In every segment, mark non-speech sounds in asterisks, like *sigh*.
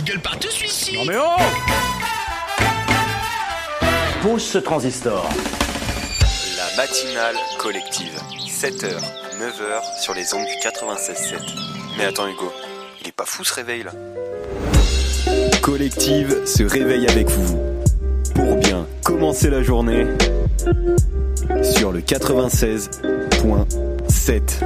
Il gueule partout celui-ci Non mais oh Pose ce transistor. La matinale collective. 7h, 9h sur les ondes du 96.7. Mais attends Hugo, il est pas fou ce réveil là? Collective se réveille avec vous. Pour bien commencer la journée sur le 96.7.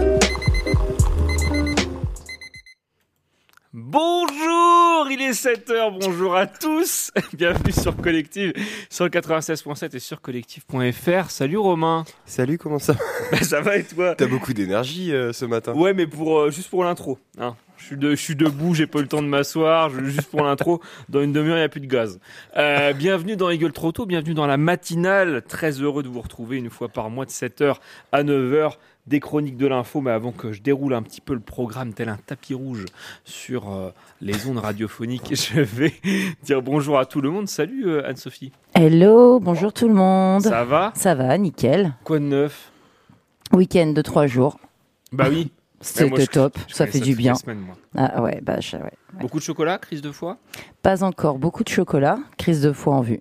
7h, bonjour à tous *laughs* Bienvenue sur Collective, sur le 96.7 et sur collective.fr. Salut Romain Salut, comment ça *laughs* Bah, Ça va et toi? T'as beaucoup d'énergie euh, ce matin. Ouais mais pour, euh, juste pour l'intro. Hein. Je, suis de- je suis debout, j'ai pas eu le temps de m'asseoir, juste pour l'intro, dans une demi-heure il n'y a plus de gaz. Euh, bienvenue dans Eagle Trotto, bienvenue dans la matinale, très heureux de vous retrouver une fois par mois de 7h à 9h. Des chroniques de l'info, mais avant que je déroule un petit peu le programme tel un tapis rouge sur euh, les ondes radiophoniques, *laughs* je vais dire bonjour à tout le monde. Salut euh, Anne-Sophie. Hello, bonjour tout le monde. Ça va? Ça va, nickel. Quoi de neuf? Week-end de trois jours. Bah oui. *laughs* C'était je- top, je ça fait du bien. semaines. Ah ouais, bah je- ouais, ouais. Beaucoup de chocolat, crise de foie? Pas encore, beaucoup de chocolat, crise de foie en vue.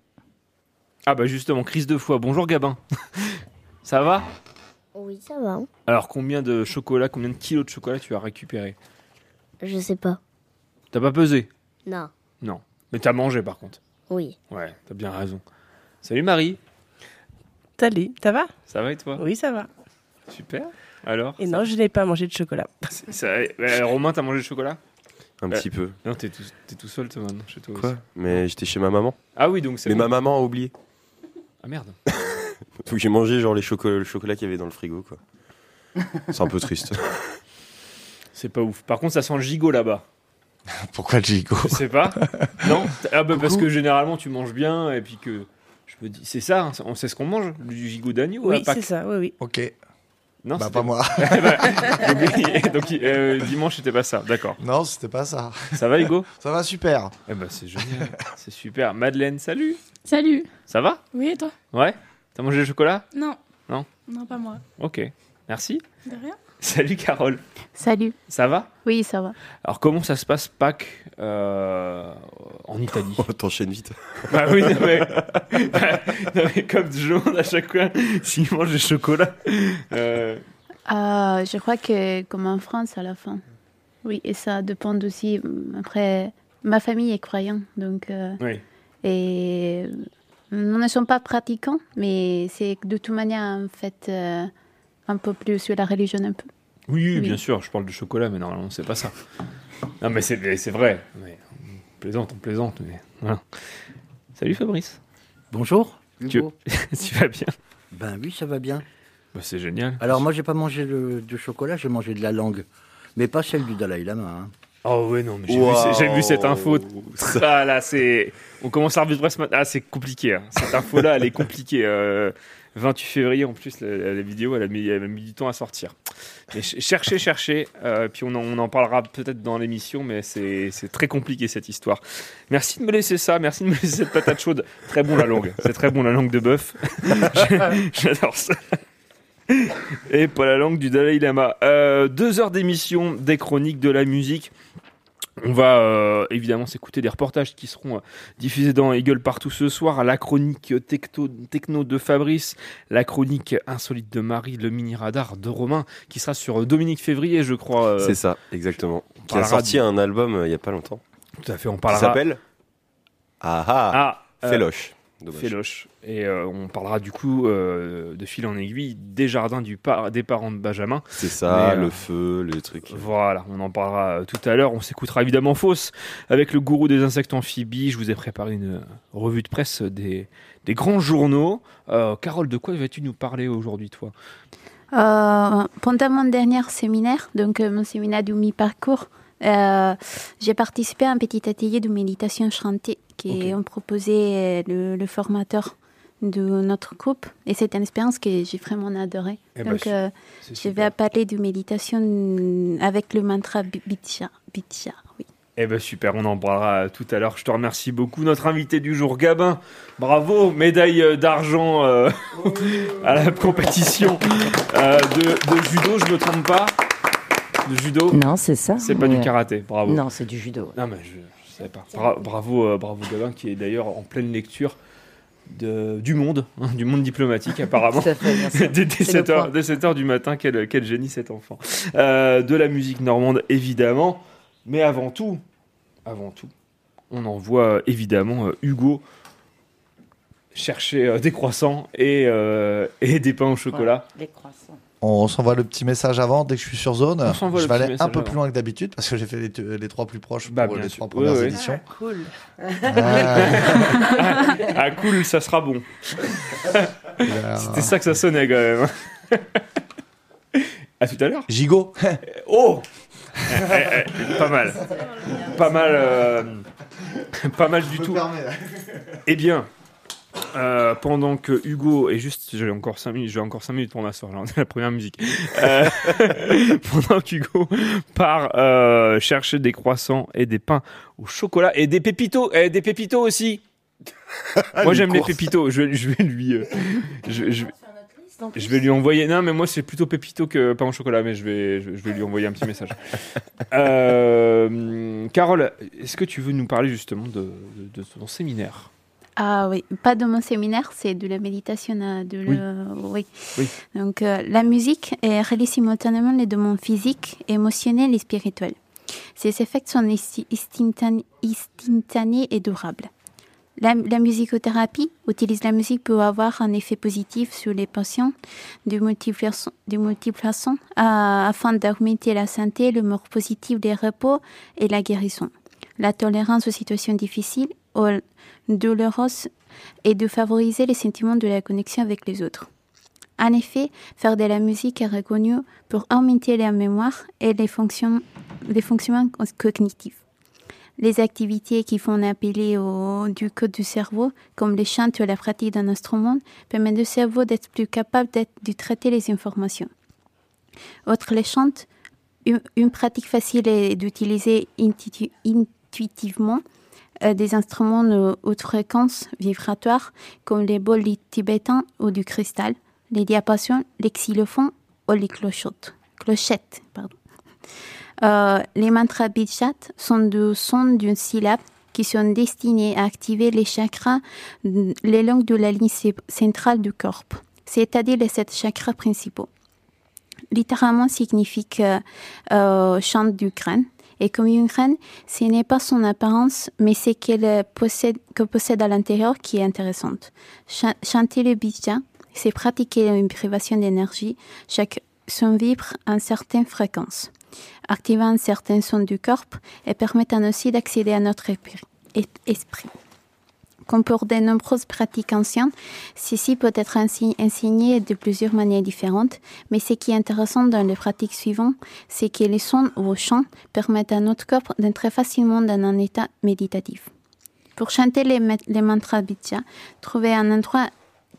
Ah bah justement, crise de foie. Bonjour Gabin. *laughs* Ça va? Oui, ça va. Alors combien de chocolat, combien de kilos de chocolat tu as récupéré Je sais pas. T'as pas pesé Non. Non. Mais t'as mangé par contre. Oui. Ouais, t'as bien raison. Salut Marie. Salut, ça va? Ça va et toi? Oui, ça va. Super. Alors? Et non, je n'ai pas mangé de chocolat. c'est- ça- euh, Romain, t'as mangé du chocolat? Un petit peu. Non, t'es tout, t'es tout seul toi maintenant chez toi Quoi? aussi. Mais j'étais chez ma maman. Ah oui, donc c'est Mais bon. ma maman a oublié. Ah merde. *laughs* Donc j'ai mangé genre les chocolats, le chocolat qu'il y avait dans le frigo quoi. C'est un peu triste. *laughs* C'est pas ouf. Par contre, ça sent le gigot là-bas. *laughs* Pourquoi Gigo Je sais pas. *laughs* non Ah bah parce que généralement tu manges bien et puis que je me dis c'est ça, hein, on sait ce qu'on mange, du gigot d'agneau à Oui, Pâques. c'est ça, oui, oui. Ok. Non, bah c'était- pas moi. donc, donc, euh, dimanche c'était pas ça, d'accord. non, c'était pas ça. Ça va Hugo? Ça va super. Eh ben c'est génial, c'est super. Madeleine, salut. Salut. Ça va? Oui, et toi? Ouais. T'as mangé le chocolat Non. Non Non, pas moi. Ok. Merci. De rien. *laughs* Salut Carole. Salut. Ça va? Oui, ça va. Alors comment ça se passe Pâques euh, en Italie? Oh, *laughs* T'enchaînes vite. Bah oui, non mais, bah, *laughs* non, mais comme tout le monde à chaque fois, s'il mange du chocolat. euh, Euh, je crois que comme en France à la fin. Oui, et ça dépend aussi. Après, ma famille est croyante, donc euh, oui. et nous ne sommes pas pratiquants, mais c'est de toute manière en fait euh, un peu plus sur la religion un peu. Oui, oui, Oui. bien sûr, je parle de chocolat, mais normalement, c'est pas ça. Non, mais c'est vrai. Mais on plaisante, on plaisante. Mais voilà. Salut Fabrice. Bonjour. Tu, *laughs* tu vas bien? Ben oui, ça va bien. Bah, C'est génial. Alors moi, j'ai pas mangé de, de chocolat, j'ai mangé de la langue, mais pas celle du Dalai Lama. hein. Oh ouais, non, mais j'ai vu, j'ai vu cette info. Ah là, c'est. On commence à revivre ce matin. Ah, c'est compliqué. hein. Cette info-là, elle est compliquée. Euh, 28 février, en plus, la, la vidéo, elle a, mis, elle a mis du temps à sortir. Mais ch- cherchez, cherchez. euh, puis on en, on en parlera peut-être dans l'émission, mais c'est c'est très compliqué cette histoire. Merci de me laisser ça. Merci de me laisser cette patate chaude. Très bon la langue. C'est très bon la langue de bœuf. *laughs* J'adore ça. *laughs* Et pas la langue du Dalai Lama. Euh, deux heures d'émission, des chroniques, de la musique. On va euh, évidemment s'écouter des reportages qui seront euh, diffusés dans Eagle partout ce soir. La chronique techno, techno de Fabrice, la chronique insolite de Marie, le mini radar de Romain, qui sera sur Dominique Février, je crois. euh, C'est ça, exactement. Qui a sorti un album il y a pas longtemps. Tout à fait, on Qui parlera. s'appelle Ah ah, Ah, Féloche. Dommage. Féloche. Et euh, on parlera du coup euh, de fil en aiguille des jardins du par- des parents de Benjamin. C'est ça, Mais, euh, le feu, les trucs. Voilà, on en parlera tout à l'heure. On s'écoutera évidemment Fausse avec le gourou des insectes amphibies. Je vous ai préparé une revue de presse des, des grands journaux. Euh, Carole, de quoi vas-tu nous parler aujourd'hui, toi? Euh, pendant mon dernier séminaire, donc euh, mon séminaire du mi-parcours, euh, j'ai participé à un petit atelier de méditation chantée qui Ok. ont proposé euh, le, le formateur de notre groupe. Et c'est une expérience que j'ai vraiment adorée. Eh ben, donc, euh, je vais parler de méditation avec le mantra Bi- Bitya. Bitya, oui. Eh ben super, on en parlera tout à l'heure. Je te remercie beaucoup. Notre invité du jour, Gabin. Bravo, médaille d'argent euh, *laughs* à la compétition euh, de, de judo, je me trompe pas De judo Non, c'est ça. C'est pas mais, du karaté, bravo. Non, c'est du judo. Non, mais je- Je savais pas. Bra- bravo, euh, bravo Gabin, qui est d'ailleurs en pleine lecture de, du monde, hein, du monde diplomatique *laughs* apparemment. Tout à fait, dès, *laughs* dès C'est le 7 heures, point. dès 7 heures du matin, quel, quel génie cet enfant. Euh, de la musique normande, évidemment. Mais avant tout, avant tout, on envoie euh, évidemment Hugo chercher euh, des croissants et, euh, et des pains au chocolat. Les croissants. On s'envoie le petit message avant dès que je suis sur zone. On je vais aller un peu avant. plus loin que d'habitude parce que j'ai fait les, trois plus proches Bah, pour les sûr. trois premières Ouais, éditions. Cool. Ah, Ah cool, ça sera bon. C'était ça que ça sonnait quand même. à tout à l'heure. Gigot. Oh eh, eh, Pas mal. Pas mal. euh, Pas mal du tout. Eh bien, euh, pendant que Hugo est juste, j'ai encore 5 minutes, j'ai encore 5 minutes pour on est à la première musique. Euh, *laughs* pendant qu'Hugo part euh, chercher des croissants et des pains au chocolat et des pépitos, et des pépitos aussi. *laughs* Moi j'aime les pépitos, je, vais- je vais lui, euh, je, je- je vais lui envoyer. Non, mais moi c'est plutôt pépito que pain au chocolat, mais je vais, je, je vais lui envoyer un petit message. *laughs* Euh, Carole, est-ce que tu veux nous parler justement de, de- de ton séminaire? Ah oui, pas de mon séminaire, c'est de la méditation. euh, De Oui. le... oui. Oui. Donc euh, la musique est reliée simultanément les domaines physiques, émotionnels et spirituels. Ces effets sont instantanés, et durables. La, la musicothérapie utilise la musique pour avoir un effet positif sur les patients de multiples façons, de multiples façons, euh, afin d'augmenter la santé, l'humeur positif des repos et la guérison, la tolérance aux situations difficiles, aux douloureuses et de favoriser les sentiments de la connexion avec les autres. En effet, faire de la musique est reconnu pour augmenter la mémoire et les fonctions, les fonctionnements cognitifs. Les activités qui font appeler au du code du cerveau, comme les chants ou la pratique d'un instrument, permettent au cerveau d'être plus capable de traiter les informations. Outre les chants, une, pratique facile est d'utiliser intuitivement des instruments de haute fréquence vibratoire comme les bols tibétains ou du cristal, les diapasons, les xylophones ou les clochettes. Euh, les mantras bijat sont des sons d'une syllabe qui sont destinés à activer les chakras, les langues de la ligne centrale du corps, c'est-à-dire les sept chakras principaux. Littéralement signifie euh, chant du crâne. Et comme une graine, ce n'est pas son apparence, mais c'est qu'elle possède, que possède à l'intérieur qui est intéressante. Cha- chanter le bija, c'est pratiquer une privation d'énergie. Chaque son vibre à une certaine fréquence, activant certains sons du corps et permettant aussi d'accéder à notre esprit- es- esprit. Comme pour de nombreuses pratiques anciennes, ceci peut être enseigné de plusieurs manières différentes, mais ce qui est intéressant dans les pratiques suivantes, c'est que les sons ou chants permettent à notre corps d'entrer facilement dans un état méditatif. Pour chanter les, les mantras Bija, trouvez un endroit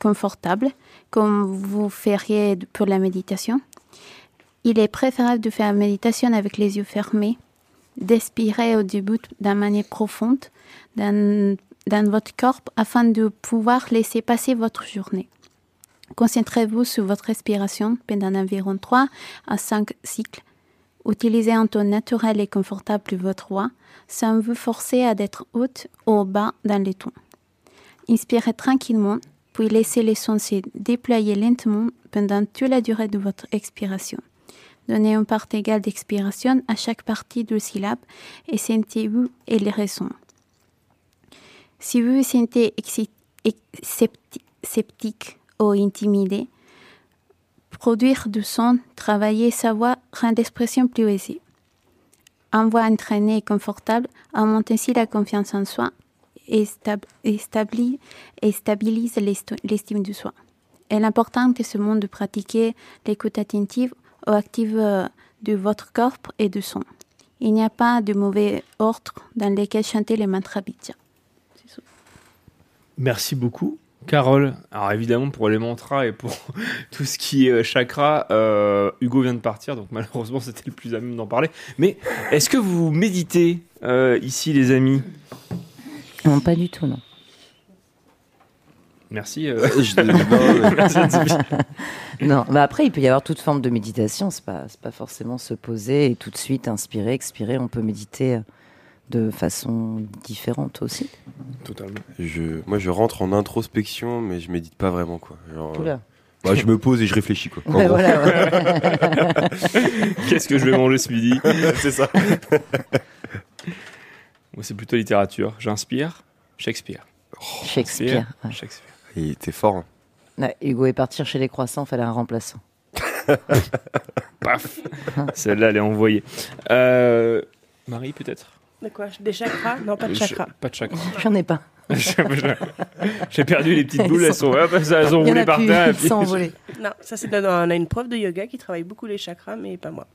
confortable, comme vous feriez pour la méditation. Il est préférable de faire la méditation avec les yeux fermés, d'expirer au début d'une manière profonde dans, dans votre corps afin de pouvoir laisser passer votre journée. Concentrez-vous sur votre respiration pendant environ 3 à 5 cycles. Utilisez un ton naturel et confortable votre voix sans vous forcer à être haute ou bas dans les tons. Inspirez tranquillement, puis laissez les sons se déployer lentement pendant toute la durée de votre expiration. Donnez une part égale d'expiration à chaque partie de syllabe et sentez-vous et les raisons. Si vous vous sentez sceptique ou intimidé, produire du son, travailler sa voix rend l'expression plus aisée. Un voix entraînée et confortable augmente ainsi la confiance en soi et, stab- et stabili- et stabilise l'est- l'estime de soi. Et l'important est ce monde de pratiquer l'écoute attentive ou active euh, de votre corps et de son. Il n'y a pas de mauvais ordre dans lesquels chanter les mantras. Merci beaucoup, Carole. Alors évidemment, pour les mantras et pour *laughs* tout ce qui est euh, chakra, euh, Hugo vient de partir, donc malheureusement, c'était le plus à même d'en parler. Mais est-ce que vous méditez euh, ici, les amis? Non, pas du tout, non. Merci. euh, Je- *laughs* non, mais après, il peut y avoir toute forme de méditation. C'est pas, c'est pas forcément se poser et tout de suite inspirer, expirer. On peut méditer euh, de façon différente aussi. Totalement. Je, moi, je rentre en introspection, mais je médite pas vraiment, quoi. Genre, euh, Oula. bah, je me pose et je réfléchis, quoi. En Ouais, gros. voilà, ouais. *laughs* Qu'est-ce que je vais manger ce midi *laughs* c'est ça. *laughs* Moi, c'est plutôt littérature. J'inspire Shakespeare. Shakespeare. ouais. Shakespeare. Il était fort. hein. Ouais, Hugo est parti chercher les croissants, fallait un remplaçant. Paf Celle-là, elle est envoyée. Euh, Marie, peut-être? De quoi? Des chakras? Non, pas de chakras. Pas de chakra. J'en ai pas. *laughs* J'ai perdu les petites Elles boules, elles sont- sont, hop, elles ont Il y en roulé a par terre. *laughs* puis- sont envolés. Non, ça c'est dans- on a une prof de yoga qui travaille beaucoup les chakras, mais pas moi.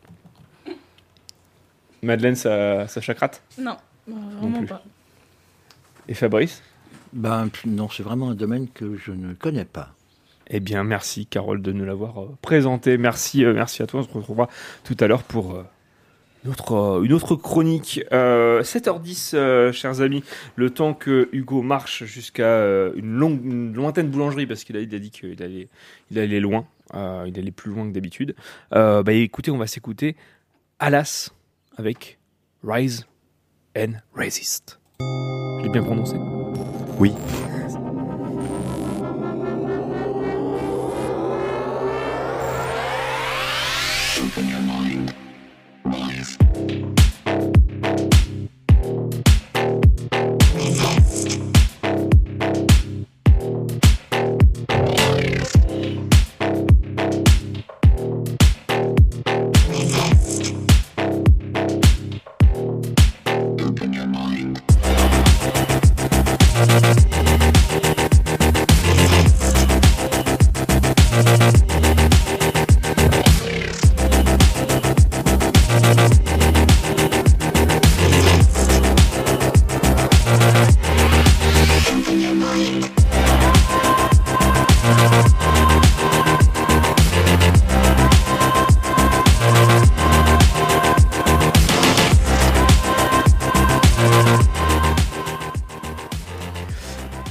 Madeleine, ça, ça chacrate? Non, non, Non vraiment plus. pas. Et Fabrice? Ben non, c'est vraiment un domaine que je ne connais pas. Eh bien, merci Carole de nous l'avoir euh, présenté. Merci, euh, merci à toi. On se retrouvera tout à l'heure pour euh, une, autre, euh, une autre chronique. Euh, 7h10, euh, chers amis, le temps que Hugo marche jusqu'à euh, une, longue, lointaine boulangerie, parce qu'il a, dit qu'il allait, il allait loin. il allait plus loin que d'habitude. Bah, écoutez, on va s'écouter Alas avec Rise and Resist. Je l'ai bien prononcé Oui.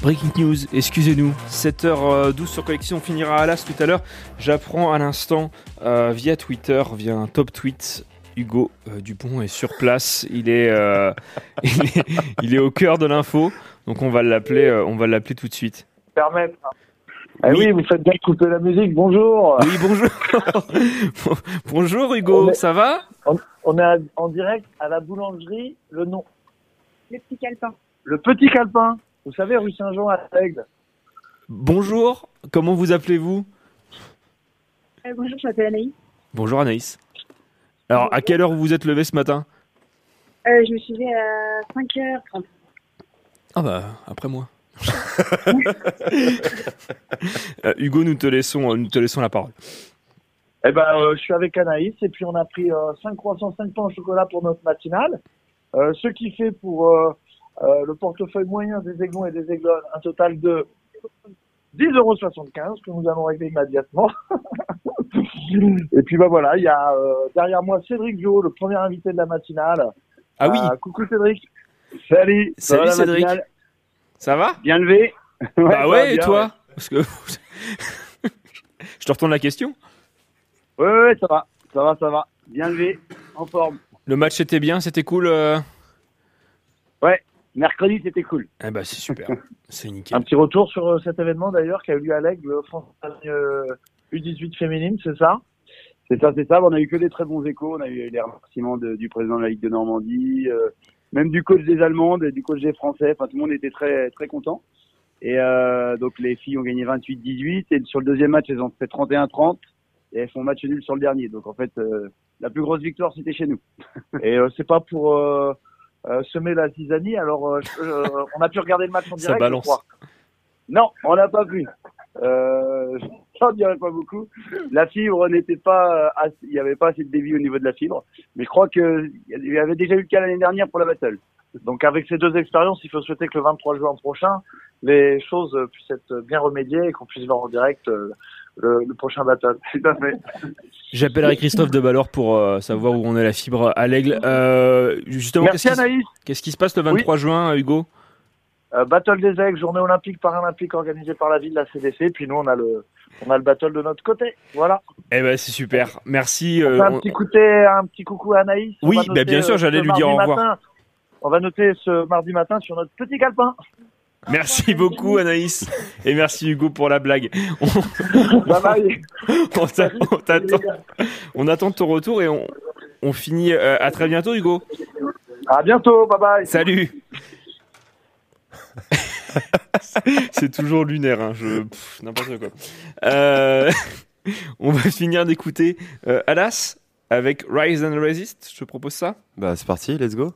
Breaking news, excusez-nous, 7h12 sur Collection, on finira à l'as tout à l'heure. J'apprends à l'instant euh, via Twitter, via un top tweet, Hugo euh, Dupont est sur place. Il est, euh, *laughs* il est, il est au cœur de l'info, donc on va l'appeler, euh, on va l'appeler tout de suite. permettre. Eh Oui. oui. vous faites bien écouter la musique. Bonjour. Oui, bonjour. *laughs* bonjour Hugo, est- ça va? On, on est en direct à la boulangerie. Le nom. Le petit calepin. Le Petit Calepin. Vous savez, rue Saint-Jean à Aigle. Bonjour, comment vous appelez-vous? Euh, bonjour, je m'appelle Anaïs. Bonjour Anaïs. Alors, à quelle heure vous vous êtes levé ce matin? Euh, je me suis levée à 5h30. Ah bah, après moi. *laughs* Euh, Hugo, nous te laissons, nous te laissons la parole. Eh ben, euh, je suis avec Anaïs et puis on a pris 5 croissants, 5 pains au chocolat pour notre matinale. Euh, ce qui fait pour euh, le portefeuille moyen des aiglons et des aiglons un total de 10,75 euros que nous allons régler immédiatement. *laughs* et puis bah voilà, il y a euh, derrière moi Cédric Jo, le premier invité de la matinale. Ah oui, Euh, coucou Cédric. Salut. Salut Cédric. matinale? Ça va? Bien levé. Bah *laughs* ça va ouais, et toi Parce que *laughs* je te retourne la question. Ouais, ouais, ouais, ça va. Ça va, ça va. Bien levé, en forme. Le match était bien, c'était cool. euh Ouais, mercredi c'était cool. Eh bah c'est super, *laughs* c'est nickel. Un petit retour sur euh, cet événement d'ailleurs qui a eu lieu à l'Aigle, le France euh, U18 féminine, c'est ça? C'est ça, c'est ça. On a eu que des très bons échos. On a eu les remerciements de- du président de la Ligue de Normandie, euh, même du coach des Allemandes, et du coach des Français. Enfin, tout le monde était très très content. Et euh, donc les filles ont gagné 28-18 et sur le deuxième match elles ont fait 31-30 et elles font match nul sur le dernier. Donc en fait euh, la plus grosse victoire c'était chez nous. Et euh, c'est pas pour euh, semer la zizanie, alors euh, je- euh, on a pu regarder le match en Ça direct. balance. je crois. Non, on n'a pas pu. Euh, *laughs* j'en dirais pas beaucoup. La fibre n'était pas, euh, assez- il n'y avait pas assez de débit au niveau de la fibre. Mais je crois que il y avait déjà eu le cas l'année dernière pour la battle. Donc avec ces deux expériences, il faut souhaiter que le 23 juin prochain, les choses puissent être bien remédiées et qu'on puisse voir en direct euh, le, le prochain battle. *laughs* Tout à fait. J'appellerai Christophe de Ballor pour euh, savoir où on est la fibre à l'aigle. Euh, justement, Merci qu'est-ce qui, Anaïs. qu'est-ce qui se passe le 23 juin, Hugo? Euh, battle des aigles, journée olympique paralympique organisée par la ville, la CDC. Puis nous, on a le, on a le battle de notre côté. Voilà. Eh ben c'est super, merci. On euh, un on- petit, côté, un petit coucou à Anaïs. Oui, bah, noter, bien sûr, euh, j'allais lui dire au revoir. matin. on va noter ce mardi matin sur notre petit calepin. Merci beaucoup Anaïs et merci Hugo pour la blague. On, Bye bye. *laughs* on on t'attend. On attend ton retour et on, on finit. euh, à très bientôt Hugo. À bientôt, bye bye. Salut. *laughs* C'est toujours lunaire, hein, je n'importe quoi. Euh, *laughs* on va finir d'écouter euh, Alas avec Rise and Resist. Je te propose ça. Bah, c'est parti, let's go.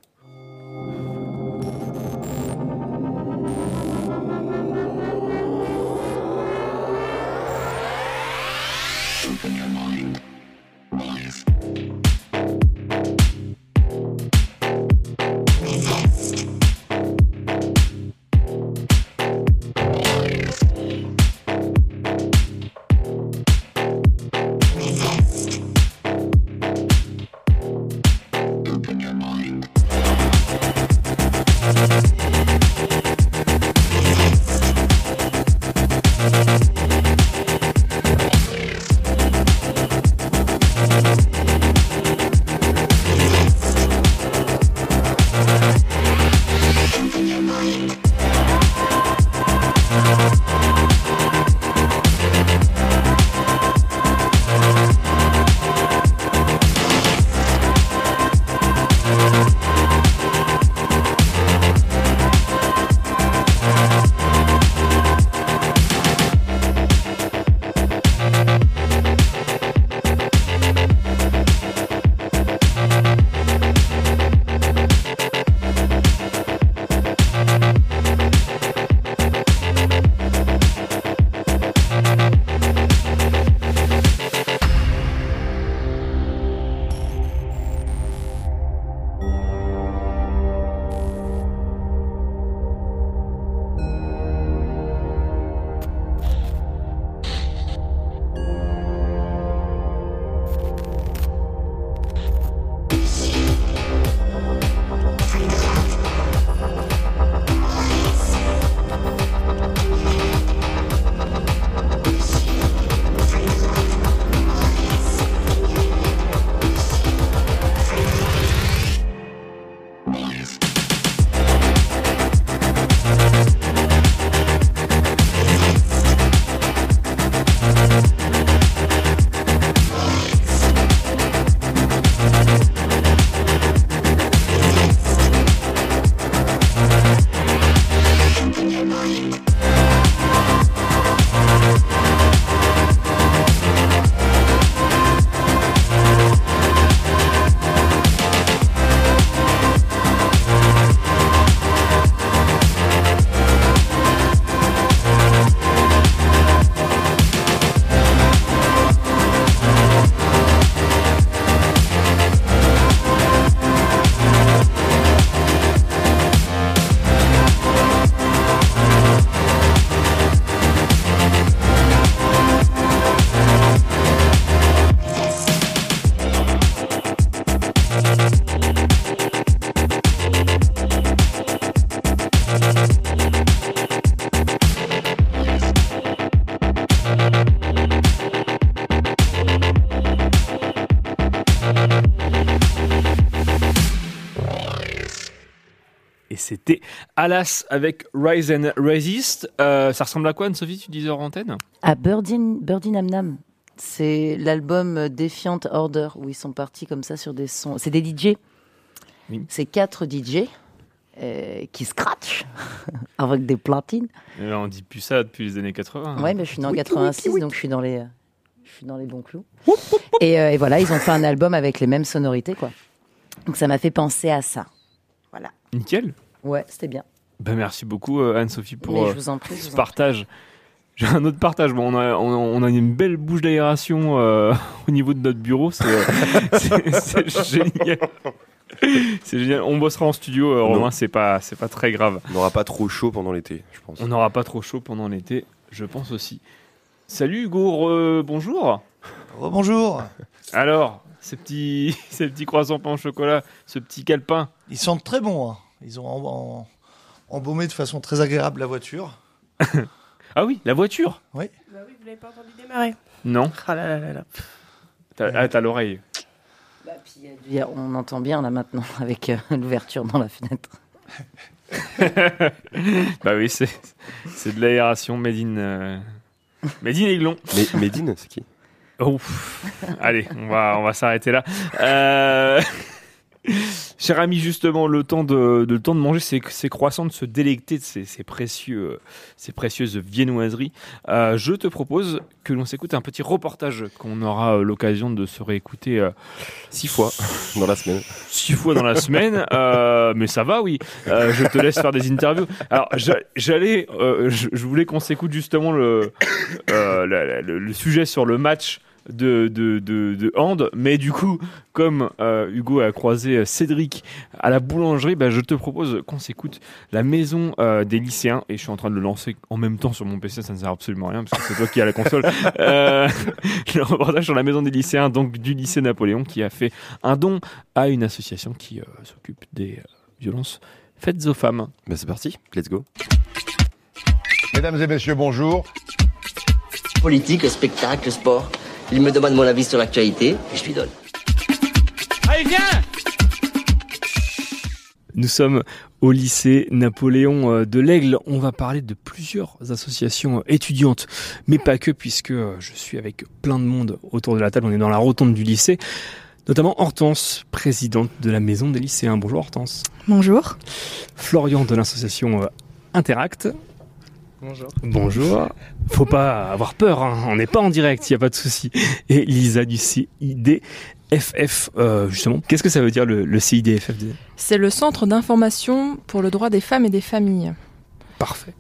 C'était Alas avec Rise and Resist. Euh, ça ressemble à quoi, Anne-Sophie, tu disais hors antenne? À Birdie, Birdie Nam Nam. C'est l'album Defiant Order où ils sont partis comme ça sur des sons. C'est des DJ. Oui. C'est quatre DJ euh, qui scratchent *laughs* avec des platines. Euh, On dit plus ça depuis les années 80. Ouais, mais je suis né en 86, donc je suis dans les, je suis dans les bons clous. Et, euh, et voilà, ils ont fait un album avec les mêmes sonorités, quoi. Donc ça m'a fait penser à ça. Voilà. Nickel. Ouais, c'était bien. Ben, merci beaucoup, euh, Anne-Sophie, pour je euh, vous en prie, je ce vous en partage. J'ai un autre partage. Bon, on, a, on, a, on a une belle bouche d'aération euh, *laughs* au niveau de notre bureau. C'est *laughs* c'est- c'est génial. C'est génial. On bossera en studio, euh, Romain. C'est pas, c'est pas très grave. On n'aura pas trop chaud pendant l'été, je pense. On n'aura pas trop chaud pendant l'été, je pense aussi. Salut Hugo, re- bonjour. bonjour. Alors, ces petits, *laughs* ces petits croissants pain au chocolat, ce petit calepin. Ils sentent très bons. hein. Ils ont en- en- embaumé de façon très agréable la voiture. *laughs* Ah oui, la voiture. Oui. Bah oui, vous l'avez pas entendu démarrer. Non. Ah là là là là. T'as, ah, t'as l'oreille. Il y a- On entend bien là maintenant *laughs* avec euh, l'ouverture dans la fenêtre. *laughs* bah oui, c'est c'est de l'aération made in euh, made in Aiglon. Mais Médine, c'est qui? Ouf. Allez, on va on va s'arrêter là. Euh... *laughs* Cher ami, justement, le temps de, de- le temps de manger ces, ces croissants, de se délecter de ces, ces précieux, ces précieuses viennoiseries, euh, je te propose que l'on s'écoute un petit reportage qu'on aura euh, l'occasion de se réécouter euh, Six fois *laughs* dans la semaine. six fois dans la semaine, euh, mais ça va, oui. Je te laisse faire des interviews. Alors, j'a- j'allais, je, je voulais qu'on s'écoute justement le, le sujet sur le match de, de, de, de hand, mais du coup, comme euh, Hugo a croisé Cédric à la boulangerie, bah, je te propose qu'on s'écoute la maison euh, des lycéens, et je suis en train de le lancer en même temps sur mon PC, ça ne sert absolument à rien, parce que c'est toi qui as la console. *laughs* Euh, *laughs* le reportage sur la maison des lycéens, donc du lycée Napoléon, qui a fait un don à une association qui euh, s'occupe des euh, violences faites aux femmes. Bah c'est parti, let's go. Mesdames et messieurs, bonjour. Politique, spectacle, sport. Il me demande mon avis sur l'actualité et je lui donne. Allez, viens Nous sommes au lycée Napoléon euh, de l'Aigle. On va parler de plusieurs associations euh, étudiantes, mais pas que, puisque euh, je suis avec plein de monde autour de la table. On est dans la rotonde du lycée, notamment Hortense, présidente de la maison des lycéens. Bonjour Hortense. Bonjour. Florian de l'association Interact. Bonjour. Bonjour. Faut pas avoir peur, hein. on n'est pas en direct, il n'y a pas de souci. Et Lisa du CIDFF, euh, justement. Qu'est-ce que ça veut dire le, le CIDFF C'est le Centre d'information pour le droit des femmes et des familles. Parfait.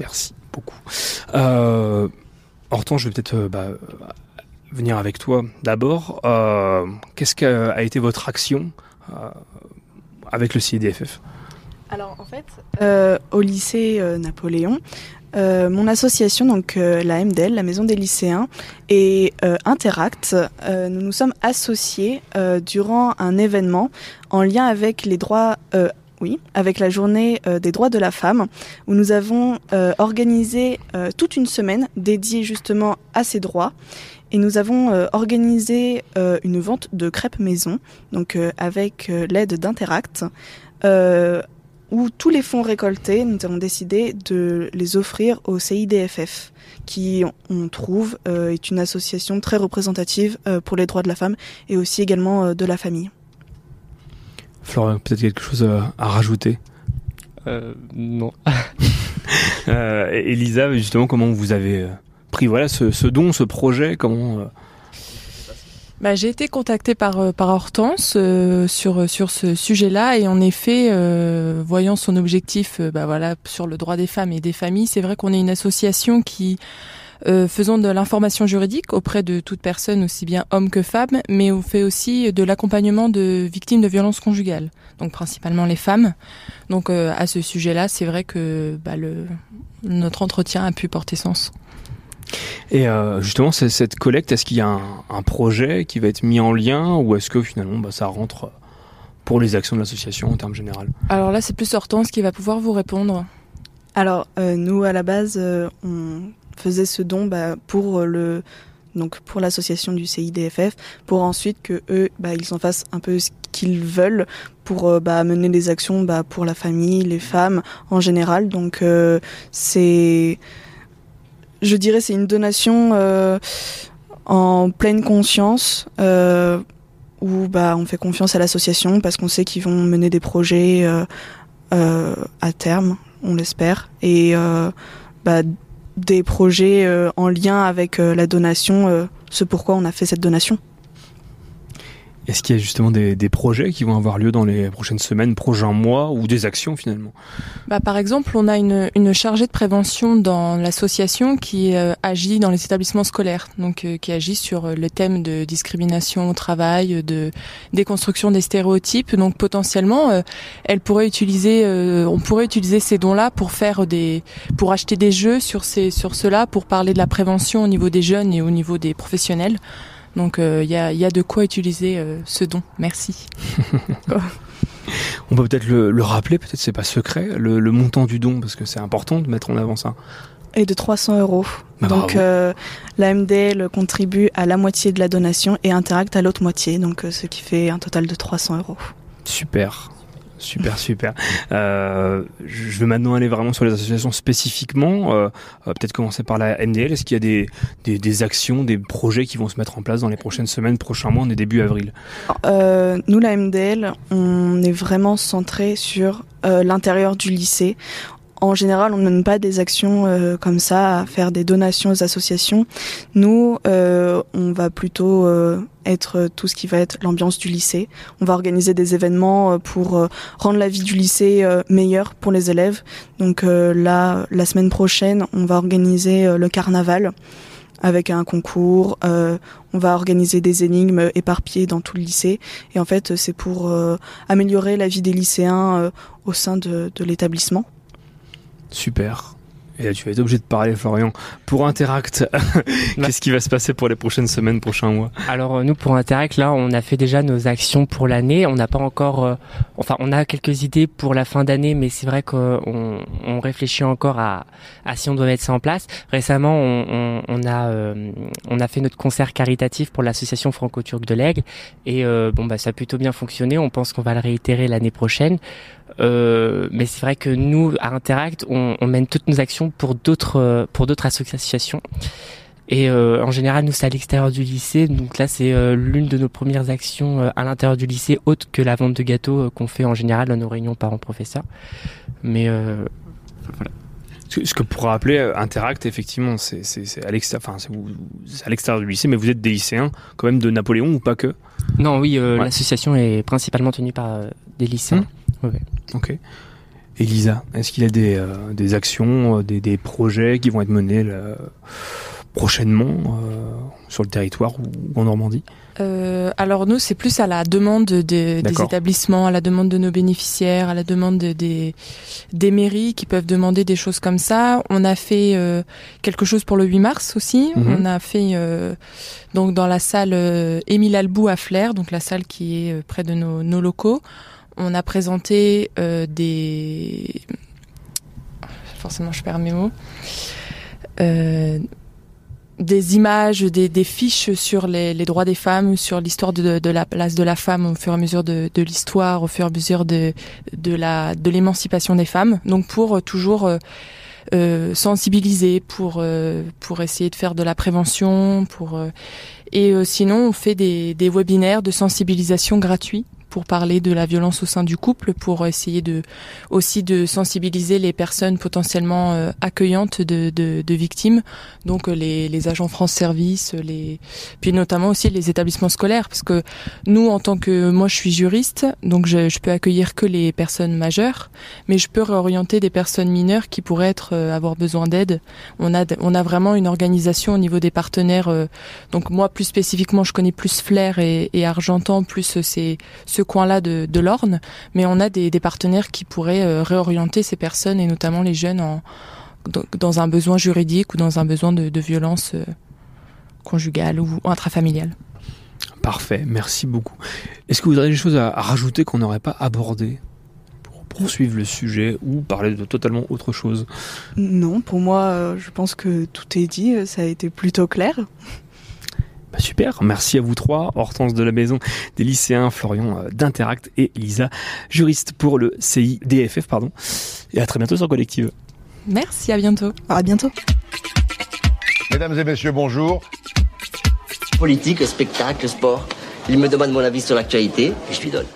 Merci beaucoup. Euh, Hortense, je vais peut-être euh, bah, venir avec toi d'abord. Euh, Qu'est-ce qu'a a été votre action euh, avec le CIDFF Alors en fait, euh, au lycée euh, Napoléon, euh, mon association, donc euh, la MDL, la Maison des lycéens, et euh, Interact, nous nous sommes associés durant un événement en lien avec les droits. oui, avec la journée des droits de la femme, où nous avons organisé toute une semaine dédiée justement à ces droits. Et nous avons organisé une vente de crêpes maison, donc avec l'aide d'Interact, où tous les fonds récoltés, nous avons décidé de les offrir au CIDFF, qui, on trouve, euh, est une association très représentative euh, pour les droits de la femme et aussi également euh, de la famille. Florian, peut-être quelque chose à rajouter? Euh, non. *laughs* Euh, Elisa, justement, comment vous avez pris voilà ce, ce don, ce projet? Comment euh, Bah, j'ai été contactée par, euh, par Hortense euh, sur, sur ce sujet-là et en effet, euh, voyant son objectif euh, bah, voilà, sur le droit des femmes et des familles, c'est vrai qu'on est une association qui euh, faisons de l'information juridique auprès de toute personne, aussi bien homme que femme, mais on fait aussi de l'accompagnement de victimes de violences conjugales, donc principalement les femmes. Donc euh, à ce sujet-là, c'est vrai que bah, le, notre entretien a pu porter sens. Et euh, justement, c'est- cette collecte, est-ce qu'il y a un, un projet qui va être mis en lien ou est-ce que finalement bah, ça rentre pour les actions de l'association en termes général Alors là, c'est plus Hortense qui va pouvoir vous répondre. Alors, euh, nous, à la base, euh, on faisait ce don bah, pour le donc pour l'association du CIDFF, pour ensuite que eux, bah, ils en fassent un peu ce qu'ils veulent pour euh, bah, mener des actions bah, pour la famille, les femmes en général. Donc euh, c'est, je dirais, c'est une donation euh, en pleine conscience. Euh, où bah, on fait confiance à l'association parce qu'on sait qu'ils vont mener des projets euh, à terme, on l'espère, et bah, des projets en lien avec la donation, ce pourquoi on a fait cette donation. Est-ce qu'il y a justement des, des projets qui vont avoir lieu dans les prochaines semaines, prochains mois ou des actions finalement? Bah, par exemple, on a une, une chargée de prévention dans l'association qui euh, agit dans les établissements scolaires, donc euh, qui agit sur euh, le thème de discrimination au travail, de déconstruction des stéréotypes. Donc potentiellement, euh, elle pourrait utiliser, euh, on pourrait utiliser ces dons-là pour faire des, pour acheter des jeux sur ces, sur cela, pour parler de la prévention au niveau des jeunes et au niveau des professionnels. Donc il y, a, y a de quoi utiliser euh, ce don. Merci. *laughs* On peut peut-être le, le rappeler, peut-être c'est pas secret, le, le montant du don, parce que c'est important de mettre en avant ça. Et de 300 euros. Bah, donc euh, la MDL contribue à la moitié de la donation et Interact à l'autre moitié, donc euh, ce qui fait un total de 300 euros. Super. Super, super. Euh, je vais maintenant aller vraiment sur les associations spécifiquement. Euh, euh, Peut-être commencer par la MDL. Est-ce qu'il y a des, actions, des projets qui vont se mettre en place dans les prochaines semaines, prochains mois, on est début avril nous, la MDL, on est vraiment centré sur l'intérieur du lycée. En général, on ne donne pas des actions euh, comme ça, à faire des donations aux associations. Nous, euh, on va plutôt euh, être tout ce qui va être l'ambiance du lycée. On va organiser des événements euh, pour euh, rendre la vie du lycée euh, meilleure pour les élèves. Donc là, la semaine prochaine, on va organiser le carnaval avec un concours. euh, on va organiser des énigmes éparpillées dans tout le lycée. Et en fait, c'est pour améliorer la vie des lycéens au sein de, de l'établissement. Super. Et là, tu vas être obligé de parler, Florian. Pour Interact, *laughs* qu'est-ce qui va se passer pour les prochaines semaines, prochains mois? Alors euh, nous pour Interact là on a fait déjà nos actions pour l'année. On n'a pas encore, euh, enfin on a quelques idées pour la fin d'année, mais c'est vrai qu'on on réfléchit encore à, si on doit mettre ça en place. Récemment on, euh, a fait notre concert caritatif pour l'association franco-turque de l'Aigle et bon bah ça a plutôt bien fonctionné. On pense qu'on va le réitérer l'année prochaine. Euh, mais c'est vrai que nous à Interact on, on mène toutes nos actions pour d'autres euh, pour d'autres associations. Et euh, en général, nous, c'est à l'extérieur du lycée. Donc là, c'est euh, l'une de nos premières actions euh, à l'intérieur du lycée, autre que la vente de gâteaux qu'on fait en général dans nos réunions parents-professeurs. Mais voilà. Ce ce que pour rappeler, Interact, effectivement, c'est à l'extérieur enfin, à du lycée, mais vous êtes des lycéens, quand même, de Napoléon ou pas que? Non, oui, Ouais. l'association est principalement tenue par des lycéens. Ouais, ouais. Ok. Elisa, est-ce qu'il y a des, euh, des actions, euh, des, des projets qui vont être menés là, prochainement euh, sur le territoire ou, en Normandie? Euh, alors nous, c'est plus à la demande de- des établissements, à la demande de nos bénéficiaires, à la demande de- des, des mairies qui peuvent demander des choses comme ça. On a fait euh, quelque chose pour le 8 mars aussi. Mhm. On a fait euh, donc dans la salle Émile Albou à Flers, donc la salle qui est près de nos, nos locaux. On a présenté euh, des... Forcément, je perds mes mots. Euh, des images, des, fiches sur les, droits des femmes, sur l'histoire de, la place de la femme au fur et à mesure de, l'histoire, au fur et à mesure de, de la de l'émancipation des femmes. Donc pour euh, toujours sensibiliser, pour pour essayer de faire de la prévention, pour et sinon on fait des, des webinaires de sensibilisation gratuits pour parler de la violence au sein du couple, pour essayer de aussi de sensibiliser les personnes potentiellement euh, accueillantes de, de, de victimes, donc euh, les, les agents France Service, les puis notamment aussi les établissements scolaires, parce que nous en tant que moi je suis juriste, donc je, je peux accueillir que les personnes majeures, mais je peux réorienter des personnes mineures qui pourraient être euh, avoir besoin d'aide. On a on a vraiment une organisation au niveau des partenaires. euh, donc moi plus spécifiquement je connais plus Flair et, et Argentan, plus euh, ces ce coin-là de, de l'Orne, mais on a des, des partenaires qui pourraient euh, réorienter ces personnes et notamment les jeunes en, dans, un besoin juridique ou dans un besoin de, de violence euh, conjugale ou intrafamiliale. Parfait, merci beaucoup. Est-ce que vous avez des choses à, à rajouter qu'on n'aurait pas abordées pour poursuivre le sujet ou parler de totalement autre chose? Non, pour moi, euh, je pense que tout est dit, ça a été plutôt clair. Bah, super, merci à vous trois, Hortense de la Maison des lycéens, Florian euh, d'Interact et Lisa, juriste pour le CIDFF, pardon. Et à très bientôt sur Collective. Merci, à bientôt. À bientôt. Mesdames et messieurs, bonjour. Politique, spectacle, sport. Il me demande mon avis sur l'actualité et je lui donne.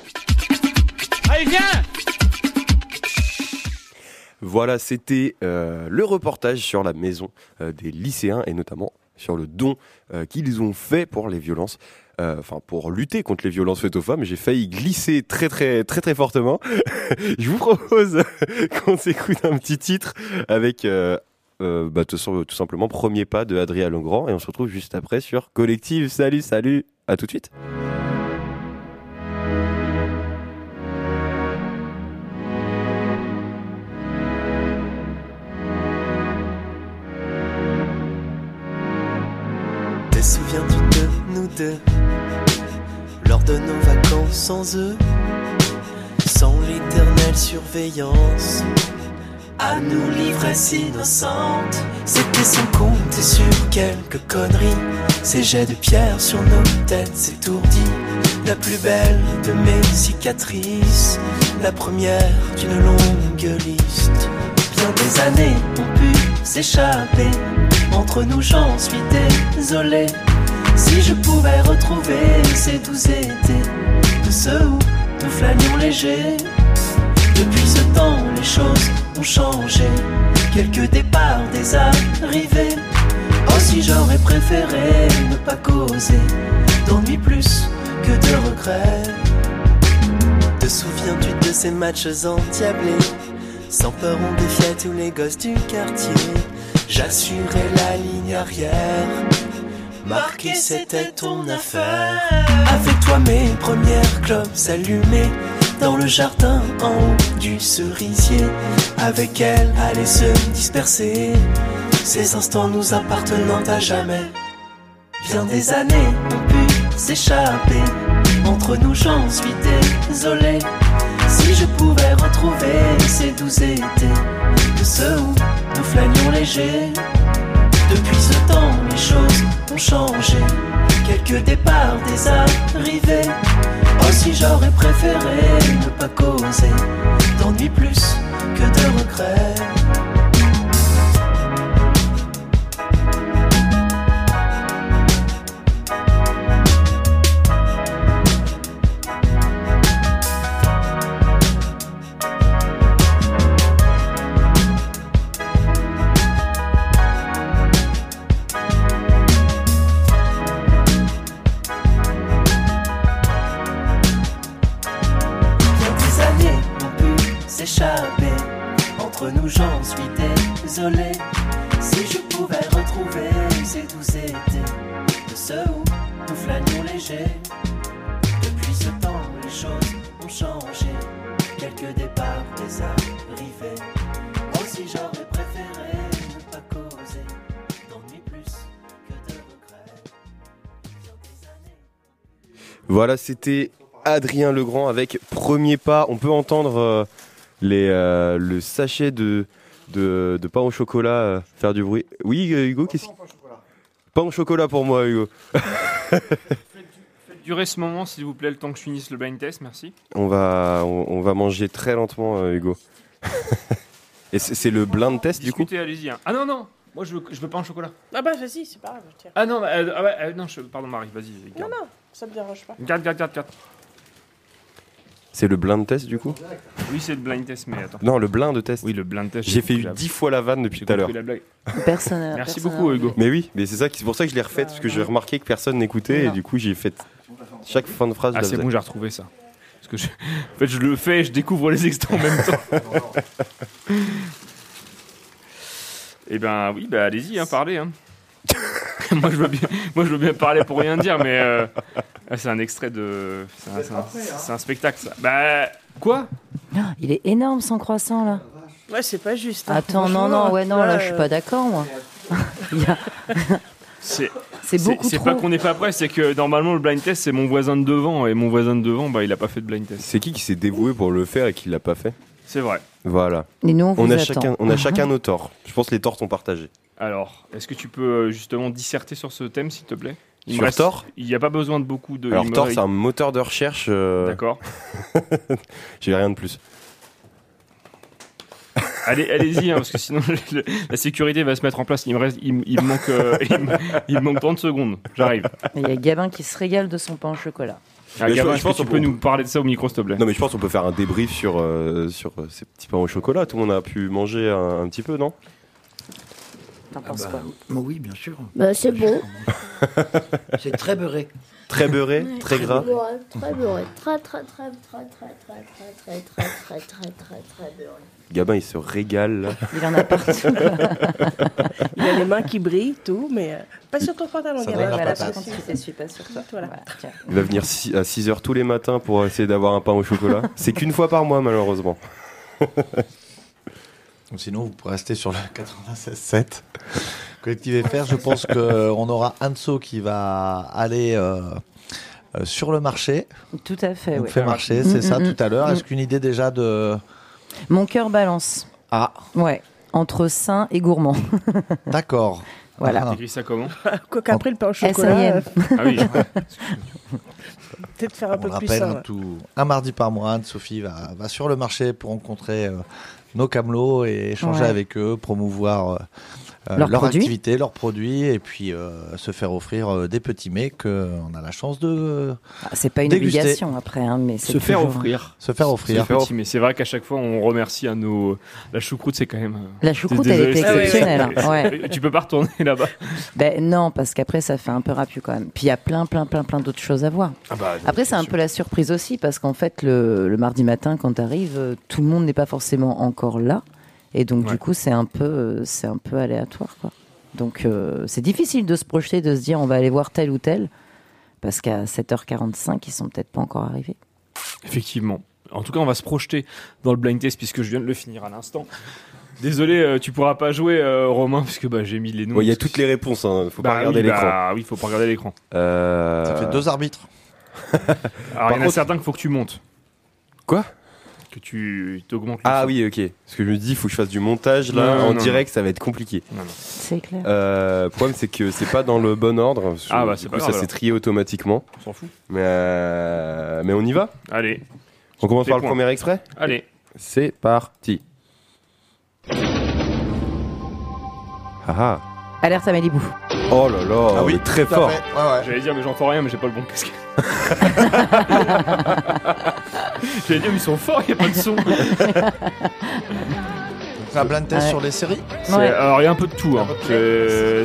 Allez, viens Voilà, c'était euh, le reportage sur la maison euh, des lycéens et notamment sur le don euh, qu'ils ont fait pour les violences, euh, enfin pour lutter contre les violences faites aux femmes. J'ai failli glisser très très très très fortement. *laughs* Je vous propose *laughs* qu'on s'écoute un petit titre avec euh, bah, tout, tout simplement Premier pas de Adrien Legrand et on se retrouve juste après sur Collective. Salut, salut, à tout de suite. Lors de nos vacances sans eux Sans l'éternelle surveillance à nous l'ivresse innocente. C'était sans compter sur quelques conneries. Ces jets de pierre sur nos têtes s'étourdis. La plus belle de mes cicatrices. La première d'une longue liste. Bien des années ont pu s'échapper. Entre nous, j'en suis désolé. Si je pouvais retrouver ces doux étés de ceux où nous flânions légers. Depuis ce temps, les choses ont changé. Quelques départs, des arrivées. Aussi, j'aurais préféré ne pas causer d'ennui plus que de regrets. Te souviens-tu de ces matchs endiablés? Sans peur, on défiait tous les gosses du quartier. J'assurais la ligne arrière. Marquer, c'était ton affaire. Avec toi, mes premières clopes allumées dans le jardin en haut du cerisier. Avec elle, aller se disperser. Ces instants nous appartenant à jamais. Bien des années ont pu s'échapper. Entre nous, j'en suis désolé. Si je pouvais retrouver ces doux étés de ceux où nous flânions légers. Depuis ce temps, choses ont changé. Quelques départs, des arrivées. Aussi, j'aurais préféré ne pas causer d'ennui plus que de regrets. Voilà, c'était Adrien Legrand avec Premier Pas. On peut entendre euh, les, euh, le sachet de, de, de pain au chocolat euh, faire du bruit. Oui, Hugo, qu'est-ce Pain au chocolat pour moi, Hugo. Faites durer ce moment, s'il vous plaît, le temps que je finisse le blind test, merci. On va, on, on va manger très lentement, euh, Hugo. *laughs* Et c'est c'est le blind test, du coup? Discutez, allez-y. hein. Ah non, non Moi, je veux, je veux pas un chocolat. Ah bah vas-y, c'est pas grave. Ah non, bah, euh, ah ouais, euh, non je- pardon, Marie, vas-y. Non, Garde, non, ça me dérange pas. garde, garde, garde. garde. C'est le blind test, du coup Oui, c'est le blind test, mais attends. Non, le blind test. Oui, le blind test. J'ai fait la- dix fois la vanne depuis tout à l'heure. Personne. Merci personne beaucoup, Hugo. Mais oui, mais c'est ça, qui- c'est pour ça que je l'ai refaite, parce que j'ai remarqué que personne n'écoutait, et du coup j'ai fait chaque fin de phrase. Ah, c'est bon, j'ai retrouvé ça. Parce que je... en fait, je le fais et je découvre les extraits en même temps. *laughs* Eh ben oui, bah allez-y, hein, parlez. hein. *laughs* moi, je veux bien, moi, je veux bien parler pour rien dire, mais euh, ah, c'est un extrait de. C'est un, un spectacle, ça. Bah, quoi? Il est énorme son croissant là. Ouais, c'est pas juste. hein. Attends, non, non, ouais, non, là je suis euh, pas d'accord moi. *laughs* C'est *laughs* C'est beaucoup C'est pas qu'on n'est pas prêt, c'est que normalement le blind test c'est mon voisin de devant et mon voisin de devant bah il a pas fait de blind test. C'est qui qui s'est dévoué pour le faire et qui l'a pas fait? C'est vrai. Voilà. Et nous, on vous a attend. chacun, on a chacun nos torts. Je pense que les torts sont partagés. Alors, est-ce que tu peux euh, justement disserter sur ce thème s'il te plaît? Il Sur reste- Thor Il n'y a pas besoin de beaucoup de. Alors il me- c'est un moteur de recherche. euh, D'accord. *laughs* J'ai rien de plus. Allez, allez-y, hein, parce que sinon *laughs* le- la sécurité va se mettre en place. Il me, reste, il, me- il me manque, euh, *laughs* il, me, il me manque 30 secondes. J'arrive. Il y a Gabin qui se régale de son pain au chocolat. Ah, Mais je- je est-ce que pense tu qu'on peux peut- nous parler de ça au micro, s'il te plaît Non mais je pense qu'on peut faire un débrief sur, euh, sur euh, ces petits pains au chocolat. Tout le monde a pu manger un, un petit peu, non T'en penses bah, quoi bah oui, bien sûr. Bah, c'est bon. C'est très beurré. Très beurré, très gras. Très beurré. Très, très, très, très, très, très, très, très, très, très, très, très, très beurré. Gabin, il se régale. là. *laughs* Il en a partout. *laughs* Il a les mains qui brillent, tout, mais euh, pas sur ton pantalon, Ça Gabin. Voilà, pas sur toi. Voilà. Voilà, tiens. Il va venir si- à 6h tous les matins pour essayer d'avoir un pain au chocolat. C'est qu'une fois par mois, malheureusement. Sinon, vous pourrez rester sur le 96.7. Collectif FR, je pense qu'on aura Anso qui va aller euh, euh, sur le marché. Tout à fait, On oui. fait marché, c'est Mm, ça mm, tout à l'heure. mm. Est-ce qu'une idée déjà de. Mon cœur balance. Ah. Ouais, entre sain et gourmand. *laughs* D'accord. Voilà. T'écris ça comment *laughs* Quoi qu'après le pain au chocolat. Euh, Ah oui. *laughs* Peut-être faire un On peu plus rappelle, ça. tout, un mardi par mois, Anne-Sophie va, va sur le marché pour rencontrer euh, nos camelots et échanger Ouais. avec eux, promouvoir euh, Leurs leur produits. activité, leurs produits, et puis euh, se faire offrir euh, des petits mets qu'on a la chance de Ah, C'est pas une déguster. obligation après, hein, mais c'est Se faire toujours- offrir. Se faire offrir. Petit, mais c'est vrai qu'à chaque fois, on remercie à nos. La choucroute, c'est quand même. La choucroute, elle était exceptionnelle, hein, ouais. *laughs* Tu peux pas retourner là-bas. Ben non, parce qu'après ça fait un peu rapu quand même. Puis il y a plein, plein, plein, plein d'autres choses à voir. Ah bah, Après c'est un peu la surprise aussi parce qu'en fait le, le mardi matin quand tu arrives, tout le monde n'est pas forcément encore là et donc Ouais. du coup c'est un peu, c'est un peu aléatoire quoi. Donc euh, c'est difficile de se projeter, de se dire on va aller voir tel ou tel parce qu'à 7h45 ils sont peut-être pas encore arrivés. Effectivement. En tout cas, on va se projeter dans le blind test puisque je viens de le finir à l'instant. Désolé, euh, tu pourras pas jouer, euh, Romain, puisque bah, j'ai mis les noms. Ouais, Il y a toutes les réponses, hein. faut Bah pas regarder oui, l'écran. bah oui, faut pas regarder l'écran. Euh, Ça fait deux arbitres. Alors, il y en a contre- certains qu'il faut que tu montes. Quoi? Que tu t'augmentes. le Ah son. oui, ok. Parce que je me dis, il faut que je fasse du montage là Non, en non, direct, ça va être compliqué. Non, non. C'est clair. Euh, le problème, c'est que c'est pas dans le bon ordre. Ah, bah, Du c'est coup, pas ça grave, s'est alors. trié automatiquement. On s'en fout. Mais, euh, mais on y va? Allez. On commence par le premier extrait? Allez. C'est parti. Ah ah. Alerte à Malibu. Oh là là, Ah oui, mais très tout à fort. fait. Ouais, ouais. J'allais dire, mais j'entends rien, mais j'ai pas le bon casque. *laughs* J'allais dire, mais ils sont forts, il n'y a pas de son. C'est un blind test Ouais. sur les séries Ouais. Alors, il y a un peu de tout. hein.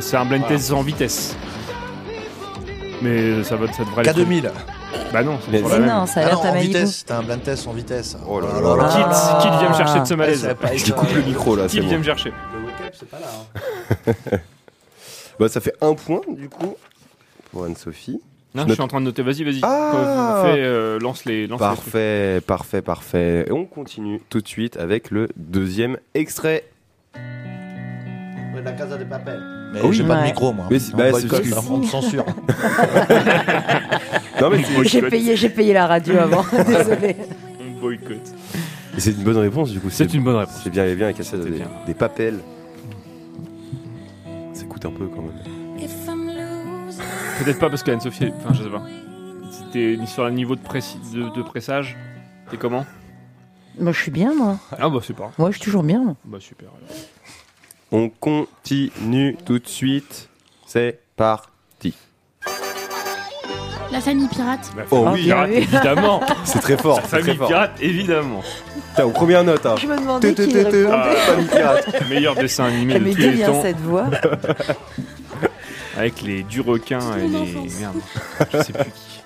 C'est un blind test en vitesse. Mais ça, va, ça devrait aller. K2000. Bah non, c'est pas Mais la même. non, ça Ah vitesse, c'était un blind test en vitesse. Oh là là là. Quitte, Ah. quitte vient me chercher de ce malaise. Ouais, c'est pas Je te coupe le micro là, c'est Quitte vient me chercher. Le wake-up, c'est pas là. hein. *laughs* Bah, ça fait un point du coup pour Anne-Sophie. Non, Je je suis en train de noter. Vas-y, vas-y. Ah. Fais, euh, lance les. Lance les trucs. Parfait, parfait, parfait. Et on continue tout de suite avec le deuxième extrait. La Casa de Papel. Mais Oui. j'ai pas de micro, moi. Mais bah, c'est- hein, on me censure. *laughs* Non mais c'est- J'ai payé, j'ai payé la radio *laughs* avant. *laughs* Désolé. On boycotte. Et c'est une bonne réponse du coup. C'est une bonne réponse. C'est bien, et bien ça, C'était des, bien. des papels. Ça coûte un peu quand même. Peut-être pas parce qu'Anne-Sophie. Enfin, je sais pas. C'était sur un niveau de, précis, de, de pressage. T'es comment? Moi je suis bien moi. Ah bah super. Moi je suis toujours bien. moi. Bah super. alors. On continue tout de suite. C'est parti. La famille pirate. La Oh famille oui. pirate, bien vu. évidemment. *laughs* C'est très fort. La c'est très famille fort. pirate, évidemment. Putain, aux premières notes. Hein. Je me demandais Tu, tu, qui tu, tu. répondait. Ah, Famille pirate. Meilleur dessin animé de tous les temps. cette voix *laughs* Avec les du requin et les. Merde. *laughs* Je sais plus qui.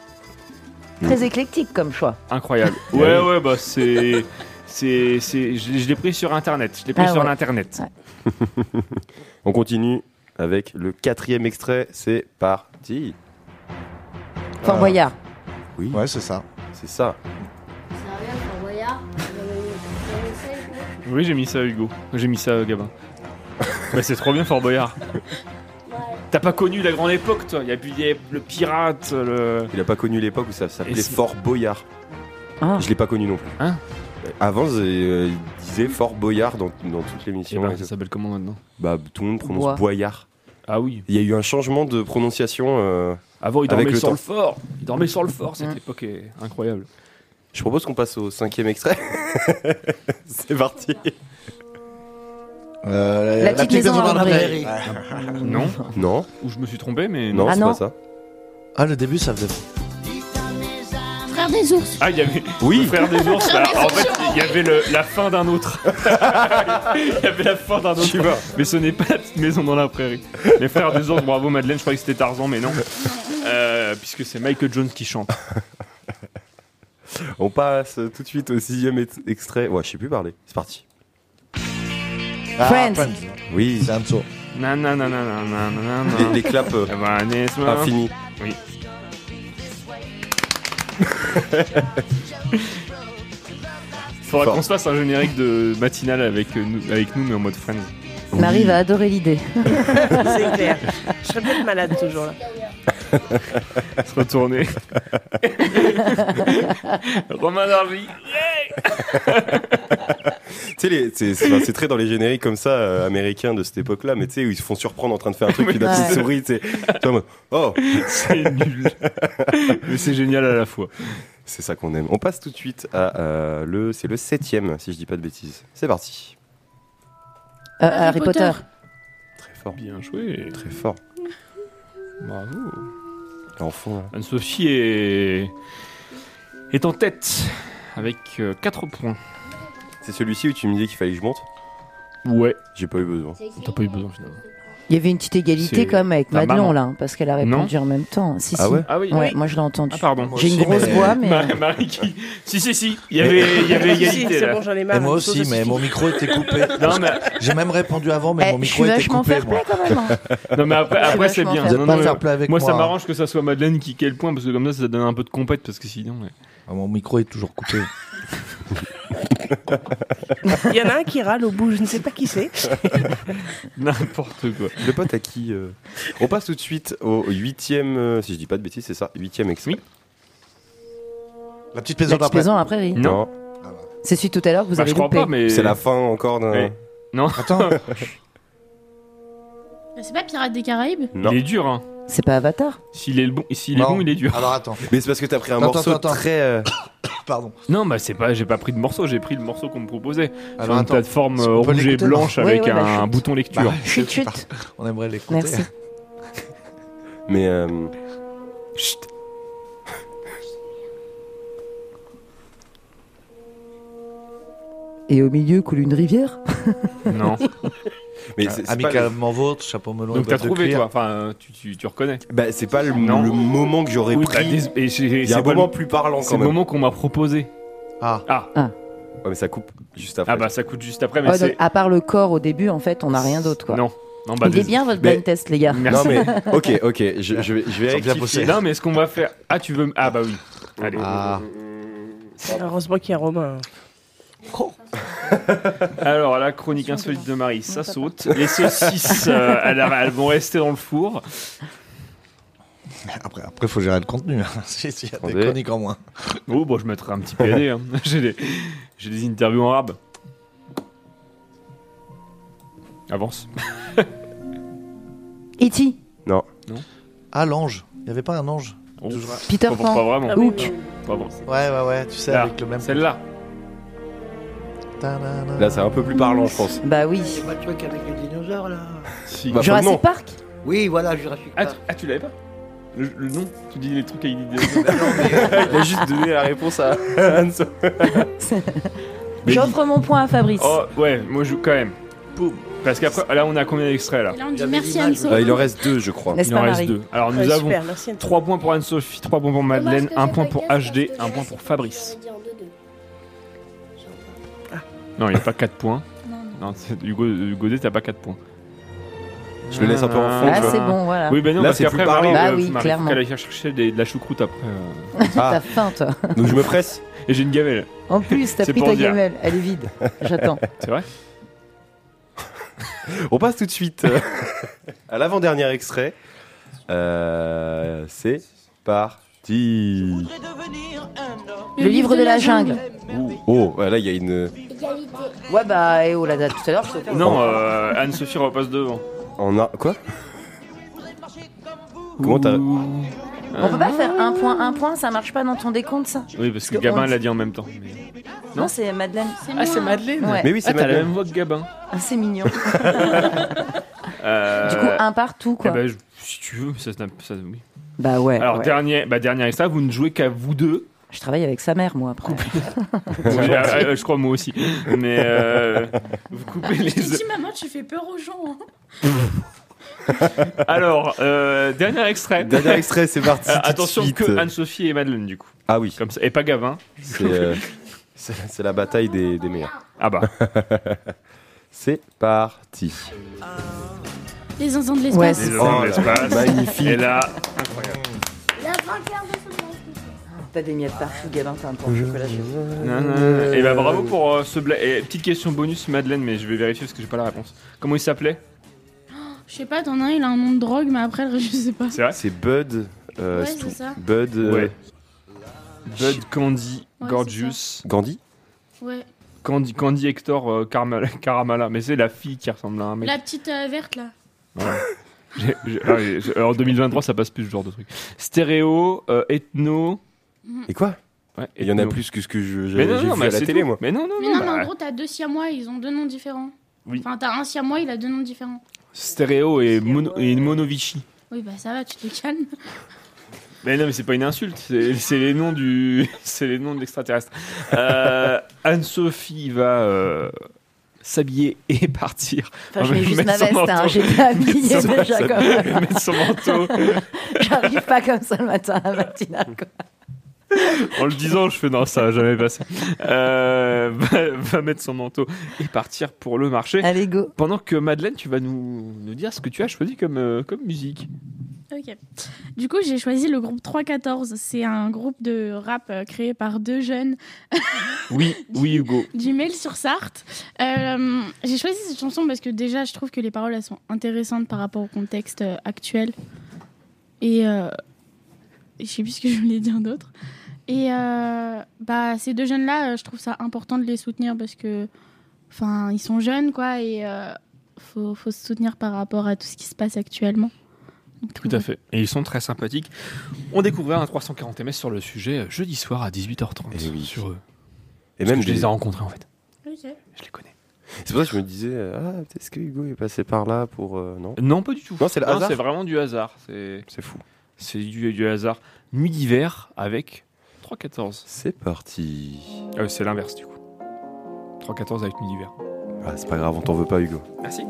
Très éclectique comme choix. Incroyable. *laughs* Ouais, ouais, bah c'est. C'est, c'est, je, je l'ai pris sur internet. Je l'ai pris Ah sur ouais. l'internet. *laughs* On continue avec le quatrième extrait. C'est parti. Fort Boyard. Oui, Ouais, c'est ça. c'est ça. Ça revient, Fort Boyard. Oui, j'ai mis ça, Hugo. J'ai mis ça, Gabin. bah, c'est trop bien, Fort Boyard. T'as pas connu la grande époque, toi Il y a a le pirate, le. Il a pas connu l'époque où ça s'appelait Fort Boyard. Ah. Je l'ai pas connu non plus. Hein Avant, euh, il disait Fort Boyard dans, dans toutes les Et émissions. ben, ça s'appelle comment maintenant? Bah, tout le monde prononce Bois. Boyard. Ah oui. Il y a eu un changement de prononciation. euh, Avant, il Avec dormait le sur temps. le fort. Il dormait sur le fort. Cette Mm. époque est incroyable. Je propose qu'on passe au cinquième extrait. *laughs* C'est parti. Euh, La petite maison dans la prairie. Non Non, Ou je me suis trompé, mais non, Ah c'est non. pas ça. Ah, le début, ça faisait. Frère des ours. Ah, il y avait Oui. le frère des ours. là. *laughs* En fait, il y avait le- la fin d'un autre. *laughs* Il y avait la fin d'un autre. Mais ce n'est pas la petite maison dans la prairie. Les frères des ours, bravo Madeleine, je croyais que c'était Tarzan, mais non. Euh, puisque c'est Michael Jones qui chante. *laughs* On passe tout de suite au sixième ex- extrait. Ouais, je sais plus parler. C'est parti. Ah, Friends. Oui. C'est Anso. Nananananananana. Les, les claps euh, infinis. Oui. *laughs* Faudra Fort. qu'on se fasse un générique de matinale avec, euh, nous, avec nous, mais en mode Friends. Marie va adorer l'idée. *laughs* C'est clair. Je serais peut-être malade ce jour-là. *laughs* Se retourner. *laughs* Romain Darby. Tu sais, les- c'est très dans les génériques comme ça, euh, américains de cette époque-là, mais tu sais, où ils se font surprendre en train de faire un truc, puis la petite souris, tu sais. Oh C'est nul. Mais c'est génial à la fois. C'est ça qu'on aime. On passe tout de suite à euh, le. C'est le septième, si je dis pas de bêtises. C'est parti. Euh, Harry Potter. Très fort. Bien joué. Très fort. Bravo. L'enfant. Anne-Sophie est... est en tête avec 4 points. C'est celui-ci où tu me disais qu'il fallait que je monte? Ouais. J'ai pas eu besoin. T'as pas eu besoin finalement. Il y avait une petite égalité quand même avec Madelon maman. là, hein, parce qu'elle a répondu en même temps. Si, Ah si. ouais Ah oui. Ouais, Oui. moi je l'ai entendu. Ah pardon. J'ai une grosse voix, mais. Marie, Marie qui... Si, si, si. Il y avait, il y avait *laughs* Si, égalité c'est là. bon, j'en ai marre. Et moi aussi, mais suffit. mon micro était coupé. *laughs* Non, mais- J'ai même répondu avant, mais Eh, mon je micro suis était vachement coupé. fair-play moi. quand même. hein. *laughs* Non mais après, Je suis après c'est vachement bien. Non, Vous non, pas mais fair-play avec moi, ça moi. m'arrange que ça soit Madeleine qui le point parce que comme ça ça donne un peu de compète parce que sinon. Ah, mon micro est toujours coupé. Il y en a un qui râle au bout, je ne sais pas qui c'est. *laughs* N'importe quoi. Le pote à qui euh, On passe tout de suite au huitième, euh, si je dis pas de bêtises, c'est ça, huitième extrait. La petite La petite maison après, oui. Non, C'est celui tout à l'heure que vous Bah, avez je crois loupé. pas mais. c'est la fin encore d'un. Non. Attends, *laughs* C'est pas Pirates des Caraïbes? Non. Il est dur hein. C'est pas Avatar S'il est le bon, s'il est Non. bon, il est dur. alors attends. Mais c'est parce que t'as pris un Attends, morceau attends, attends. très. euh, *coughs* Pardon. Non, bah c'est pas, j'ai pas pris de morceau, j'ai pris le morceau qu'on me proposait sur Alors une attends. plateforme euh, peut rouge et l'écouter, blanche avec Ouais, bah, un chut. bouton lecture. Bah, Chut, chut. On aimerait l'écouter. Merci. *laughs* Mais. euh, Et au milieu coule une rivière *laughs* Non. Mais c'est c'est le- Amicalement vôtre, chapeau melon Donc et t'as trouvé cuir. toi, enfin euh, tu, tu, tu reconnais. Bah, c'est pas le, Non. le moment que j'aurais Oui, pris. et j'ai- Il y c'est a un moment le- plus parlant C'est le moment qu'on m'a proposé. Ah, Ah, Ouais, mais ça coupe juste après. ah bah ça coûte juste après, mais Ouais, donc, c'est. À part le corps au début, en fait, on n'a rien d'autre quoi. Non, non bah Il est bien votre Mais- blind test, les gars. Non, Merci. mais. *laughs* Ok, ok, je, je vais, je vais rectifier. Non, mais ce qu'on va faire. Ah, tu veux. Ah, bah oui. Allez. ah. Heureusement qu'il y a Romain. *laughs* Alors, la chronique insolite de Marie, ça saute. Les saucisses, euh, *laughs* elles, elles vont rester dans le four. Après, après, faut gérer le contenu. hein. *laughs* Si- S'il y a des chroniques en moins. Oh, bon, je mettrai un petit PAD. hein. J'ai des, j'ai des interviews en arabe. Avance. E.T. Non. Ah, l'ange. Il n'y avait pas un ange? Oh, Peter Pan. pas vraiment. Ah oui, Hook. non. Ouais, ouais, ouais. Tu sais, Là, avec le même. Celle-là. Là, c'est un peu plus parlant, je pense. Bah oui. C'est pas le truc avec les dinosaures là Si. Bah. Jurassic Park Oui, voilà, Jurassic Ah, Park. tu, ah, tu l'avais pas le, le nom Tu dis les trucs avec des *laughs* dinosaures. Non, mais- Il a juste donné la réponse à Anso. *laughs* J'offre mon point à Fabrice. Oh, ouais, moi je quand même. Poum. Parce qu'après, là, on a combien d'extraits là Et là, on dit J'avais merci l'image, Anso. Euh, il en reste deux, je crois. Il en pas, reste Marie deux. Alors, nous Ouais, avons super, merci Anne. 3 points pour Anne-Sophie, 3 points pour Madeleine, 1 point pour HD, 1 point pour Fabrice. Non, il n'y a pas 4 points. *laughs* Non, c'est- Hugo, Hugo D, t'as pas 4 points. Je le laisse un peu en fond. Ah, tu vois. c'est bon, voilà. Oui, ben non, Là, parce c'est qu'après, plus. Marie, Bah euh, oui, Marie, faut clairement. qu'elle aille chercher des- de la choucroute après. euh. *laughs* Ah, T'as faim, toi. donc je me presse. Et j'ai une gamelle. En plus, t'as *laughs* C'est pris pour ta dire. gamelle. Elle est vide. J'attends. C'est vrai On passe tout de suite euh, à l'avant-dernier extrait. Euh, c'est parti. Le livre de la jungle. Oh, ouais, là, il y a une. Ouais, bah, eh oh, là, tout à l'heure, je te Non, euh, Anne-Sophie repasse devant. En a... Quoi Comment t'as. On peut pas faire un point, un point, ça marche pas dans ton décompte, ça Oui, parce que Gabin on- l'a dit en même temps. mais- Non, c'est Madeleine. Ah, c'est Madeleine Ouais. Mais oui, c'est Ah, t'as la Madeleine. même voix que Gabin. Ah, c'est mignon. *laughs* Euh, Du coup, un partout, eh quoi. ben, je- si tu veux, ça, ça, oui. Bah ouais. Alors, ouais. dernier, bah, dernier extrait, vous ne jouez qu'à vous deux. Je travaille avec sa mère, moi, après. Ouais, *laughs* euh, je crois moi aussi. Mais euh, *laughs* vous coupez les dit, maman, tu fais peur aux gens. hein. *laughs* Alors, euh, dernier extrait. Dernier extrait, c'est parti. Euh, attention suite. que Anne-Sophie et Madeleine, du coup. Ah oui, Comme ça. Et pas Gavin. c'est euh, la bataille des, des meilleurs. Ah bah. C'est parti. Les enfants de Ouais, l'espace. c'est Les Oh de l'espace. magnifique. Et là, La T'as des miettes partout, Gabin, t'as un pain au chocolat. chez toi. Non, non, non. Et bah bravo pour euh, ce bla... et petite question bonus Madeleine, mais je vais vérifier parce que j'ai pas la réponse. Comment il s'appelait? Je sais pas, t'en as un, il a un nom de drogue, mais après, le reste, je sais pas. C'est vrai? C'est Bud. euh, Ouais, c'est ça. Bud. euh, Ouais. Bud Candy Ouais, Gorgeous. Gandhi? Ouais. Candy, Candy Hector euh, Caramala. Mais c'est la fille qui ressemble à un mec. La petite euh, verte, là. Ouais. J'ai- j'ai- ah oui, j'ai- en 2023, ça passe plus ce genre de truc. Stéréo, euh, ethno. Et quoi Ouais, Il y en a plus que ce que je- j'ai Mais non, j'ai non, vu mais à la télé, tout. moi. Mais non, non, Mais non. non, mais bah, en gros, t'as deux siamois, ils ont deux noms différents. Oui. Enfin, t'as un siamois, il a deux noms différents. Stéréo et, Mono, et Monovici. Oui, bah ça va, tu te calmes. *laughs* Mais non, mais c'est pas une insulte, c'est les noms du, *laughs* c'est les noms de l'extraterrestre. Euh, Anne-Sophie va euh, s'habiller et *laughs* partir. Enfin, je mets juste ma veste, hein, j'ai pas habillé déjà même. Mettre son manteau. J'arrive pas comme ça le matin à la matinale, quoi. En le disant, je fais non, ça va jamais passer. Euh, va, va mettre son manteau et partir pour le marché. Allez, go. Pendant que Madeleine, tu vas nous, nous dire ce que tu as choisi comme, euh, comme musique. Ok. Du coup, j'ai choisi le groupe 314. C'est un groupe de rap euh, créé par deux jeunes *laughs* Oui, oui, Hugo. du mail sur Sarthe. Euh, j'ai choisi cette chanson parce que déjà, je trouve que les paroles elles sont intéressantes par rapport au contexte actuel. Et euh, je sais plus ce que je voulais dire d'autre. Et euh, bah, ces deux jeunes-là, euh, je trouve ça important de les soutenir parce que, enfin, ils sont jeunes, quoi, et euh, faut, faut se soutenir par rapport à tout ce qui se passe actuellement. Tout à fait. Et ils sont très sympathiques. On découvrira un 340 ms sur le sujet euh, jeudi soir à 18h30 sur eux. Et Parce même que je les ai rencontrés en fait. Je les connais. C'est pour ça que je me disais, euh, ah, est-ce que Hugo est passé par là pour. euh, non? Non, pas du tout. Non, c'est le Non, hasard. C'est vraiment du hasard. C'est C'est fou. c'est du, du hasard. Nuit d'hiver avec 314. C'est parti. Euh, c'est l'inverse du coup. 314 avec d'hiver. Ah, c'est pas grave, on t'en veut pas, Hugo. Merci.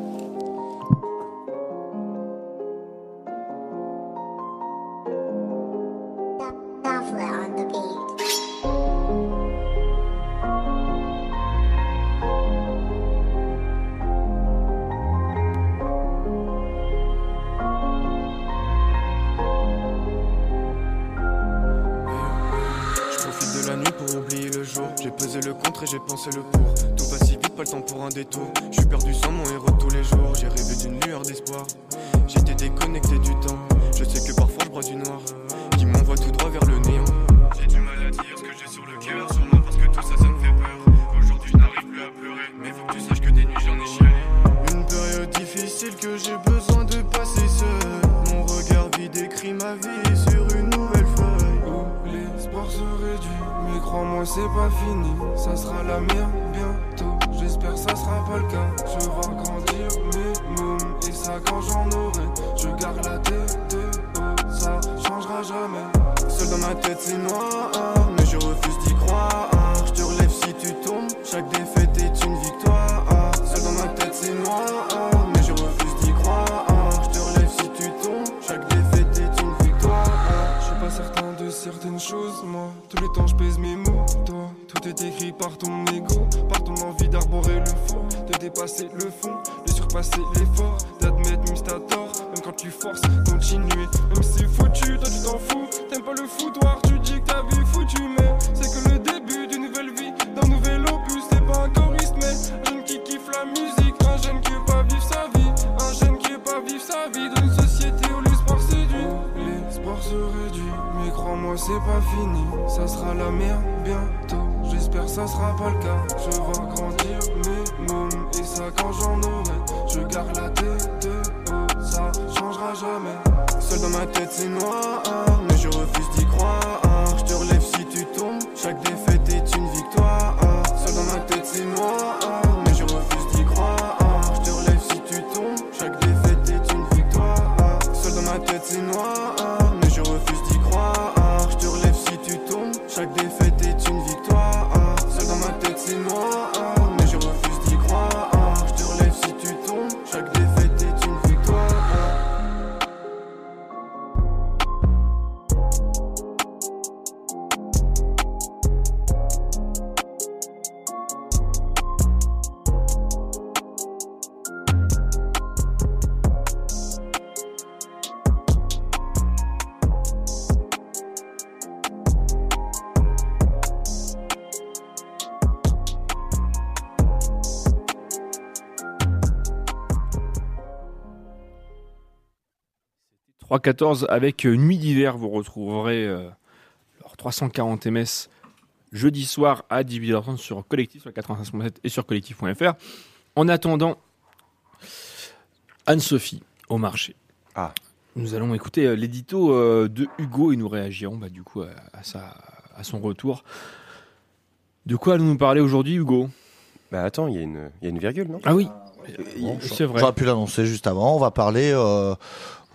3-14 avec euh, Nuit d'hiver. Vous retrouverez euh, leur 340 ms jeudi soir à 18h30 sur Collectif, sur 85.7 et sur collectif.fr. En attendant, Anne-Sophie au marché. Ah. Nous allons écouter euh, l'édito euh, de Hugo et nous réagirons bah, du coup à, à sa- à son retour. De quoi allons-nous parler aujourd'hui, Hugo? Bah attends, il y, a une- il y a une virgule, non? Ah oui, Bon, c'est vrai. J'aurais pu l'annoncer juste avant. On va parler. euh, euh,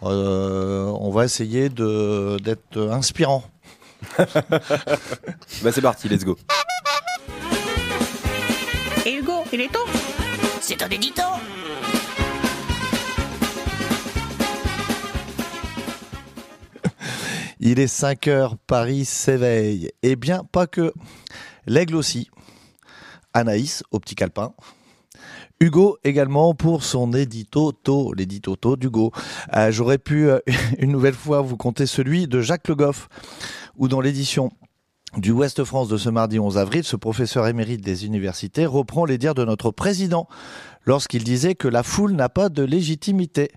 on va essayer de d'être inspirant. *laughs* Bah c'est parti, let's go. Et Hugo, il est temps C'est un édito *laughs* Il est 5 heures, Paris s'éveille. Eh bien, pas que. L'aigle aussi. Anaïs, au petit calepin. Hugo également pour son édito to, l'édito to d'Hugo. Euh, J'aurais pu euh, *laughs* une nouvelle fois vous conter celui de Jacques Le Goff, où dans l'édition du Ouest France de ce mardi 11 avril, ce professeur émérite des universités reprend les dires de notre président lorsqu'il disait que la foule n'a pas de légitimité.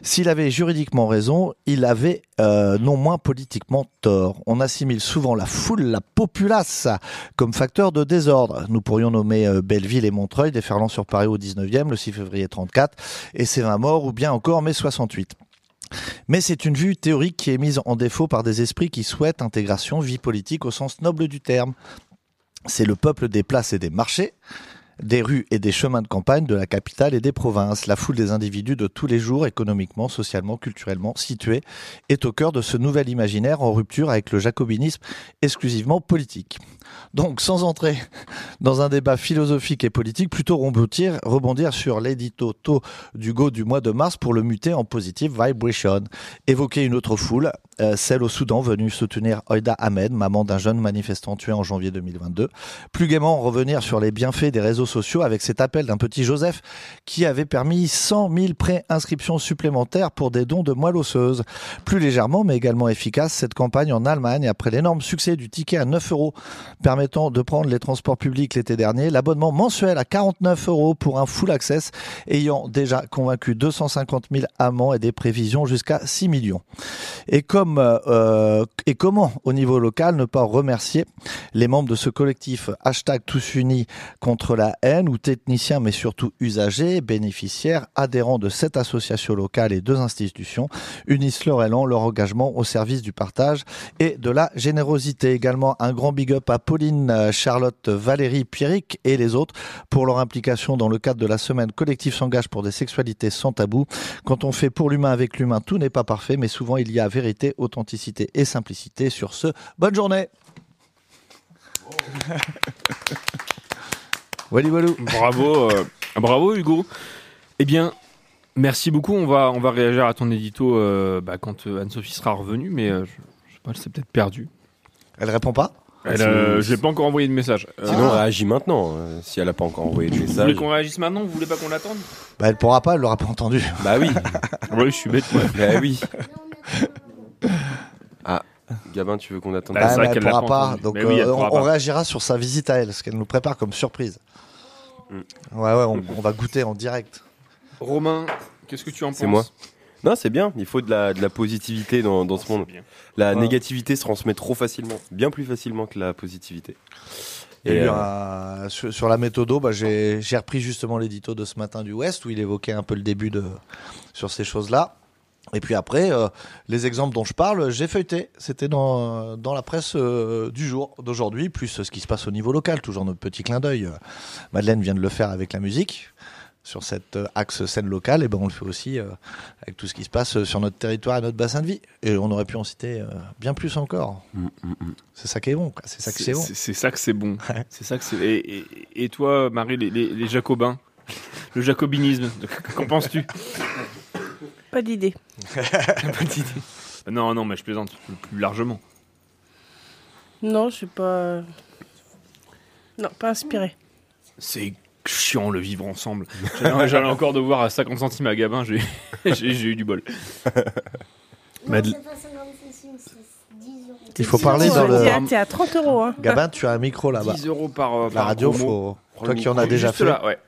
S'il avait juridiquement raison, il avait euh, non moins politiquement tort. On assimile souvent la foule, la populace, comme facteur de désordre. Nous pourrions nommer euh, Belleville et Montreuil, déferlant sur Paris au 19e, le 6 février 34, et ses 20 morts, ou bien encore mai 68. Mais c'est une vue théorique qui est mise en défaut par des esprits qui souhaitent intégration, vie politique au sens noble du terme. C'est le peuple des places et des marchés, des rues et des chemins de campagne de la capitale et des provinces. La foule des individus de tous les jours, économiquement, socialement, culturellement situés, est au cœur de ce nouvel imaginaire en rupture avec le jacobinisme exclusivement politique. Donc, sans entrer dans un débat philosophique et politique, plutôt rebondir, rebondir sur l'édito to d'Hugo du mois de mars pour le muter en positive vibration. Évoquer une autre foule, euh, celle au Soudan venue soutenir Oida Ahmed, maman d'un jeune manifestant tué en janvier 2022. Plus gaiement, revenir sur les bienfaits des réseaux sociaux avec cet appel d'un petit Joseph qui avait permis 100 000 pré-inscriptions supplémentaires pour des dons de moelle osseuse. Plus légèrement, mais également efficace, cette campagne en Allemagne, après l'énorme succès du ticket à 9 euros permettant de prendre les transports publics l'été dernier, l'abonnement mensuel à 49 euros pour un full access ayant déjà convaincu 250 000 amants et des prévisions jusqu'à 6 millions. Et comme euh, et comment au niveau local ne pas remercier les membres de ce collectif? Hashtag tous unis contre la haine ou techniciens mais surtout usagers, bénéficiaires, adhérents de cette association locale et deux institutions unissent leur élan, leur engagement au service du partage et de la générosité. Également un grand big up à Pauline, euh, Charlotte, Valérie, Pierrick et les autres pour leur implication dans le cadre de la semaine collectif s'engage pour des sexualités sans tabou. Quand on fait pour l'humain avec l'humain, tout n'est pas parfait, mais souvent il y a vérité, authenticité et simplicité. Sur ce, bonne journée. *laughs* Wally walou. Bravo, euh, bravo Hugo. Eh bien, merci beaucoup. On va, on va réagir à ton édito euh, bah, quand euh, Anne-Sophie sera revenue, mais euh, je, je sais pas, elle s'est peut-être perdue. Elle répond pas Elle, euh, je n'ai pas encore envoyé de message. Euh, Sinon, réagis maintenant, euh, si elle n'a pas encore envoyé de vous voulez message. qu'on réagisse maintenant Vous voulez pas qu'on l'attende Bah, elle pourra pas, elle l'aura pas entendu. Bah oui. *laughs* Oui, je suis bête. moi. bah oui. Gabin, tu veux qu'on attende Bah, Ah, mais vrai elle qu'elle l'a pourra pas. Donc oui, euh, pourra on, réagira sur sa visite à elle, ce qu'elle nous prépare comme surprise. Mm. Ouais, ouais, on, on va goûter en direct. Romain, qu'est-ce que tu en penses C'est moi. Non, c'est bien. Il faut de la, de la positivité dans, dans ce monde. La Ouais. négativité se transmet trop facilement, bien plus facilement que la positivité. Et, euh, euh, sur, sur la méthodo, bah, j'ai repris justement l'édito de ce matin du Ouest où il évoquait un peu le début de sur ces choses-là. Et puis après, euh, les exemples dont je parle, j'ai feuilleté. C'était dans, dans la presse euh, du jour, d'aujourd'hui, plus ce qui se passe au niveau local. Toujours notre petit clin d'œil. Madeleine vient de le faire avec la musique. Sur cet euh, axe scène locale, et ben on le fait aussi euh, avec tout ce qui se passe sur notre territoire et notre bassin de vie. Et on aurait pu en citer bien plus encore. C'est ça qui est bon, c'est ça que c'est bon. C'est c'est ça que c'est bon. *laughs* C'est ça que c'est. Et, et- et toi, Marie, les, les- les jacobins, le jacobinisme, *laughs* qu'en penses-tu? Pas d'idée. *laughs* Pas d'idée. Non, non, mais je plaisante plus- largement. Non, je suis pas. Non, pas inspiré. C'est chiant le vivre ensemble. J'allais *laughs* encore devoir à 50 centimes à Gabin, j'ai *laughs* eu du bol. Madele- c'est pas 56 centimes, c'est 10 euros. Il faut parler dans le. T'es à 30 euros. Hein. Gabin, tu as un micro là-bas. 10 euros par, euh, La par radio, promo. faut. Toi qui en as déjà fait. là, ouais.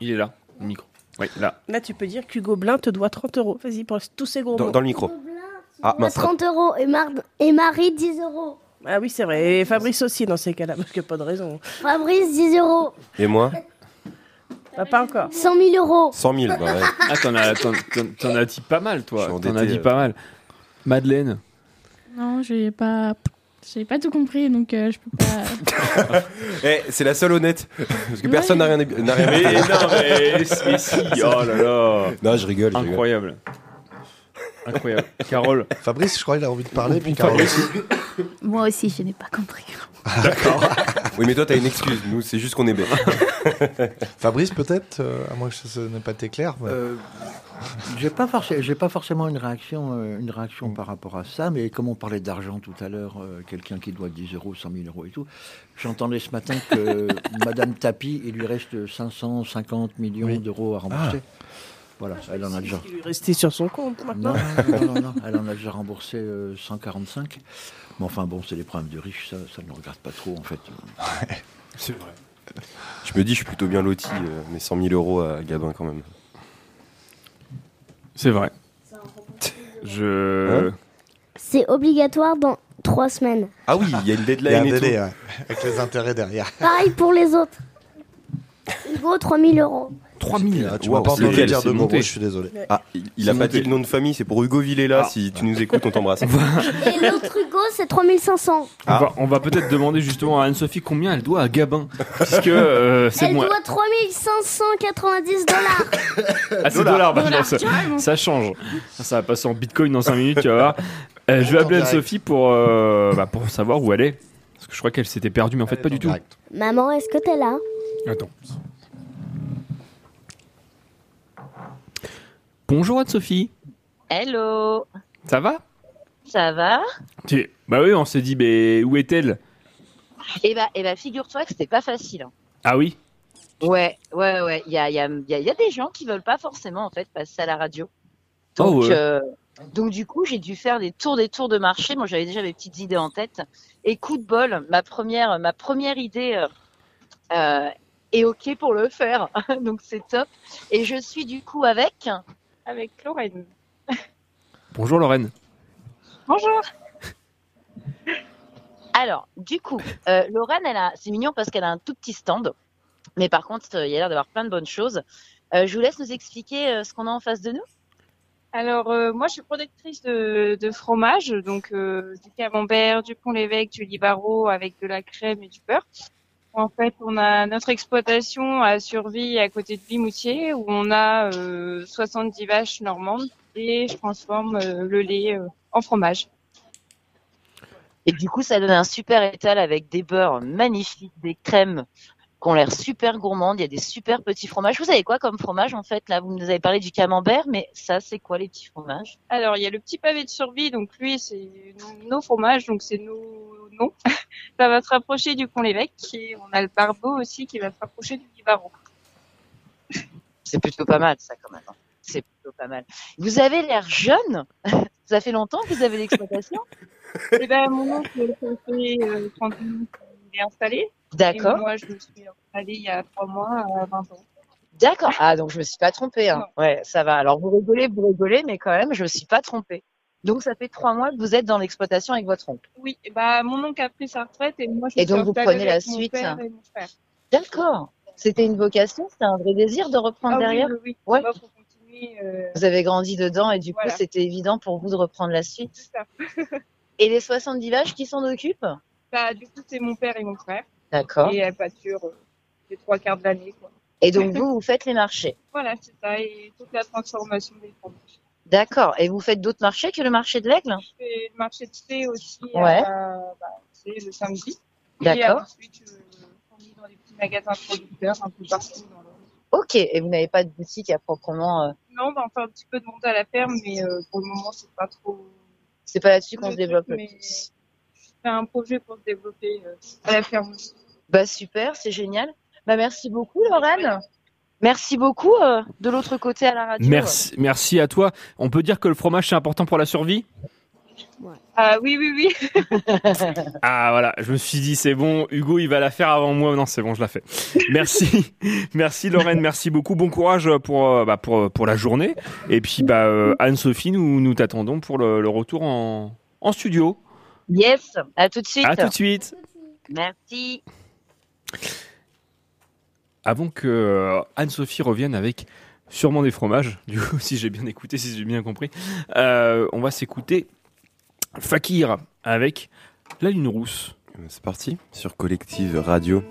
Il est là, le micro. Oui, là. Là, tu peux dire qu'Hugo Blin te doit 30 euros. Vas-y, pour tous ces gros Dans, mots. dans le micro. Ah, mince. 30 euros et, Mar- et Marie 10 euros. Ah oui, c'est vrai. Et Fabrice aussi dans ces cas-là, parce qu'il n'y a pas de raison. Fabrice 10 euros. Et moi Bah, pas encore. 100 000 euros. 100 000, bah ouais. Ah, t'en as, dit pas mal, toi. T'en as dit euh. pas mal. Madeleine? Non, j'ai pas. J'ai pas tout compris, donc euh, je peux pas. *laughs* Eh, c'est la seule honnête. Parce que personne n'a rien, n'a rien Mais non, mais, mais si. *laughs* Oh là là. Non, je rigole. je rigole. Incroyable. Incroyable. Carole. Fabrice, je crois qu'il a envie de parler, puis Fabrice. Carole aussi. Moi aussi, je n'ai pas compris. D'accord. *laughs* oui, mais toi, t'as une excuse. Nous, c'est juste qu'on est bête. Fabrice, peut-être, euh, à moins que ce n'ait pas été clair. mais- Euh, j'ai pas forcément, j'ai pas forcément une réaction, euh, une réaction par rapport à ça, mais comme on parlait d'argent tout à l'heure, euh, quelqu'un qui doit 10 euros, 100 000 euros et tout, j'entendais ce matin que *laughs* Madame Tapi, il lui reste 550 millions d'euros à rembourser. Voilà, elle en a déjà. Il est resté sur son compte Non, maintenant. non, non, non, *laughs* elle en a déjà remboursé euh, 145. Mais enfin bon, c'est des problèmes de riches, ça, ça ne nous regarde pas trop en fait. C'est vrai. Je me dis, je suis plutôt bien loti, euh, mais 100 000 euros à Gabin quand même. C'est vrai. Je. Hein C'est obligatoire dans 3 semaines. Ah oui, il y a une Il y a deadline un délai, ouais, avec les intérêts derrière. Pareil pour les autres. Hugo, 3 000 euros. 3000 Ah, tu m'as pas entendu dire de mots, je suis désolé. Ah, il, il a pas monté. dit le nom de famille, c'est pour Hugo Villela. Ah. Si tu nous écoutes, on t'embrasse. *laughs* Et l'autre Hugo, c'est 3 500. On va, on va peut-être demander justement à Anne-Sophie combien elle doit à Gabin. Puisque euh, c'est Elle moi. doit 3 590 dollars. Ah, c'est dollars, bah, Dollars, non, ça, change. Ça va passer en bitcoin dans 5 minutes, tu vas voir. Euh, je vais appeler. Anne-Sophie pour, euh, bah, pour savoir où elle est. Parce que je crois qu'elle s'était perdue, mais en fait, pas du tout. Maman, est-ce que t'es là? Attends. Bonjour Anne-Sophie. Hello, Ça va? Ça va? Tu- Bah oui, on s'est dit, mais où est-elle? Eh bah, eh bah figure-toi que c'était pas facile. hein. Ah oui? Ouais, ouais, ouais. Il y a, il y, a, il y a- il y a des gens qui veulent pas forcément en fait passer à la radio. Oh, Donc, ouais. euh, donc du coup, j'ai dû faire des tours, des tours de marché. Moi, j'avais déjà mes petites idées en tête. Et coup de bol, ma première, ma première idée euh, euh, est ok pour le faire. *laughs* donc c'est top. Et je suis du coup avec avec Lorraine. Bonjour Lorraine. Bonjour. *laughs* Alors, du coup, euh, Lorraine, elle a, c'est mignon parce qu'elle a un tout petit stand, mais par contre, euh, il y a l'air d'avoir plein de bonnes choses. Euh, je vous laisse nous expliquer euh, ce qu'on a en face de nous. Alors, euh, moi, je suis productrice de, de fromage, donc euh, du camembert, du pont-l'évêque, du libaro avec de la crème et du beurre. En fait, on a notre exploitation à Survie à côté de Vimoutier où on a euh, 70 vaches normandes et je transforme euh, le lait euh, en fromage. Et du coup, ça donne un super étal avec des beurres magnifiques, des crèmes qui ont l'air super gourmandes. Il y a des super petits fromages. Vous savez quoi comme fromage en fait Là, vous nous avez parlé du camembert, mais ça, c'est quoi les petits fromages? Alors, il y a le petit pavé de Survie, donc lui, c'est nos fromages, donc c'est nos noms. *laughs* Ça va se rapprocher du pont-l'évêque et on a le barbeau aussi qui va se rapprocher du libaro. C'est plutôt pas mal, ça, quand même. hein. C'est plutôt pas mal. Vous avez l'air jeune. *laughs* Ça fait longtemps que vous avez l'exploitation? Eh ben, mon oncle, ça fait euh, 30 ans qu'il est installé. D'accord. Moi, je me suis installée il y a 3 mois à 20 ans. D'accord. Ah, donc je me suis pas trompée. Hein. Ouais, ça va. Alors vous rigolez, vous rigolez, mais quand même, je me suis pas trompée. Donc ça fait trois mois que vous êtes dans l'exploitation avec votre oncle. Oui, ben, mon oncle a pris sa retraite et moi, je Et donc, vous prenez la suite. père et mon frère. D'accord. C'était une vocation, c'était un vrai désir de reprendre Ah derrière? oui, oui. Ouais. Bah, continuer, euh, Vous avez grandi dedans et du Voilà. coup, c'était évident pour vous de reprendre la suite? ça. *laughs* Et les 70 vaches qui s'en occupent? Bah, du coup, c'est mon père et mon frère. D'accord. Et elles pâturent euh, les trois quarts de l'année. Et donc vous, vous faites les marchés. *laughs* Voilà, c'est ça. Et toute la transformation des fromages. D'accord. Et vous faites d'autres marchés que le marché de l'aigle? Je fais le marché de thé aussi Ouais. euh, bah, c'est le samedi. Et D'accord. ensuite, je fournis dans des petits magasins producteurs un peu partout dans le Ok. Et vous n'avez pas de boutique à proprement. euh, Non, bah, enfin, un petit peu de monde à la ferme, mais euh, pour le moment, c'est pas trop. C'est pas là-dessus qu'on se développe mais. C'est un projet pour se développer euh, à la ferme aussi. Bah super, c'est génial. Bah merci beaucoup Lorraine. Merci beaucoup euh, de l'autre côté à la radio. Merci, merci à toi. On peut dire que le fromage c'est important pour la survie? Ah oui, oui, oui. *laughs* Ah voilà, je me suis dit c'est bon, Hugo il va la faire avant moi. Non, c'est bon, je la fais. Merci, *laughs* merci Lorraine, merci beaucoup. Bon courage pour euh, bah, pour pour la journée. Et puis bah euh, Anne-Sophie, nous nous t'attendons pour le, le retour en en studio. Yes, à tout de suite. À tout de suite. Merci. Avant que euh, Anne-Sophie revienne avec sûrement des fromages, *laughs* du coup, si j'ai bien écouté, si j'ai bien compris, euh, on va s'écouter Fakir avec La Lune Rousse. C'est parti sur Collective Radio.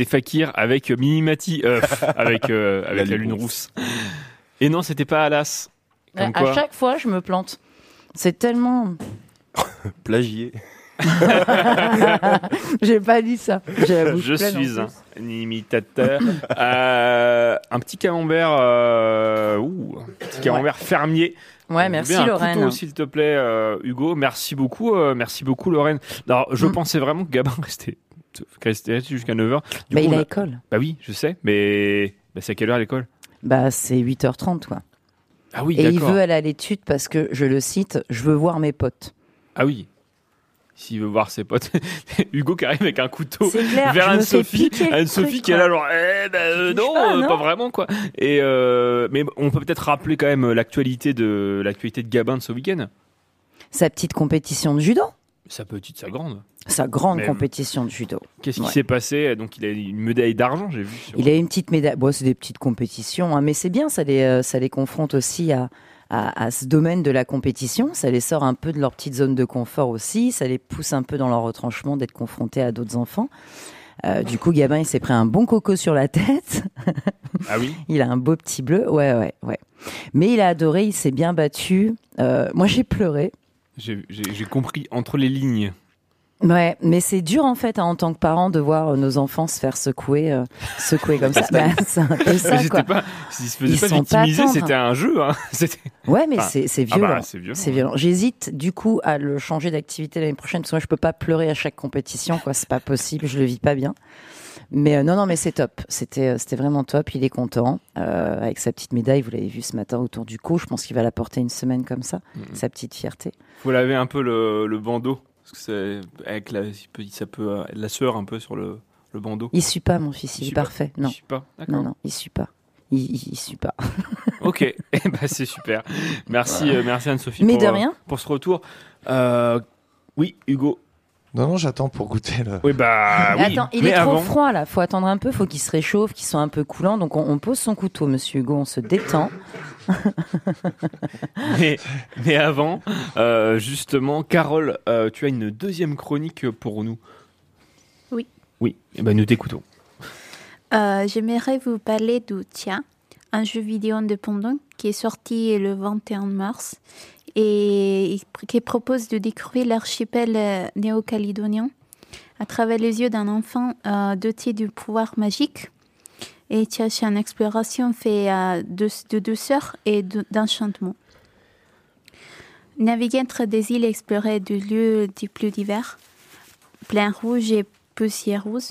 C'était Fakir avec Minimati, euh, *laughs* avec, euh, avec la, lune rousse. Et non, c'était pas Alas. Comme à quoi. chaque fois, je me plante. C'est tellement. *laughs* Plagié. *laughs* J'ai pas dit ça. Je suis un imitateur. Euh, un petit camembert, euh, ouh, un petit camembert fermier. Ouais, merci, bien Lorraine. s'il te plaît, euh, Hugo. Merci beaucoup, euh, merci beaucoup, Lorraine. Alors, je Mm. pensais vraiment que Gabin restait, restait jusqu'à 9h. Bah, il a école. Bah oui, je sais, mais bah, c'est à quelle heure l'école? Bah, c'est 8h30, quoi. Ah oui, Et il veut aller à l'étude parce que, je le cite, je veux voir mes potes. Ah oui. s'il veut voir ses potes. *laughs* Hugo qui arrive avec un couteau clair, vers Anne-Sophie. Anne-Sophie qui est là, genre, eh ben euh, non, pas, euh, non pas vraiment quoi. Et euh, mais on peut peut-être rappeler quand même l'actualité de l'actualité de Gabin de ce week-end. Sa petite compétition de judo. Sa petite, sa grande. Sa grande compétition de judo. Qu'est-ce qui Ouais. s'est passé? Donc il a une médaille d'argent, j'ai vu. sur- Il a une petite médaille. Bon, c'est des petites compétitions, hein, mais c'est bien, ça les, euh, ça les confronte aussi à, à, à ce domaine de la compétition. Ça les sort un peu de leur petite zone de confort aussi. Ça les pousse un peu dans leur retranchement d'être confrontés à d'autres enfants. Euh, du coup, Gabin, il s'est pris un bon coco sur la tête. Ah oui? *laughs* Il a un beau petit bleu. Ouais, ouais, ouais. Mais il a adoré, il s'est bien battu. Euh, moi, j'ai pleuré. J'ai compris entre les lignes. Ouais, mais c'est dur en fait hein, en tant que parent de voir euh, nos enfants se faire secouer, euh, secouer *laughs* comme ça. Bah, c'est un peu ça quoi. pas, s'ils se faisaient Ils pas victimiser, c'était un jeu. Hein. *laughs* Ouais, mais Enfin, c'est ah bah, c'est violent. c'est violent. J'hésite du coup à le changer d'activité l'année prochaine parce que moi je peux pas pleurer à chaque compétition, quoi. C'est pas possible, je le vis pas bien. Mais euh, non, non, mais c'est top. C'était, euh, c'était vraiment top. Il est content euh, avec sa petite médaille. Vous l'avez vu ce matin autour du cou. Je pense qu'il va la porter une semaine comme ça. Mhm. Sa petite fierté. Faut laver un peu le, le bandeau? Parce que c'est avec la, ça peut la sueur un peu sur le, le bandeau. Il suit pas, mon fils. Il, Il est suit pas? parfait. Il Non, suit pas? Non, non, il suit pas. Il, il, il suit pas. *laughs* Ok, Eh ben, c'est super. Merci, Voilà. euh, merci Anne-Sophie Mais pour, de rien. pour ce retour. Oui, Hugo. Non, non, j'attends pour goûter. Oui, bah *laughs* oui. Attends, il mais est trop froid là. Faut attendre un peu. Faut qu'il se réchauffe, qu'il soit un peu coulant. Donc on, on pose son couteau, Monsieur Hugo. On se détend. *laughs* mais, mais avant, euh, justement, Carole, euh, tu as une deuxième chronique pour nous. Oui. Oui, eh ben, nous t'écoutons. Euh, J'aimerais vous parler de Tia, un jeu vidéo indépendant qui est sorti le 21 mars et qui propose de découvrir l'archipel euh, néo-calédonien à travers les yeux d'un enfant euh, doté du pouvoir magique. Et c'est une exploration faite de, douceur et de- d'enchantement. Naviguer entre des îles explorées de lieux des plus divers, plein rouge et poussière rouge,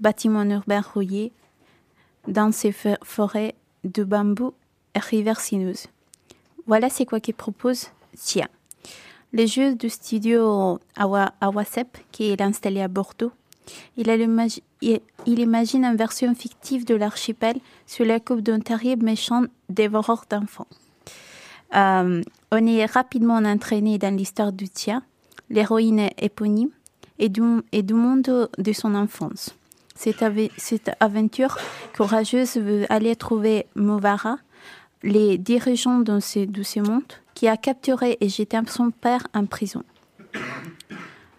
bâtiments urbains rouillés, dans ces fo- forêts de bambou et rivières sinueuses. Voilà c'est quoi qu'il propose Tia. Le jeu du studio Awa- Awasep, qui est installé à Bordeaux, il, il imagine une version fictive de l'archipel sous la coupe d'un terrible méchant dévoreur d'enfants. Euh, on est rapidement entraîné dans l'histoire du Tia, l'héroïne éponyme, et du, monde de son enfance. Cette aventure courageuse veut aller trouver Movara, les dirigeants de ce, de monde, qui a capturé et jeté son père en prison.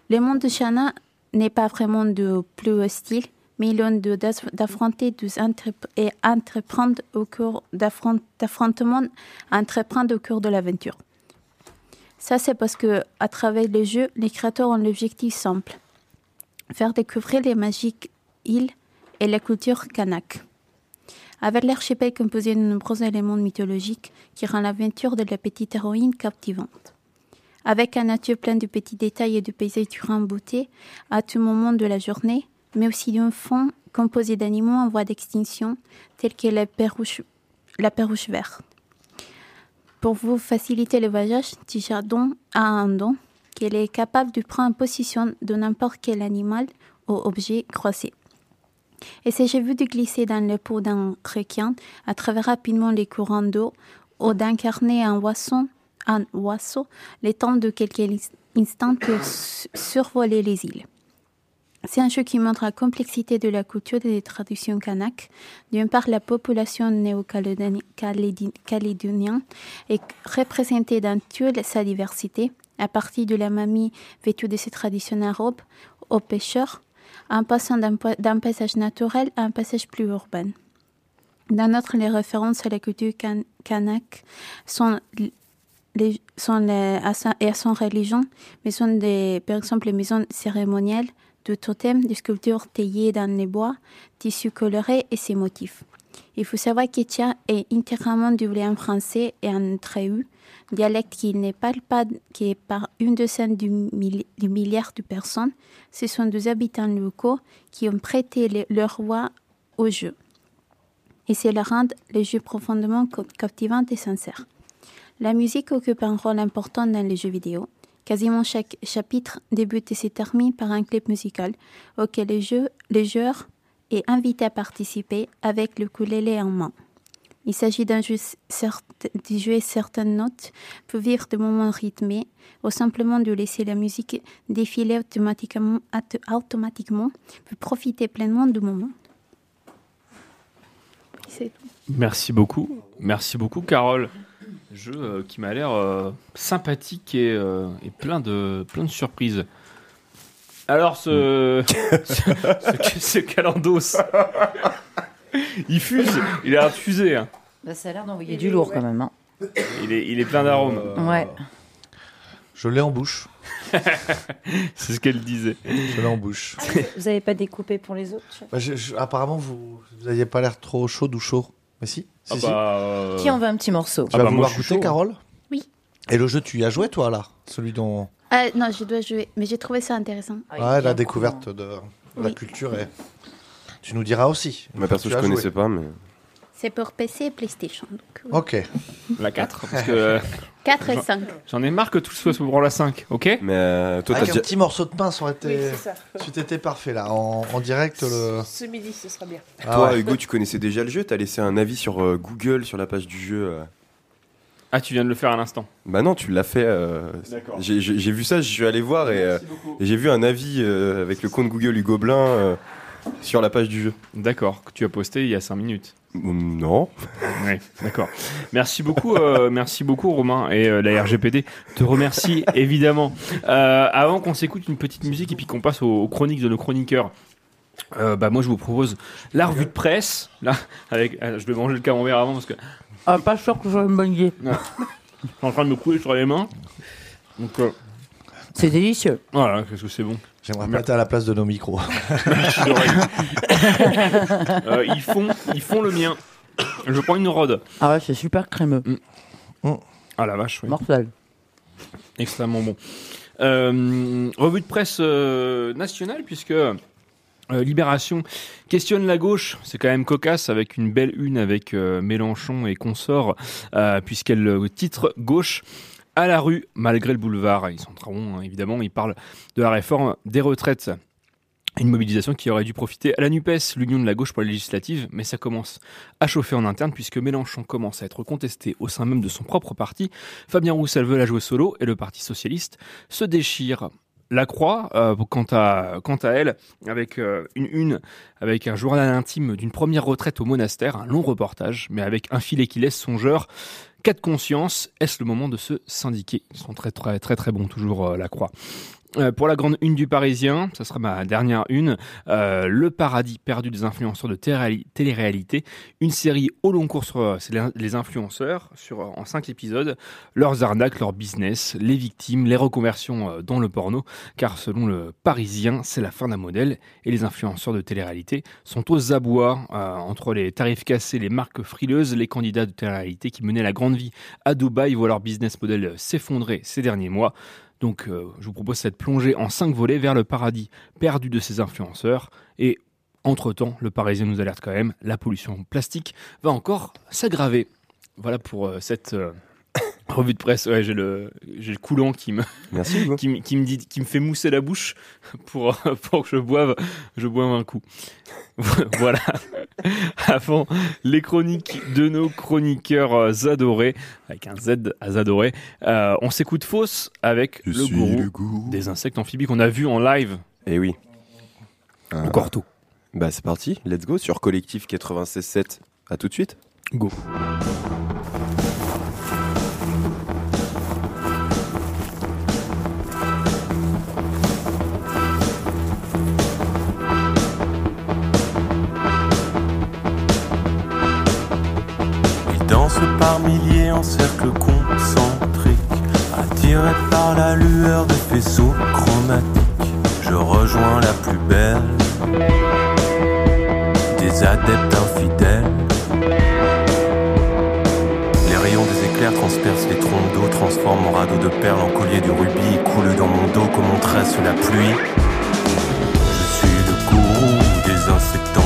Le monde de Shana n'est pas vraiment de plus hostile, mais il de- d'aff- d'affronter et entreprendre au cours d'affront- d'affrontements entreprendre au cours de l'aventure. Ça, c'est parce que, à travers le jeu, les créateurs ont l'objectif simple faire découvrir les magiques îles et la culture kanak. Avec l'archipel composé de nombreux éléments mythologiques qui rend l'aventure de la petite héroïne captivante. Avec un nature plein de petits détails et de paysages durant beauté à tout moment de la journée, mais aussi d'un fond composé d'animaux en voie d'extinction tels que la perruche, verte. Pour vous faciliter le voyage, Tijardon a un don qu'il est capable de prendre position de n'importe quel animal ou objet croisé. Et si j'ai vu de glisser dans le pot d'un requin à travers rapidement les courants d'eau ou d'incarner un oiseau, un oiseau le temps de quelques instants pour su- survoler les îles. C'est un jeu qui montre la complexité de la culture et des traditions kanak. D'une part, la population néo-calédonienne est représentée dans toute sa diversité, à partir de la mamie vêtue de ses traditionnelles robes aux pêcheurs, en passant d'un pa- d'un paysage naturel à un paysage plus urbain. D'un autre, les références à la culture kan- kanak sont les, sont les- à et à son religion, mais sont des, par exemple les maisons cérémoniales, de totems, de sculptures taillées dans les bois, tissus colorés et ses motifs. Il faut savoir qu'Etia est intégralement doublé en français et en tréu, dialecte qui n'est pas, qui est par une douzaine du, milli- du milliard de personnes. Ce sont des habitants locaux qui ont prêté le- leur voix au jeu. Et cela rend le jeu profondément captivant et sincère. La musique occupe un rôle important dans les jeux vidéo. Quasiment chaque chapitre débute et se termine par un clip musical auquel le, jeu, le joueur est invité à participer avec le ukulélé en main. Il s'agit d'un jeu de jouer certaines notes pour vivre de moments rythmés ou simplement de laisser la musique défiler automatiquement, auto- automatiquement pour profiter pleinement du moment. C'est tout. Merci beaucoup. Merci beaucoup, Carole. Jeu euh, qui m'a l'air euh, sympathique et, euh, et plein, de, plein de surprises. Alors, ce, *laughs* ce, ce, ce Calandos, *laughs* *laughs* il fuse, il a l'air de fuser. hein. Bah, ça a l'air d'envoyer du lourd quand même. hein. Il, est, il est plein d'arômes. Ouais. Je l'ai en bouche. *laughs* C'est ce qu'elle disait. Je l'ai en bouche. Vous n'avez pas découpé pour les autres Bah, je- je- apparemment, vous n'aviez pas l'air trop chaud ou chaud. Mais si. si, Ah si. bah, euh, Qui en veut un petit morceau? Tu vas vouloir goûter, Carole? Oui. Et le jeu, tu y as joué, toi, là? Celui dont. Ah, non, je dois jouer, mais j'ai trouvé ça intéressant. Ouais, la découverte de, de la Oui. culture. Et... Tu nous diras aussi. Ma perso, Tu je as connaissais joué. pas, mais. C'est pour PC et PlayStation. Donc, oui. Ok. La 4, parce *laughs* que. 4 et j'en- 5. J'en ai marre que tout soit pour la 5, ok? Mais euh, toi, Avec t'as un petit morceau de pain, ça aurait été. Oui, c'est ça. Tu t'étais parfait, là. En, en direct, le. Ce midi, ce sera bien. Ah Toi, ouais. Hugo, tu connaissais déjà le jeu? T'as laissé un avis sur euh, Google, sur la page du jeu euh? Ah, tu viens de le faire à l'instant. Bah non, tu l'as fait. euh, D'accord. J'ai vu ça, je suis allé voir et, euh, et j'ai vu un avis euh, avec le compte Google Hugo Blin euh, sur la page du jeu. D'accord, que tu as posté il y a 5 minutes. Non. Oui, d'accord. Merci beaucoup, euh, merci beaucoup Romain et euh, la RGPD te remercie *laughs* évidemment. Euh, avant qu'on s'écoute une petite musique et puis qu'on passe aux, aux chroniques de nos chroniqueurs. euh, bah moi je vous propose la revue de presse là avec euh, je vais manger le camembert avant parce que Ah, pas sûr que j'aurais une bonne idée. je suis en train de me couler sur les mains donc euh, C'est délicieux. voilà qu'est-ce que c'est bon J'aimerais être à la place de nos micros. *laughs* *laughs* Euh, ils font ils font le mien je prends une rode Ah ouais, c'est super crémeux. ah la vache oui. Mortel. Extrêmement bon. Euh, revue de presse euh, nationale, puisque euh, Libération questionne la gauche. C'est quand même cocasse, avec une belle une avec euh, Mélenchon et consorts, euh, puisqu'elle titre Gauche à la rue, malgré le boulevard. Ils sont très bons, hein, évidemment. Ils parlent de la réforme des retraites. Une mobilisation qui aurait dû profiter à la NUPES, l'union de la gauche pour les législatives, mais ça commence à chauffer en interne puisque Mélenchon commence à être contesté au sein même de son propre parti. Fabien Roussel veut la jouer solo et le Parti Socialiste se déchire. La Croix, euh, quant, à, elle, avec euh, une, avec un journal intime d'une première retraite au monastère, un long reportage, mais avec un filet qui laisse songeur. Cas de conscience, est-ce le moment de se syndiquer? Ils sont très très très très bons toujours, euh, La Croix. Euh, pour la grande une du Parisien, ça sera ma dernière une, euh, Le paradis perdu des influenceurs de télé- télé-réalité, une série au long cours sur euh, les- influenceurs, en cinq épisodes, leurs arnaques, leur business, les victimes, les reconversions dans le porno, car selon le Parisien, c'est la fin d'un modèle, et les influenceurs de télé-réalité sont aux abois entre les tarifs cassés, les marques frileuses, les candidats de télé-réalité qui menaient la grande vie à Dubaï voient leur business model s'effondrer ces derniers mois. Donc, euh, je vous propose cette plongée en cinq volets vers le paradis perdu de ces influenceurs. Et entre-temps, le Parisien nous alerte quand même, la pollution plastique va encore s'aggraver. Voilà pour euh, cette euh, *coughs* revue de presse. Ouais, j'ai le, j'ai le coulant qui me, Merci, *laughs* qui, me- qui me dit, qui me fait mousser la bouche pour, *laughs* pour que je boive, je boive un coup. *laughs* voilà. Avant les chroniques de nos chroniqueurs euh, adorés, avec un Z à Zadoré, euh, on s'écoute fausse avec Je le gourou, le gourou. des insectes amphibies qu'on a vu en live. Eh oui. Encore tôt. Bah c'est parti, let's go sur Collectif 96.7. À tout de suite. Go. Par milliers en cercle concentrique, attirés par la lueur des faisceaux chromatiques. Je rejoins la plus belle des adeptes infidèles. Les rayons des éclairs transpercent les trompes d'eau, transforment mon radeau de perles en collier de rubis et coulent dans mon dos comme on tresse sous la pluie. Je suis le gourou des insectes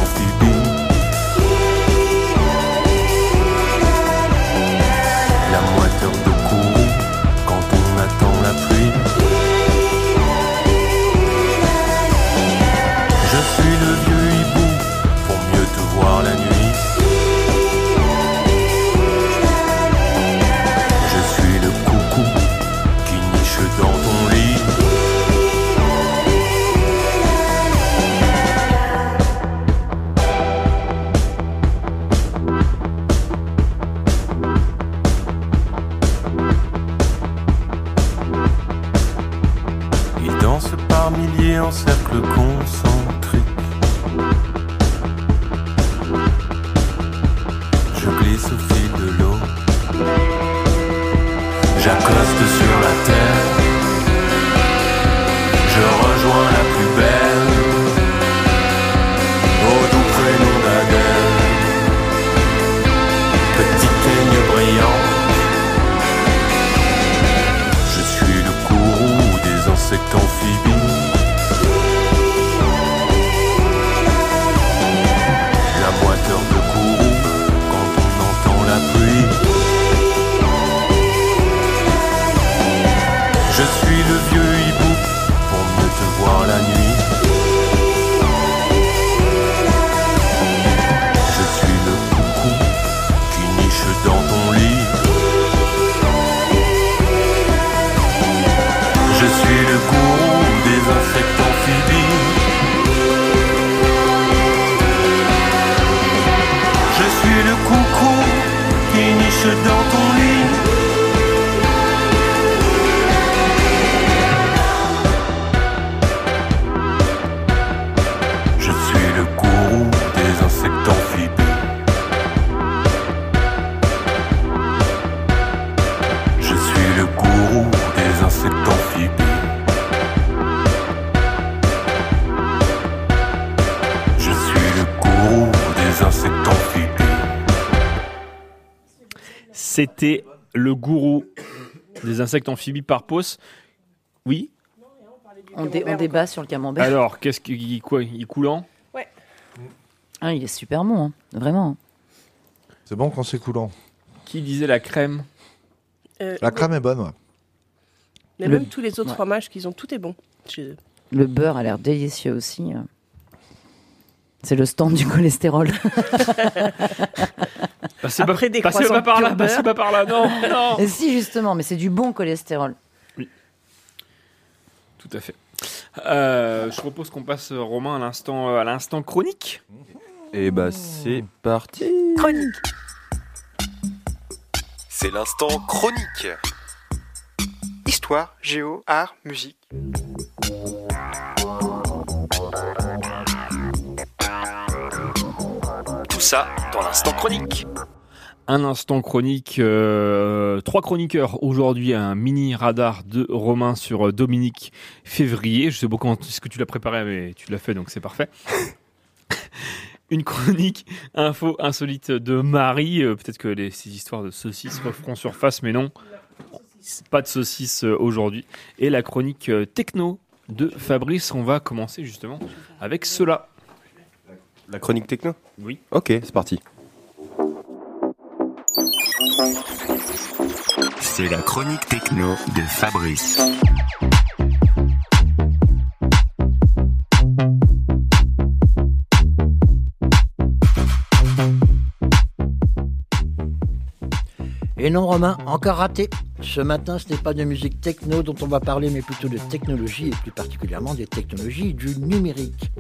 C'était le gourou des insectes amphibies par pause. Oui On, dé- on débat sur le camembert. Alors, qu'est-ce qu'il quoi Il est coulant? Ah, il est super bon, hein. vraiment. C'est bon quand c'est coulant. Qui disait la crème? Euh, La crème est bonne, ouais. Mais Le- même tous les autres Ouais. fromages qu'ils ont, tout est bon. chez eux. Le beurre a l'air délicieux aussi. euh. C'est le stand du cholestérol. *laughs* Passez Après des passez pas par là, passez pas par là, non, *laughs* non Et si, justement, mais c'est du bon cholestérol. Tout à fait. Euh, je propose qu'on passe, Romain, à l'instant, euh, à l'instant chronique. Et bah c'est parti. Chronique. C'est l'instant chronique. Histoire, géo, art, musique. Tout ça dans l'instant chronique. Un instant chronique, euh, trois chroniqueurs aujourd'hui, un mini radar de Romain sur euh, Dominique Février. Je sais comment est-ce que tu l'as préparé, mais tu l'as fait donc c'est parfait. *laughs* Une chronique info insolite de Marie. Euh, Peut-être que les, ces histoires de saucisses referont surface, mais non, pas de saucisses aujourd'hui. Et la chronique techno de Fabrice. On va commencer justement avec cela. La chronique techno Oui. Ok, c'est parti. C'est la chronique techno de Fabrice. Et non, Romain, encore raté. Ce matin, ce n'est pas de musique techno dont on va parler, mais plutôt de technologie, et plus particulièrement des technologies du numérique.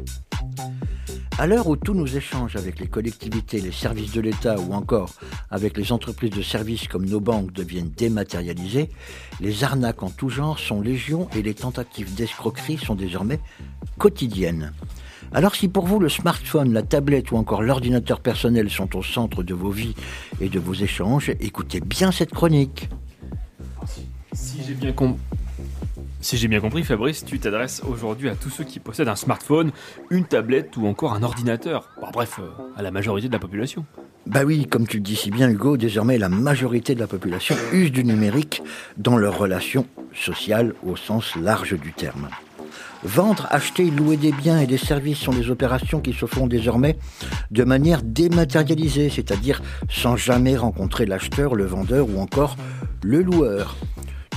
À l'heure où tous nos échanges avec les collectivités, les services de l'État ou encore avec les entreprises de services comme nos banques deviennent dématérialisées, les arnaques en tout genre sont légion et les tentatives d'escroquerie sont désormais quotidiennes. Alors si pour vous le smartphone, la tablette ou encore l'ordinateur personnel sont au centre de vos vies et de vos échanges, écoutez bien cette chronique. Si j'ai bien, com- si j'ai bien compris, Fabrice, tu t'adresses aujourd'hui à tous ceux qui possèdent un smartphone, une tablette ou encore un ordinateur. Bon, bref, euh, à la majorité de la population. Bah oui, comme tu le dis si bien Hugo, désormais la majorité de la population use du numérique dans leurs relations sociales au sens large du terme. Vendre, acheter, louer des biens et des services sont des opérations qui se font désormais de manière dématérialisée, c'est-à-dire sans jamais rencontrer l'acheteur, le vendeur ou encore le loueur,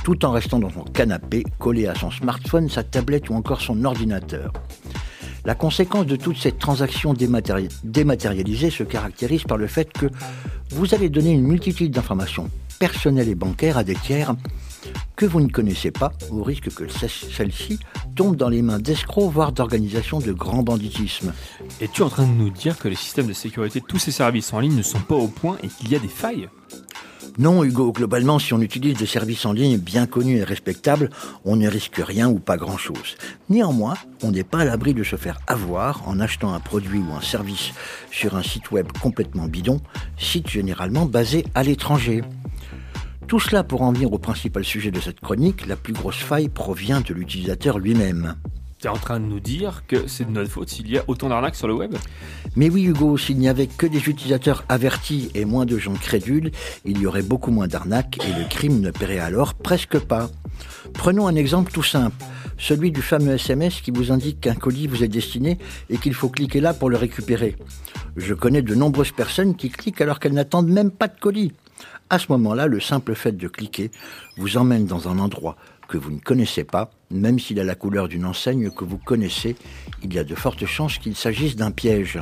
tout en restant dans son canapé, collé à son smartphone, sa tablette ou encore son ordinateur. La conséquence de toutes ces transactions dématéri- dématérialisées se caractérise par le fait que vous allez donner une multitude d'informations personnelles et bancaires à des tiers que vous ne connaissez pas, au risque que ce- celles-ci tombent dans les mains d'escrocs, voire d'organisations de grand banditisme. Es-tu en train de nous dire que les systèmes de sécurité de tous ces services en ligne ne sont pas au point et qu'il y a des failles? Non, Hugo, globalement, si on utilise des services en ligne bien connus et respectables, on ne risque rien ou pas grand-chose. Néanmoins, on n'est pas à l'abri de se faire avoir en achetant un produit ou un service sur un site web complètement bidon, site généralement basé à l'étranger. Tout cela pour en venir au principal sujet de cette chronique, la plus grosse faille provient de l'utilisateur lui-même. T'es en train de nous dire que c'est de notre faute s'il y a autant d'arnaques sur le web Mais oui Hugo, s'il n'y avait que des utilisateurs avertis et moins de gens crédules, il y aurait beaucoup moins d'arnaques et le crime ne paierait alors presque pas. Prenons un exemple tout simple, celui du fameux SMS qui vous indique qu'un colis vous est destiné et qu'il faut cliquer là pour le récupérer. Je connais de nombreuses personnes qui cliquent alors qu'elles n'attendent même pas de colis. À ce moment-là, le simple fait de cliquer vous emmène dans un endroit que vous ne connaissez pas, même s'il a la couleur d'une enseigne que vous connaissez, il y a de fortes chances qu'il s'agisse d'un piège.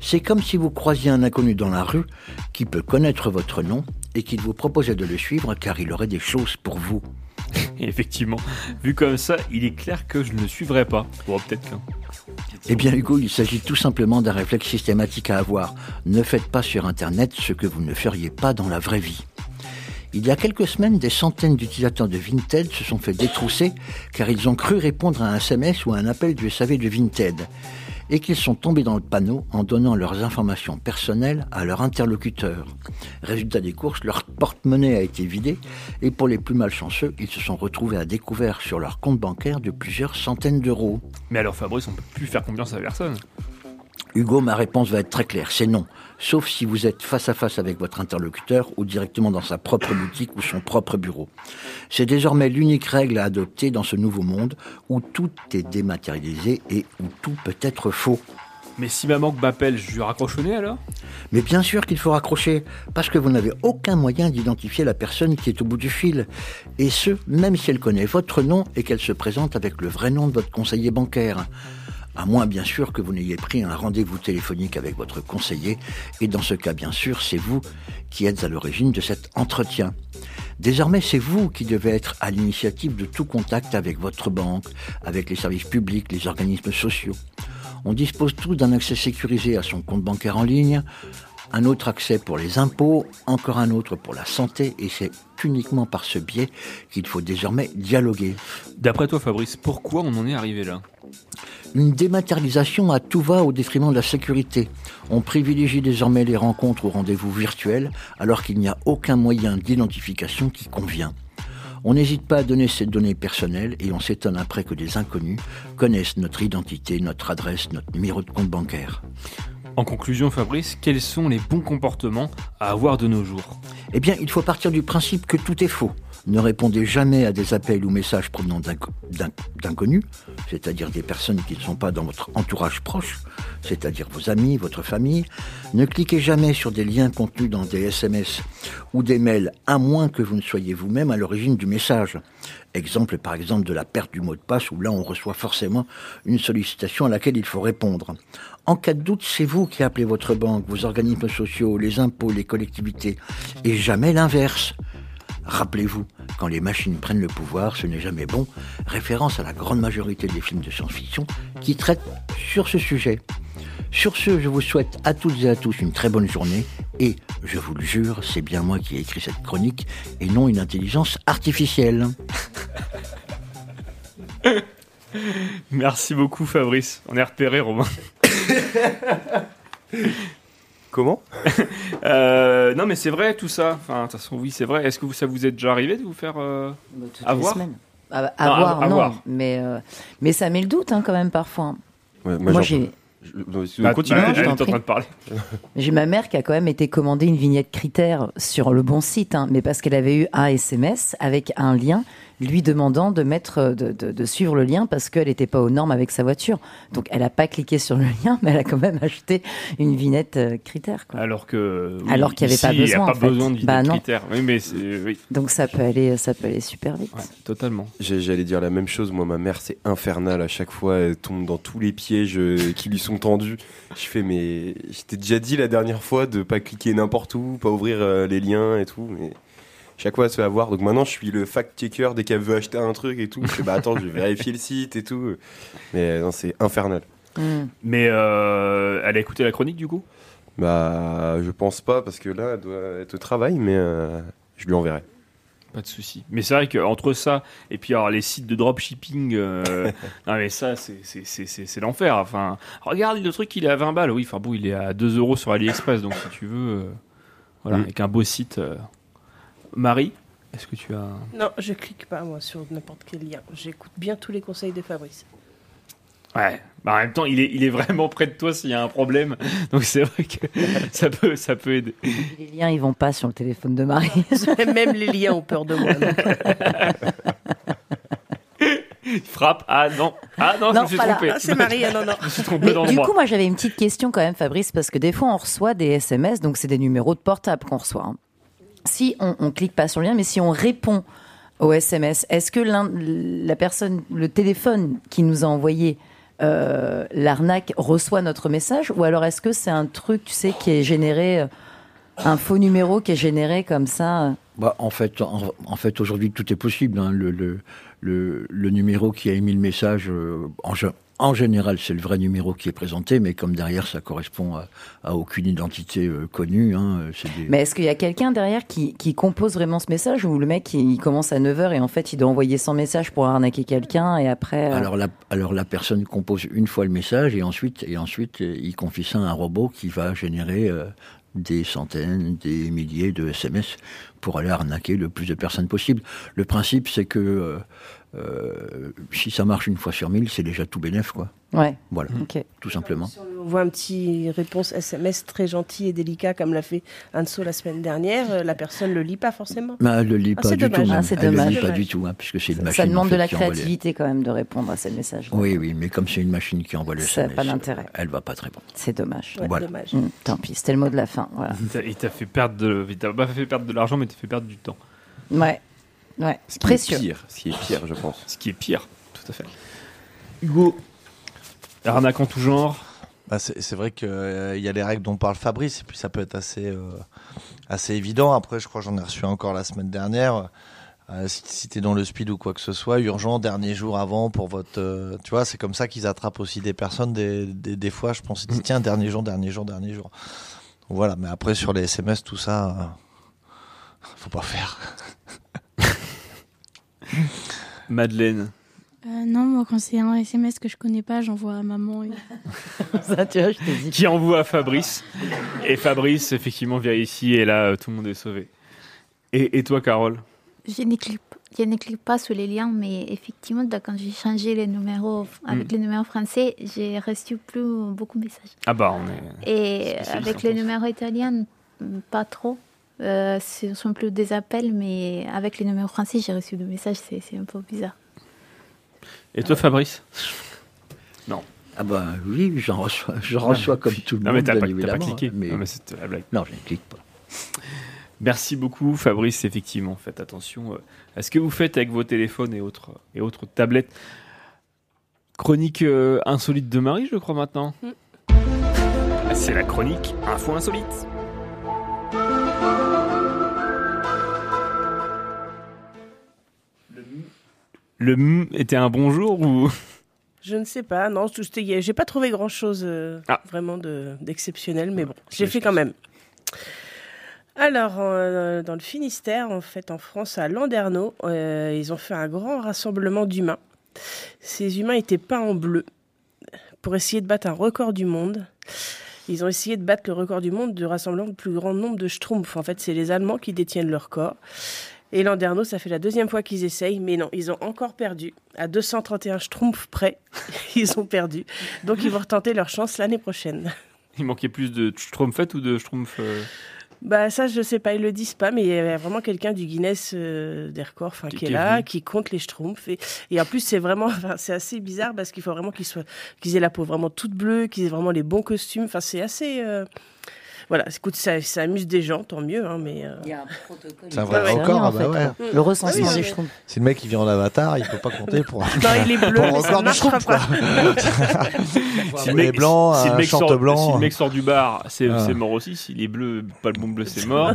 C'est comme si vous croisiez un inconnu dans la rue qui peut connaître votre nom et qu'il vous proposait de le suivre car il aurait des choses pour vous. *laughs* Effectivement, vu comme ça, il est clair que je ne le suivrai pas. Bon, peut-être qu'un. Eh bien Hugo, il s'agit tout simplement d'un réflexe systématique à avoir. Ne faites pas sur Internet ce que vous ne feriez pas dans la vraie vie. Il y a quelques semaines, des centaines d'utilisateurs de Vinted se sont fait détrousser car ils ont cru répondre à un SMS ou à un appel du SAV de Vinted et qu'ils sont tombés dans le panneau en donnant leurs informations personnelles à leur interlocuteur. Résultat des courses, leur porte-monnaie a été vidée et pour les plus malchanceux, ils se sont retrouvés à découvert sur leur compte bancaire de plusieurs centaines d'euros. Mais alors Fabrice, on peut plus faire confiance à personne. Hugo, ma réponse va être très claire, c'est non. Sauf si vous êtes face à face avec votre interlocuteur ou directement dans sa propre boutique ou son propre bureau. C'est désormais l'unique règle à adopter dans ce nouveau monde où tout est dématérialisé et où tout peut être faux. Mais si ma banque m'appelle, je lui raccroche au nez alors? Mais bien sûr qu'il faut raccrocher, parce que vous n'avez aucun moyen d'identifier la personne qui est au bout du fil. Et ce, même si elle connaît votre nom et qu'elle se présente avec le vrai nom de votre conseiller bancaire. À moins bien sûr que vous n'ayez pris un rendez-vous téléphonique avec votre conseiller, et dans ce cas bien sûr c'est vous qui êtes à l'origine de cet entretien. Désormais c'est vous qui devez être à l'initiative de tout contact avec votre banque, avec les services publics, les organismes sociaux. On dispose tous d'un accès sécurisé à son compte bancaire en ligne, un autre accès pour les impôts, encore un autre pour la santé, et c'est uniquement par ce biais qu'il faut désormais dialoguer. D'après toi Fabrice, pourquoi on en est arrivé là? Une dématérialisation à tout va au détriment de la sécurité. On privilégie désormais les rencontres ou rendez-vous virtuels alors qu'il n'y a aucun moyen d'identification qui convient. On n'hésite pas à donner ces données personnelles et on s'étonne après que des inconnus connaissent notre identité, notre adresse, notre numéro de compte bancaire. En conclusion, Fabrice, quels sont les bons comportements à avoir de nos jours? Eh bien, il faut partir du principe que tout est faux. Ne répondez jamais à des appels ou messages provenant d'inconnus, c'est-à-dire des personnes qui ne sont pas dans votre entourage proche, c'est-à-dire vos amis, votre famille. Ne cliquez jamais sur des liens contenus dans des SMS ou des mails, à moins que vous ne soyez vous-même à l'origine du message. Exemple par exemple de la perte du mot de passe, où là on reçoit forcément une sollicitation à laquelle il faut répondre. En cas de doute, c'est vous qui appelez votre banque, vos organismes sociaux, les impôts, les collectivités, et jamais l'inverse. Rappelez-vous, quand les machines prennent le pouvoir, ce n'est jamais bon. Référence à la grande majorité des films de science-fiction qui traitent sur ce sujet. Sur ce, je vous souhaite à toutes et à tous une très bonne journée et, je vous le jure, c'est bien moi qui ai écrit cette chronique et non une intelligence artificielle. *laughs* Merci beaucoup Fabrice. On est repéré Romain. *laughs* Comment *laughs* euh, Non, mais c'est vrai tout ça. Enfin, de toute façon, oui, c'est vrai. Est-ce que ça vous est déjà arrivé de vous faire euh, Toutes avoir les semaines. À, à voir, à non. voir. Mais, euh, mais ça met le doute hein, quand même parfois. Ouais, Moi, j'ai- Bah, continue, bah, elle est en train de parler. *laughs* J'ai ma mère qui a quand même été commandée une vignette critère sur le bon site, hein, mais parce qu'elle avait eu un SMS avec un lien lui demandant de mettre, de, de- de suivre le lien parce qu'elle n'était pas aux normes avec sa voiture. Donc elle n'a pas cliqué sur le lien, mais elle a quand même acheté une vignette euh, critère. quoi. Alors que. oui, Alors qu'il y avait ici, pas Il n'y besoin, en pas fait. besoin de vidéo Bah, non. critères. Oui, mais c'est. Oui, Donc ça peut aller, ça peut aller super vite. totalement. J'allais dire la même chose. Moi, ma mère, c'est infernal. À chaque fois, elle tombe dans tous les pièges qui lui sont tendus. Je fais, mais je t'ai déjà dit la dernière fois de pas cliquer n'importe où, pas ouvrir euh, les liens et tout. Mais chaque fois, elle se fait avoir. Donc maintenant, je suis le fact-checker dès qu'elle veut acheter un truc et tout. Je fais, bah attends, je vais vérifier le site et tout. Mais non, c'est infernal. Mm. Mais euh, elle a écouté la chronique du coup? Bah, je pense pas parce que là, elle doit être au travail, mais euh, je lui enverrai. Pas de souci. Mais c'est vrai qu'entre ça et puis alors les sites de dropshipping, euh, *laughs* non mais ça c'est- l'enfer. Enfin, regarde le truc, il est à 20 balles. Oui, enfin bon, il est à 2 euros sur AliExpress. Donc si tu veux, euh, voilà, Mm. avec un beau site. euh. Marie, est-ce que tu as Non, je clique pas moi sur n'importe quel lien. J'écoute bien tous les conseils de Fabrice. Ouais. Bah, en même temps, il est, il est vraiment près de toi s'il y a un problème. Donc c'est vrai que *laughs* ça peut, ça peut aider. Les liens, ils vont pas sur le téléphone de Marie. Même les liens ont peur de moi. *laughs* frappe. Ah non. Ah non, je me suis pas là. trompé. Ah, c'est Marie, ah, non, non. Je me suis trompé Mais du coup, moi, j'avais une petite question quand même, Fabrice, parce que des fois, on reçoit des SMS, donc c'est des numéros de portable qu'on reçoit. hein. Si on, on clique pas sur le lien, mais si on répond au SMS, est-ce que la personne, le téléphone qui nous a envoyé euh, l'arnaque reçoit notre message, ou alors est-ce que c'est un truc, tu sais, qui est généré, euh, un faux numéro qui est généré comme ça? Bah, en fait, aujourd'hui, tout est possible. hein. Le, numéro qui a émis le message, euh, en, en général, c'est le vrai numéro qui est présenté, mais comme derrière, ça correspond à, à aucune identité euh, connue. Hein, euh, des- Mais est-ce qu'il y a quelqu'un derrière qui, qui compose vraiment ce message ou le mec il commence à 9h et en fait il doit envoyer 100 messages pour arnaquer quelqu'un et après. euh, Alors la, alors la personne compose une fois le message et ensuite, et ensuite il confie ça à un robot qui va générer euh, des centaines, des milliers de SMS pour aller arnaquer le plus de personnes possible. Le principe, c'est que euh, si ça marche une fois sur mille, c'est déjà tout bénef, quoi. Ouais. Voilà, Ok. tout simplement. On voit un petit réponse SMS très gentil et délicat comme l'a fait Anso la semaine dernière. euh, La personne le lit pas forcément. Mais elle le lit Ah, pas du dommage. tout. Ah, c'est elle le dommage. lit pas du tout, hein, puisque c'est une ça machine. demande en de la les- créativité quand même de répondre à ces messages. Oui, oui, mais comme c'est une machine qui envoie le Ça SMS, pas d'intérêt. elle va pas très bon. C'est dommage. Ouais, Voilà. dommage. Mm, tant pis, c'était le mot de la fin. Voilà. Il t'a- fait perdre de, il t'a pas fait perdre de l'argent, mais t'a fait perdre du temps. Ouais. Ouais. Ce qui Précieux. est pire, ce qui est pire, je pense. Ce qui est pire, tout à fait. Hugo, arnaque en tout genre. Bah, c'est vrai qu'il y a les règles dont parle Fabrice, et puis ça peut être assez, euh, assez évident. Après, je crois que j'en ai reçu encore la semaine dernière. Euh, si si t'es dans le speed ou quoi que ce soit, urgent, dernier jour avant pour votre. euh, tu vois, c'est comme ça qu'ils attrapent aussi des personnes. Des, des, des fois, je pense, ils disent tiens, dernier jour, dernier jour, dernier jour. Donc, voilà, mais après, sur les SMS, tout ça, euh, faut pas faire. Madeleine. Euh, non, moi, quand c'est un SMS que je connais pas, j'envoie à maman. et- *laughs* Ça, tu vois, je t'ai dit. Qui envoie à Fabrice. Et Fabrice, effectivement, vérifie, et là, euh, tout le monde est sauvé. Et, et toi, Carole? Je clique pas sur les liens, mais effectivement, quand j'ai changé les numéros avec Mm. les numéros français, j'ai reçu plus beaucoup de messages. Ah bah, on est. Et avec les numéros italiens, pas trop. Euh, ce sont plus des appels, mais avec les numéros français, j'ai reçu des messages, c'est c'est un peu bizarre. Et toi, Fabrice? Non. Ah bah oui, j'en reçois, j'en reçois comme tout le Non, monde, mais t'as pas, t'as pas cliqué. mais- Non, mais c'était la blague. Non, je ne clique pas. Merci beaucoup, Fabrice. Effectivement, faites attention euh, à ce que vous faites avec vos téléphones et autres, et autres tablettes. Chronique euh, insolite de Marie, je crois, maintenant. C'est la chronique Info Insolite. Le M était un bonjour ou *laughs* Je ne sais pas, non, j'ai pas trouvé grand chose Ah. vraiment de- d'exceptionnel, mais bon, j'ai fait quand même. Alors, euh, dans le Finistère, en fait, en France, à Landerneau, euh, ils ont fait un grand rassemblement d'humains. Ces humains étaient peints en bleu pour essayer de battre un record du monde. Ils ont essayé de battre le record du monde de rassemblement le plus grand nombre de schtroumpfs. En fait, c'est les Allemands qui détiennent leur corps. Et Landerneau, ça fait la deuxième fois qu'ils essayent, mais non, ils ont encore perdu. À 231 schtroumpfs près, *laughs* ils ont perdu. Donc, ils vont retenter leur chance l'année prochaine. il manquait plus de Schtroumpfette ou de Schtroumpf euh, Bah ça je sais pas, ils le disent pas, mais il y a vraiment quelqu'un du Guinness euh, des records, enfin Qui- qui, est là, qui compte les schtroumpfs et, et en plus c'est vraiment, *laughs* c'est assez bizarre parce qu'il faut vraiment qu'ils soient, qu'ils aient la peau vraiment toute bleue, qu'ils aient vraiment les bons costumes, enfin c'est assez, euh, voilà, écoute ça, ça amuse des gens, tant mieux, hein, mais il y a un protocole. C'est un vrai record, ah bah ouais. Le recensement Oui, des schtroumpfs. Si le mec il vient en avatar, il peut pas compter pour. *laughs* Non, il est bleu, le mais ça record ne du schtroumpf, marchera quoi. *laughs* Si Il est blanc, si le un mec sort, blanc. si le mec sort du bar, c'est Ah. mort aussi. S'il est bleu, pas le bon bleu, c'est mort.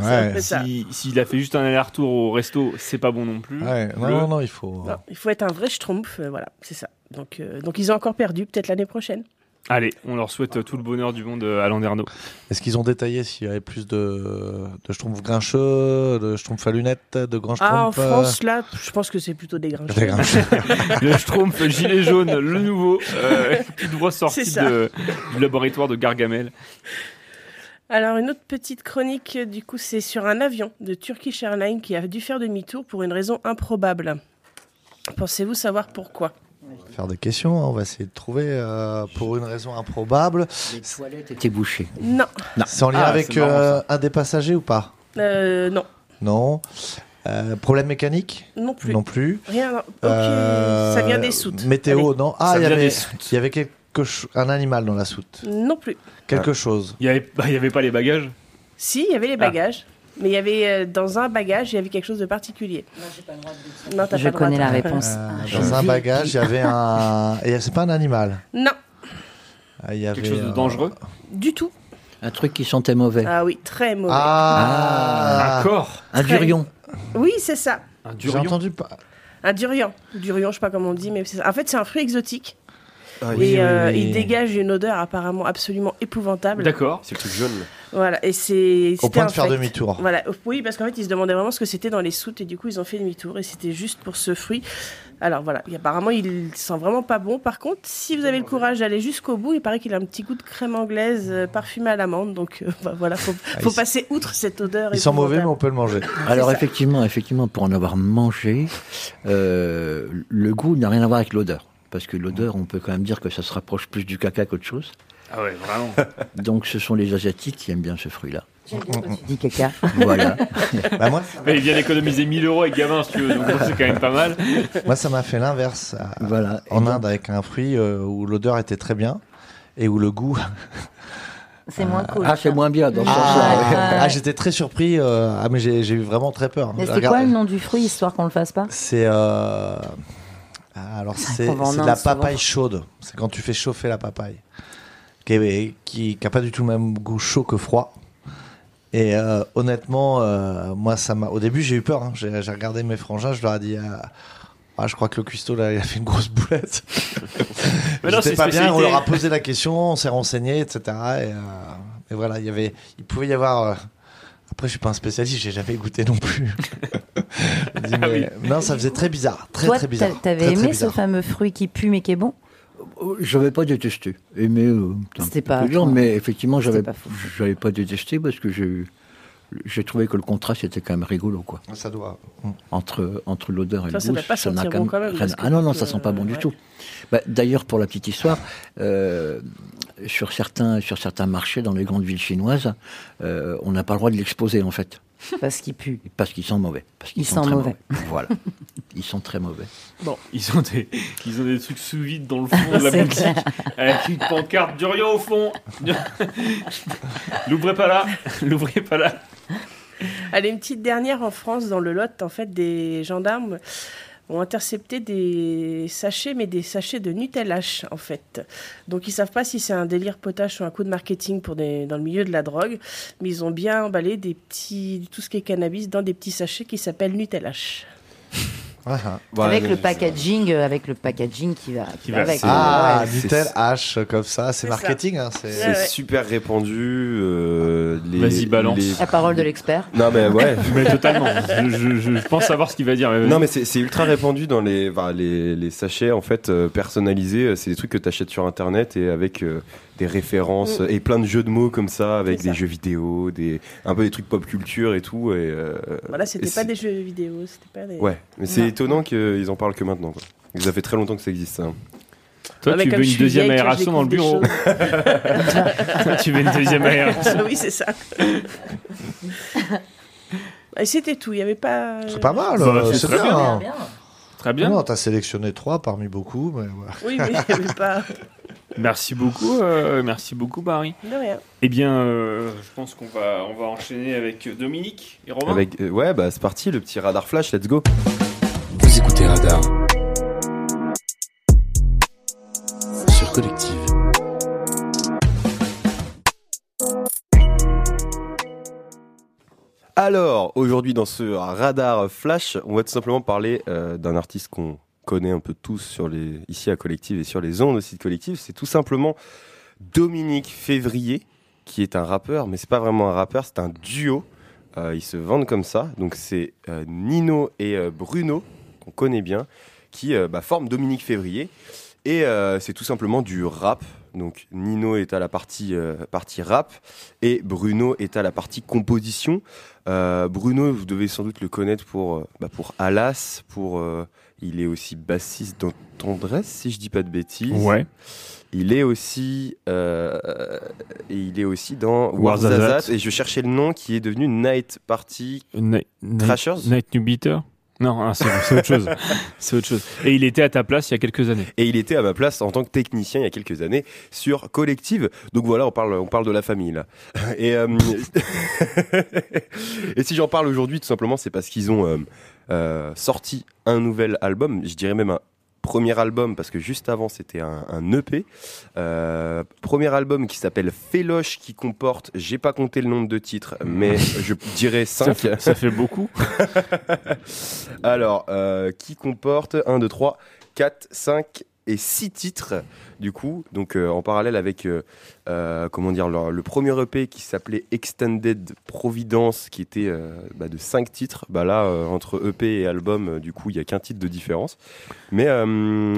S'il a fait juste un aller-retour au resto, c'est pas bon non plus. Ouais, non, non, non, il faut. Il faut être un vrai schtroumpf, euh, voilà, c'est ça. Donc, euh, donc ils ont encore perdu, peut-être l'année prochaine. Allez, on leur souhaite euh, tout le bonheur du monde euh, à Landerneau. Est-ce qu'ils ont détaillé s'il y avait plus de, de schtroumpfs grincheux, de schtroumpfs à lunettes, de grands Ah, en schtroumpfs euh, France, là, je pense que c'est plutôt des grincheux. Des grincheux. *laughs* le Schtroumpf gilet jaune, le nouveau, euh, toute grosse sortie de- du laboratoire de Gargamel. Alors, une autre petite chronique, euh, du coup, c'est sur un avion de Turkish Airlines qui a dû faire demi-tour pour une raison improbable. Pensez-vous savoir pourquoi? Faire des questions, hein, on va essayer de trouver euh, pour une raison improbable. Les toilettes étaient bouchées. Non. C'est en lien Ah, avec marrant, euh, un des passagers ou pas? Euh, non. Non. Euh, problème mécanique? Non plus. Non plus. Rien. Ok, Euh, ça vient des soutes. Météo, Allez. non. Ah, il y avait, des soutes. il y avait quelque un animal dans la soute. Non plus. Quelque chose. Il n'y avait, bah, *laughs* il y avait pas les bagages? Si, il y avait les bagages. Mais il y avait euh, dans un bagage, il y avait quelque chose de particulier. Non, t'as Je pas le droit connais de- la réponse. Euh, Ah, dans un bagage, il y avait un. Et c'est pas un animal. Non, Ah, il y avait, Quelque chose de dangereux du tout. Un truc qui sentait mauvais. Ah oui, très mauvais. Ah, Un corps Un Très- durion. Oui, c'est ça. Un J'ai durion entendu pas. Un durian. Durian, je sais pas comment on dit, mais c'est ça. en fait, c'est un fruit exotique. Ah, et oui, oui, euh, oui. il dégage une odeur apparemment absolument épouvantable. D'accord. C'est le truc jaune. Voilà, et c'est. Au c'était point de faire demi-tour. Voilà, oui, parce qu'en fait, ils se demandaient vraiment ce que c'était dans les soutes, et du coup, ils ont fait demi-tour, et c'était juste pour ce fruit. Alors voilà, et apparemment, il sent vraiment pas bon. Par contre, si vous avez le courage d'aller jusqu'au bout, il paraît qu'il a un petit goût de crème anglaise euh, parfumée à l'amande, donc euh, bah, voilà, faut, Ah, faut passer outre cette odeur. Il sent mauvais, mais on peut le manger. Alors effectivement, effectivement, pour en avoir mangé, euh, le goût n'a rien à voir avec l'odeur. Parce que l'odeur, on peut quand même dire que ça se rapproche plus du caca qu'autre chose. Ah ouais, vraiment. *laughs* Donc ce sont les Asiatiques qui aiment bien ce fruit-là. J'aime bien quand tu dis caca. Voilà. *laughs* Bah, moi, Mais il vient d'économiser 1000 euros avec gamin, si tu veux, donc c'est quand même pas mal. *laughs* moi, ça m'a fait l'inverse. à- voilà. Et En donc, Inde, avec un fruit euh, où l'odeur était très bien et où le goût. C'est moins cool. Ah, c'est moins bien dans ce Ah, sens-là. ouais. Ah, j'étais très surpris. euh, Ah, mais j'ai j'ai eu vraiment très peur. Mais J'ai c'est quoi le nom du fruit, histoire qu'on le fasse pas? C'est. euh, ah, alors, c'est qu'on va en c'est de Inde la souvent. papaye chaude. C'est quand tu fais chauffer la papaye. Qui n'a qui, qui a pas du tout le même goût chaud que froid. Et euh, honnêtement, euh, moi, ça m'a. Au début, j'ai eu peur. hein. J'ai j'ai regardé mes frangins, je leur ai dit. ah, ah, je crois que le cuistot, là, il a fait une grosse boulette. *laughs* Mais non, c'est pas bien, on leur a posé la question, on s'est renseigné, etc. Et, euh, et voilà, il y avait, il pouvait y avoir. euh, après, je suis pas un spécialiste, j'ai jamais goûté non plus. *laughs* Dis, mais- Non, ça faisait très bizarre, très Toi, très bizarre. t'a- t'avais Très, très aimé ce fameux fruit qui pue mais qui est bon? Je n'avais pas détesté. Aimé, euh, C'était pas dur, mais effectivement, j'avais pas fou. j'avais pas détesté parce que j'ai j'ai trouvé que le contraste était quand même rigolo, quoi. Ça doit. Entre, entre l'odeur et Ça, le ça goût. doit pas n'a quand bon quand même, rien- Ah non, non, ça sent pas bon euh, du ouais. tout. Bah, D'ailleurs, pour la petite histoire, euh, sur, certains, sur certains marchés dans les grandes villes chinoises, euh, on n'a pas le droit de l'exposer, en fait. Parce qu'il pue. Parce qu'ils sont mauvais. Parce qu'ils Il sont mauvais. Voilà. *laughs* Ils sont très mauvais. Bon, ils ont des, ils ont des trucs sous vide dans le fond de la *laughs* boutique, clair. *laughs* avec une pancarte Durian au fond. L'ouvrez pas là, l'ouvrez pas là. Allez, une petite dernière en France, dans le Lot, en fait, des gendarmes ont intercepté des sachets, mais des sachets de Nutellache, en fait. Donc, ils savent pas si c'est un délire potache ou un coup de marketing pour dans le milieu de la drogue, mais ils ont bien emballé des petits, tout ce qui est cannabis dans des petits sachets qui s'appellent Avec le packaging, euh, avec le packaging qui va, qui va avec. Ah, Ouais. Nutel H comme ça, c'est C'est marketing. Hein, C'est c'est super répandu. euh, les- Vas-y, balance. les- La parole de l'expert. Non mais ouais. *laughs* Mais totalement. Je, je- je- je pense savoir ce qu'il va dire. mais vas-y. Non mais c'est c'est ultra répandu dans les, enfin, les, les sachets en fait euh, personnalisés. euh, C'est des trucs que tu achètes sur internet et avec euh, des références Mm. et plein de jeux de mots comme ça, avec des jeux vidéo, des un peu des trucs pop culture et tout. Et, euh, Voilà, c'était pas des jeux vidéo, c'était pas des. Ouais, mais c'est étonnant qu'ils en parlent que maintenant. Quoi. Ça fait très longtemps que ça existe. Ça. Toi, *laughs* tu veux une deuxième aération dans le bureau. Toi, tu veux une deuxième aération. oui, c'est ça. Et c'était tout, il n'y avait pas. C'est pas mal, Bah, euh, c'est très bien. bien. Très bien. Non, t'as sélectionné trois parmi beaucoup, mais. Oui, mais il n'y avait pas. Merci beaucoup, euh, merci beaucoup, Barry. De rien. Eh bien, euh, je pense qu'on va, on va enchaîner avec Dominique et Romain. Avec, euh, ouais, bah c'est parti, le petit radar flash, let's go. Vous écoutez Radar sur Collective. Alors, aujourd'hui dans ce radar flash, on va tout simplement parler euh, d'un artiste qu'on connaît un peu tous sur les, ici à Collective et sur les ondes aussi de Collective, c'est tout simplement Dominique Février, qui est un rappeur, mais c'est pas vraiment un rappeur, c'est un duo. Euh, ils se vendent comme ça. Donc c'est euh, Nino et euh, Bruno, qu'on connaît bien, qui bah, forment Dominique Février. Et c'est tout simplement du rap. Donc Nino est à la partie, partie rap et Bruno est à la partie composition. Bruno, vous devez sans doute le connaître pour, bah, pour Alas, pour, il est aussi bassiste dans Tendresse, si je dis pas de bêtises. Ouais. Il est aussi, euh, il est aussi dans Warzazat. Et je cherchais le nom qui est devenu Night Party Night, Trashers. Night New Beater Non, ah, c'est c'est autre chose. *laughs* c'est autre chose. Et il était à ta place il y a quelques années. Et il était à ma place en tant que technicien il y a quelques années sur Collective. Donc voilà, on parle, on parle de la famille là. *laughs* Et, euh, *laughs* et si j'en parle aujourd'hui, tout simplement, c'est parce qu'ils ont euh, euh, sorti un nouvel album. Je dirais même un premier album parce que juste avant c'était un, un EP. Euh, premier album qui s'appelle Féloche qui comporte, j'ai pas compté le nombre de titres, mais *laughs* je dirais 5. Ça fait- ça fait beaucoup. *laughs* Alors, euh, qui comporte? 1, 2, 3, 4, 5 et 6 titres, du coup. Donc, euh, en parallèle avec, euh, euh, comment dire, le, premier EP qui s'appelait Extended Providence, qui était bah, de 5 titres. Bah là, entre EP et album, du coup, il y a qu'un titre de différence. Mais,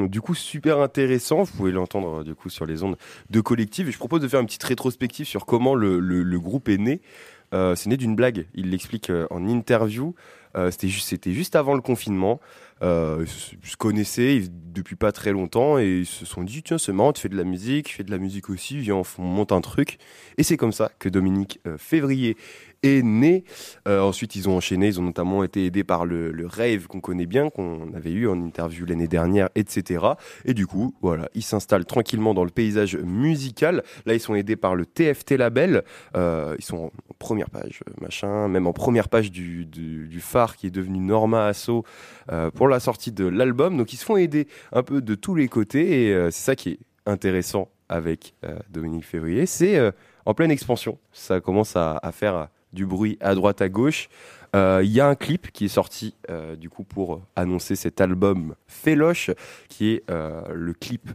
du coup, super intéressant. Vous pouvez l'entendre, du coup, sur les ondes de collective. Et je propose de faire une petite rétrospective sur comment le, groupe est né. C'est né d'une blague. Il l'explique en interview. C'était c'était juste avant le confinement. Euh, se- connaissaient depuis pas très longtemps et ils se sont dit tiens c'est marrant tu fais de la musique, je fais de la musique aussi, viens on monte un truc. Et c'est comme ça que Dominique euh, Février est né. Euh, ensuite ils ont enchaîné, ils ont notamment été aidés par le, le rave qu'on connaît bien, qu'on avait eu en interview l'année dernière, etc. Et du coup voilà ils s'installent tranquillement dans le paysage musical. Là ils sont aidés par le TFT label. Euh, ils sont en première page, euh, machin, même en première page du, du, phare qui est devenu Norma Asso pour la sortie de l'album. Donc ils se font aider un peu de tous les côtés et c'est ça qui est intéressant avec Dominique Février. C'est en pleine expansion. Ça commence à, faire du bruit à droite à gauche. Euh, Il y a un clip qui est sorti euh, du coup pour annoncer cet album Féloche qui est euh, le clip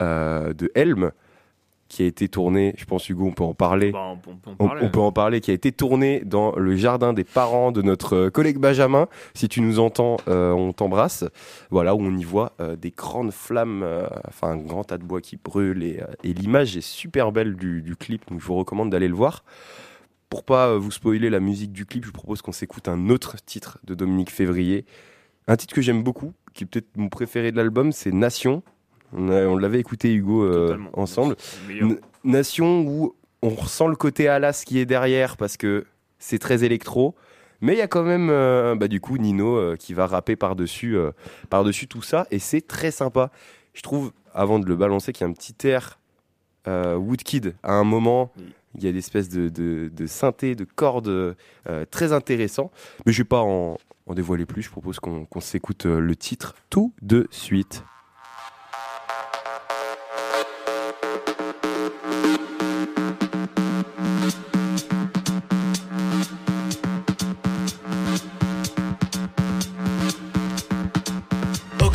de Helm qui a été tourné, je pense Hugo, on peut en parler. Bah, on peut- on peut en parler, on peut en parler, qui a été tourné dans le jardin des parents de notre collègue Benjamin. Si tu nous entends, euh, on t'embrasse. Voilà, où on y voit euh, des grandes flammes, euh, enfin un grand tas de bois qui brûle. Et, et l'image est super belle du, du clip, donc je vous recommande d'aller le voir. Pour pas euh, vous spoiler la musique du clip, je vous propose qu'on s'écoute un autre titre de Dominique Février. Un titre que j'aime beaucoup, qui est peut-être mon préféré de l'album, c'est Nation. On, l'avait écouté, Hugo, euh, ensemble. Nation où on ressent le côté Alas qui est derrière parce que c'est très électro. Mais il y a quand même, euh, bah, du coup, Nino euh, qui va rapper par-dessus par-dessus tout ça. Et c'est très sympa. Je trouve, avant de le balancer, qu'il y a un petit air Woodkid. À un moment, il y a des espèces de, de, de synthé, de cordes euh, très intéressants. Mais je vais pas en, dévoiler plus. Je propose qu'on qu'on s'écoute euh, le titre tout de suite.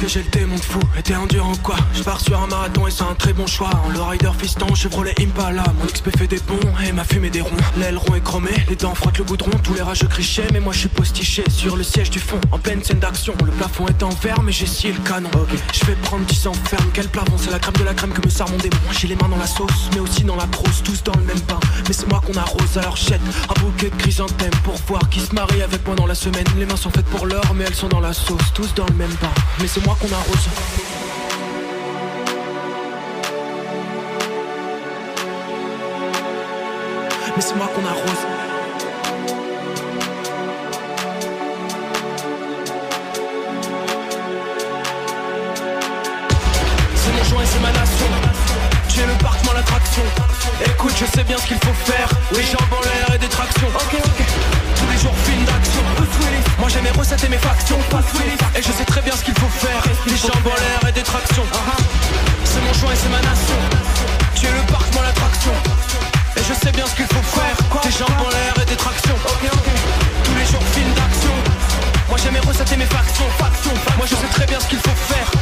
J'ai le démon de fou, et t'es endurant quoi? Je pars sur un marathon et c'est un très bon choix. En le rider fiston, Chevrolet Impala. Mon XP fait des bons et ma fumée des ronds. L'aileron est chromé, les dents frottent le goudron Tous les rageux crichaient mais moi je suis postiché Sur le siège du fond, en pleine scène d'action Le plafond est en verre mais j'ai scié le canon. Ok, je vais prendre 10 ferme. Quel plafond, c'est la crème de la crème que me sert mon démon. J'ai les mains dans la sauce, mais aussi dans la prose. Tous dans le même pain, mais c'est moi qu'on arrose Alors jette un bouquet de chrysanthèmes Pour voir qui se marie avec moi dans la semaine. Les mains sont faites pour l'or mais elles sont dans la sauce. Tous dans le même pain, mais c'est moi qu'on arrose Mais c'est moi qu'on arrose C'est mon joint et c'est ma nation. Tu es le parc, moi l'attraction. Écoute, je sais bien ce qu'il faut faire. Les jambes en l'air et des tractions Moi j'ai mes recettes et mes factions. Et je sais très bien ce qu'il faut faire. Les jambes en l'air et des tractions. C'est mon joint et c'est ma nation. Tu es le parc, moi l'attraction. Et je sais bien ce qu'il faut faire. Des jambes en l'air et des tractions. Tous les jours film d'action. Moi j'ai mes recettes et mes factions, Moi je sais très bien ce qu'il faut faire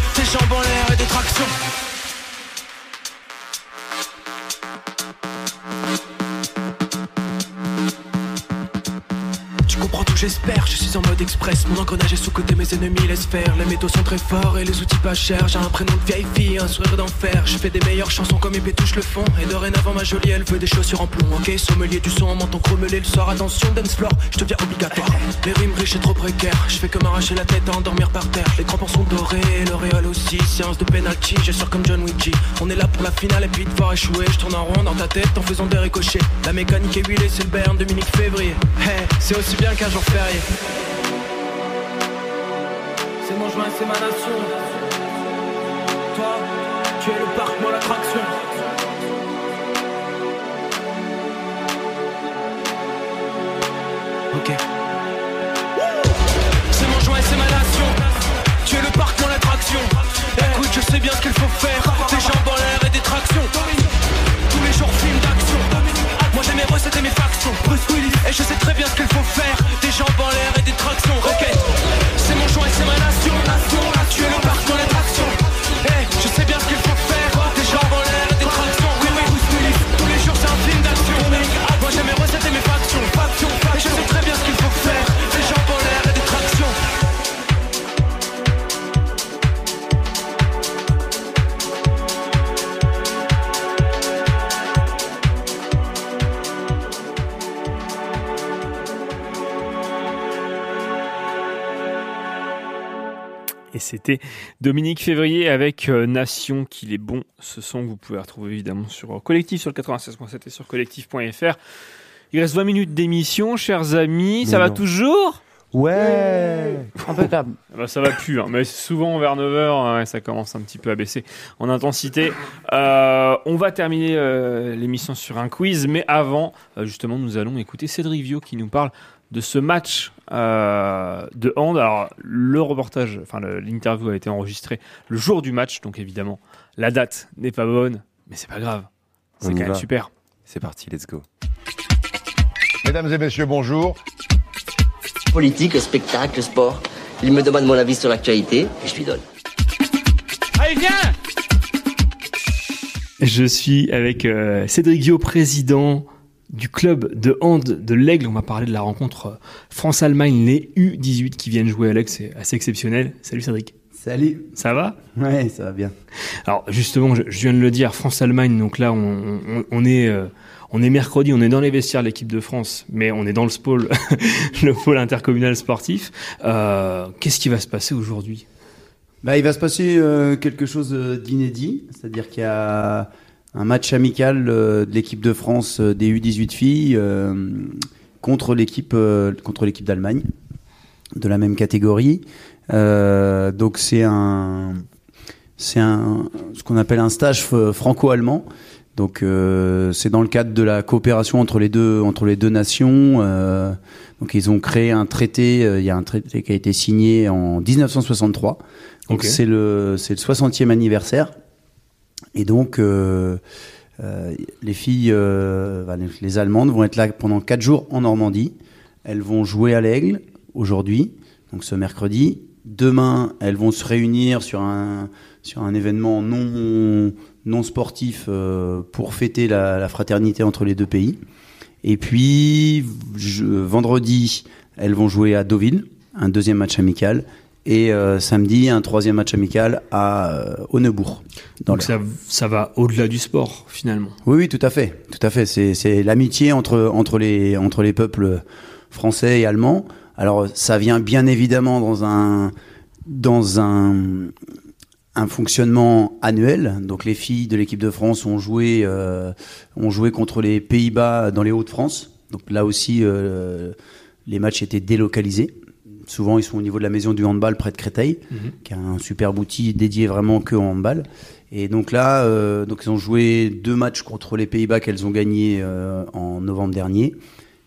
j'espère. Je suis en mode express, mon engrenage est sous-côté, mes ennemis laissent faire. Les métaux sont très forts et les outils pas chers. J'ai un prénom de vieille fille, un sourire d'enfer. Je fais des meilleures chansons comme mes touche le fond. Et dorénavant, ma jolie, elle veut des chaussures en plomb. Ok, sommelier du son en menton chromelé le soir. Attention, dance floor, je deviens obligatoire. Les rimes riches et trop précaires. Je fais que m'arracher la tête à endormir par terre. Les crampons sont dorés, et aussi. Séance de penalty, je sors comme John Wick. On est là pour la finale et puis devoir échouer. Je tourne en rond dans ta tête en faisant des ricochets. La mécanique est huilée, c'est le Bern Dominique Février. Hey, c'est aussi bien qu'un jour C'est mon joint, c'est ma nation. Toi, tu es le parc, moi l'attraction. Ok. C'est mon joint c'est ma nation. Tu es le parc, moi l'attraction. Écoute, je sais bien ce qu'il faut faire. Des jambes en l'air et des tractions. Tous les jours, film d'action. Moi j'ai mes recettes et mes factions. Et je sais très bien ce qu'il faut faire. Des jambes en l'air et des tractions. Rocket. C'est mon joint et c'est ma nation. Le c'était Dominique Février avec euh, Nation qu'il est bon. Ce son que vous pouvez retrouver évidemment sur euh, Collectif sur le 96.7 et sur collectif.fr. Il reste 20 minutes d'émission, chers amis. ça va toujours? Ouais Impeccable. Ah bah, ça va plus, hein. mais souvent vers 9h, ça commence un petit peu à baisser en intensité. Euh, on va terminer euh, l'émission sur un quiz, mais avant, euh, justement, nous allons écouter Cédric Vio qui nous parle de ce match euh, de hand. Alors, le reportage, enfin, l'interview a été enregistrée le jour du match, donc évidemment, la date n'est pas bonne, mais c'est pas grave. C'est quand même super. C'est parti, let's go. Mesdames et messieurs, bonjour. Politique, spectacle, sport. Il me demande mon avis sur l'actualité et je lui donne. Allez, viens Je suis avec euh, Cédric Vio, président du club de hand de l'Aigle. On va parler de la rencontre euh, France-Allemagne, les U18 qui viennent jouer à l'Aigle. C'est assez exceptionnel. Salut Cédric. Salut. Ça va? Ouais, ça va bien. Alors justement, je, je viens de le dire, France-Allemagne. Donc là, on, on- on est, euh, on est mercredi, on est dans les vestiaires de l'équipe de France, mais on est dans le pôle, *laughs* le pôle intercommunal sportif. Euh, Qu'est-ce qui va se passer aujourd'hui? Bah, il va se passer euh, quelque chose d'inédit, c'est-à-dire qu'il y a un match amical euh, de l'équipe de France euh, des U18 filles euh, contre l'équipe euh, contre l'équipe d'Allemagne de la même catégorie. Euh, donc c'est un c'est un ce qu'on appelle un stage franco-allemand. Donc euh, c'est dans le cadre de la coopération entre les deux entre les deux nations. Euh, donc ils ont créé un traité. euh, il y a un traité qui a été signé en 1963. Donc c'est le c'est le 60e anniversaire. Et donc euh, euh, les filles, euh, les, Allemandes vont être là pendant quatre jours en Normandie. Elles vont jouer à l'Aigle aujourd'hui, donc ce mercredi. Demain, elles vont se réunir sur un sur un événement non non sportif pour fêter la, fraternité entre les deux pays. Et puis vendredi, elles vont jouer à Deauville, un deuxième match amical. Et euh, samedi, un troisième match amical à euh, Honnebourg. Donc ça, ça va au-delà du sport finalement. oui, oui, tout à fait, tout à fait. C'est, c'est l'amitié entre entre les entre les peuples français et allemands. Alors, ça vient bien évidemment dans un dans un un fonctionnement annuel. Donc, les filles de l'équipe de France ont joué euh, ont joué contre les Pays-Bas dans les Hauts-de-France. Donc là aussi, euh, les matchs étaient délocalisés. Souvent, ils sont au niveau de la maison du handball près de Créteil, Mhm. qui a un super outil dédié vraiment que au handball. Et donc là, euh, donc ils ont joué deux matchs contre les Pays-Bas qu'elles ont gagnés euh, en novembre dernier.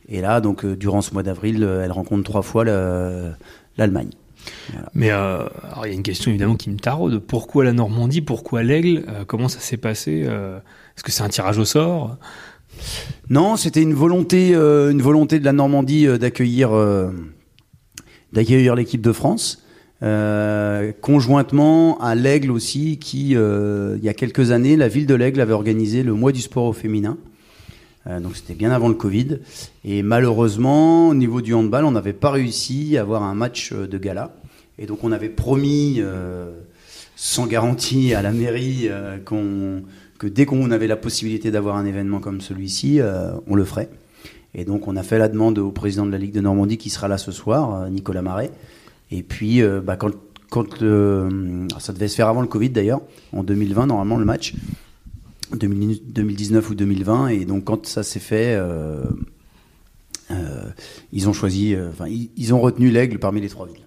Et là, donc euh, durant ce mois d'avril, elles rencontrent trois fois la- l'Allemagne. Mais il y a une question évidemment qui me taraude. Pourquoi la Normandie? Pourquoi l'Aigle? Comment ça s'est passé? Est-ce que c'est un tirage au sort? Non, c'était une volonté, une volonté de la Normandie d'accueillir, d'accueillir l'équipe de France. Euh, conjointement à l'Aigle aussi, qui euh, il y a quelques années, la ville de l'Aigle avait organisé le mois du sport au féminin. Euh, donc c'était bien avant le Covid. Et malheureusement, au niveau du handball, on n'avait pas réussi à avoir un match euh, de gala. Et donc on avait promis, euh, sans garantie à la mairie, euh, qu'on que dès qu'on avait la possibilité d'avoir un événement comme celui-ci, on le ferait. Et donc on a fait la demande au président de la Ligue de Normandie qui sera là ce soir, euh, Nicolas Marais. Et puis euh, bah, quand, euh, ça devait se faire avant le Covid d'ailleurs, en 2020 normalement le match, 2000 2019 ou 2020. Et donc quand ça s'est fait, ils ont choisi, enfin ils ont retenu l'aigle parmi les trois villes.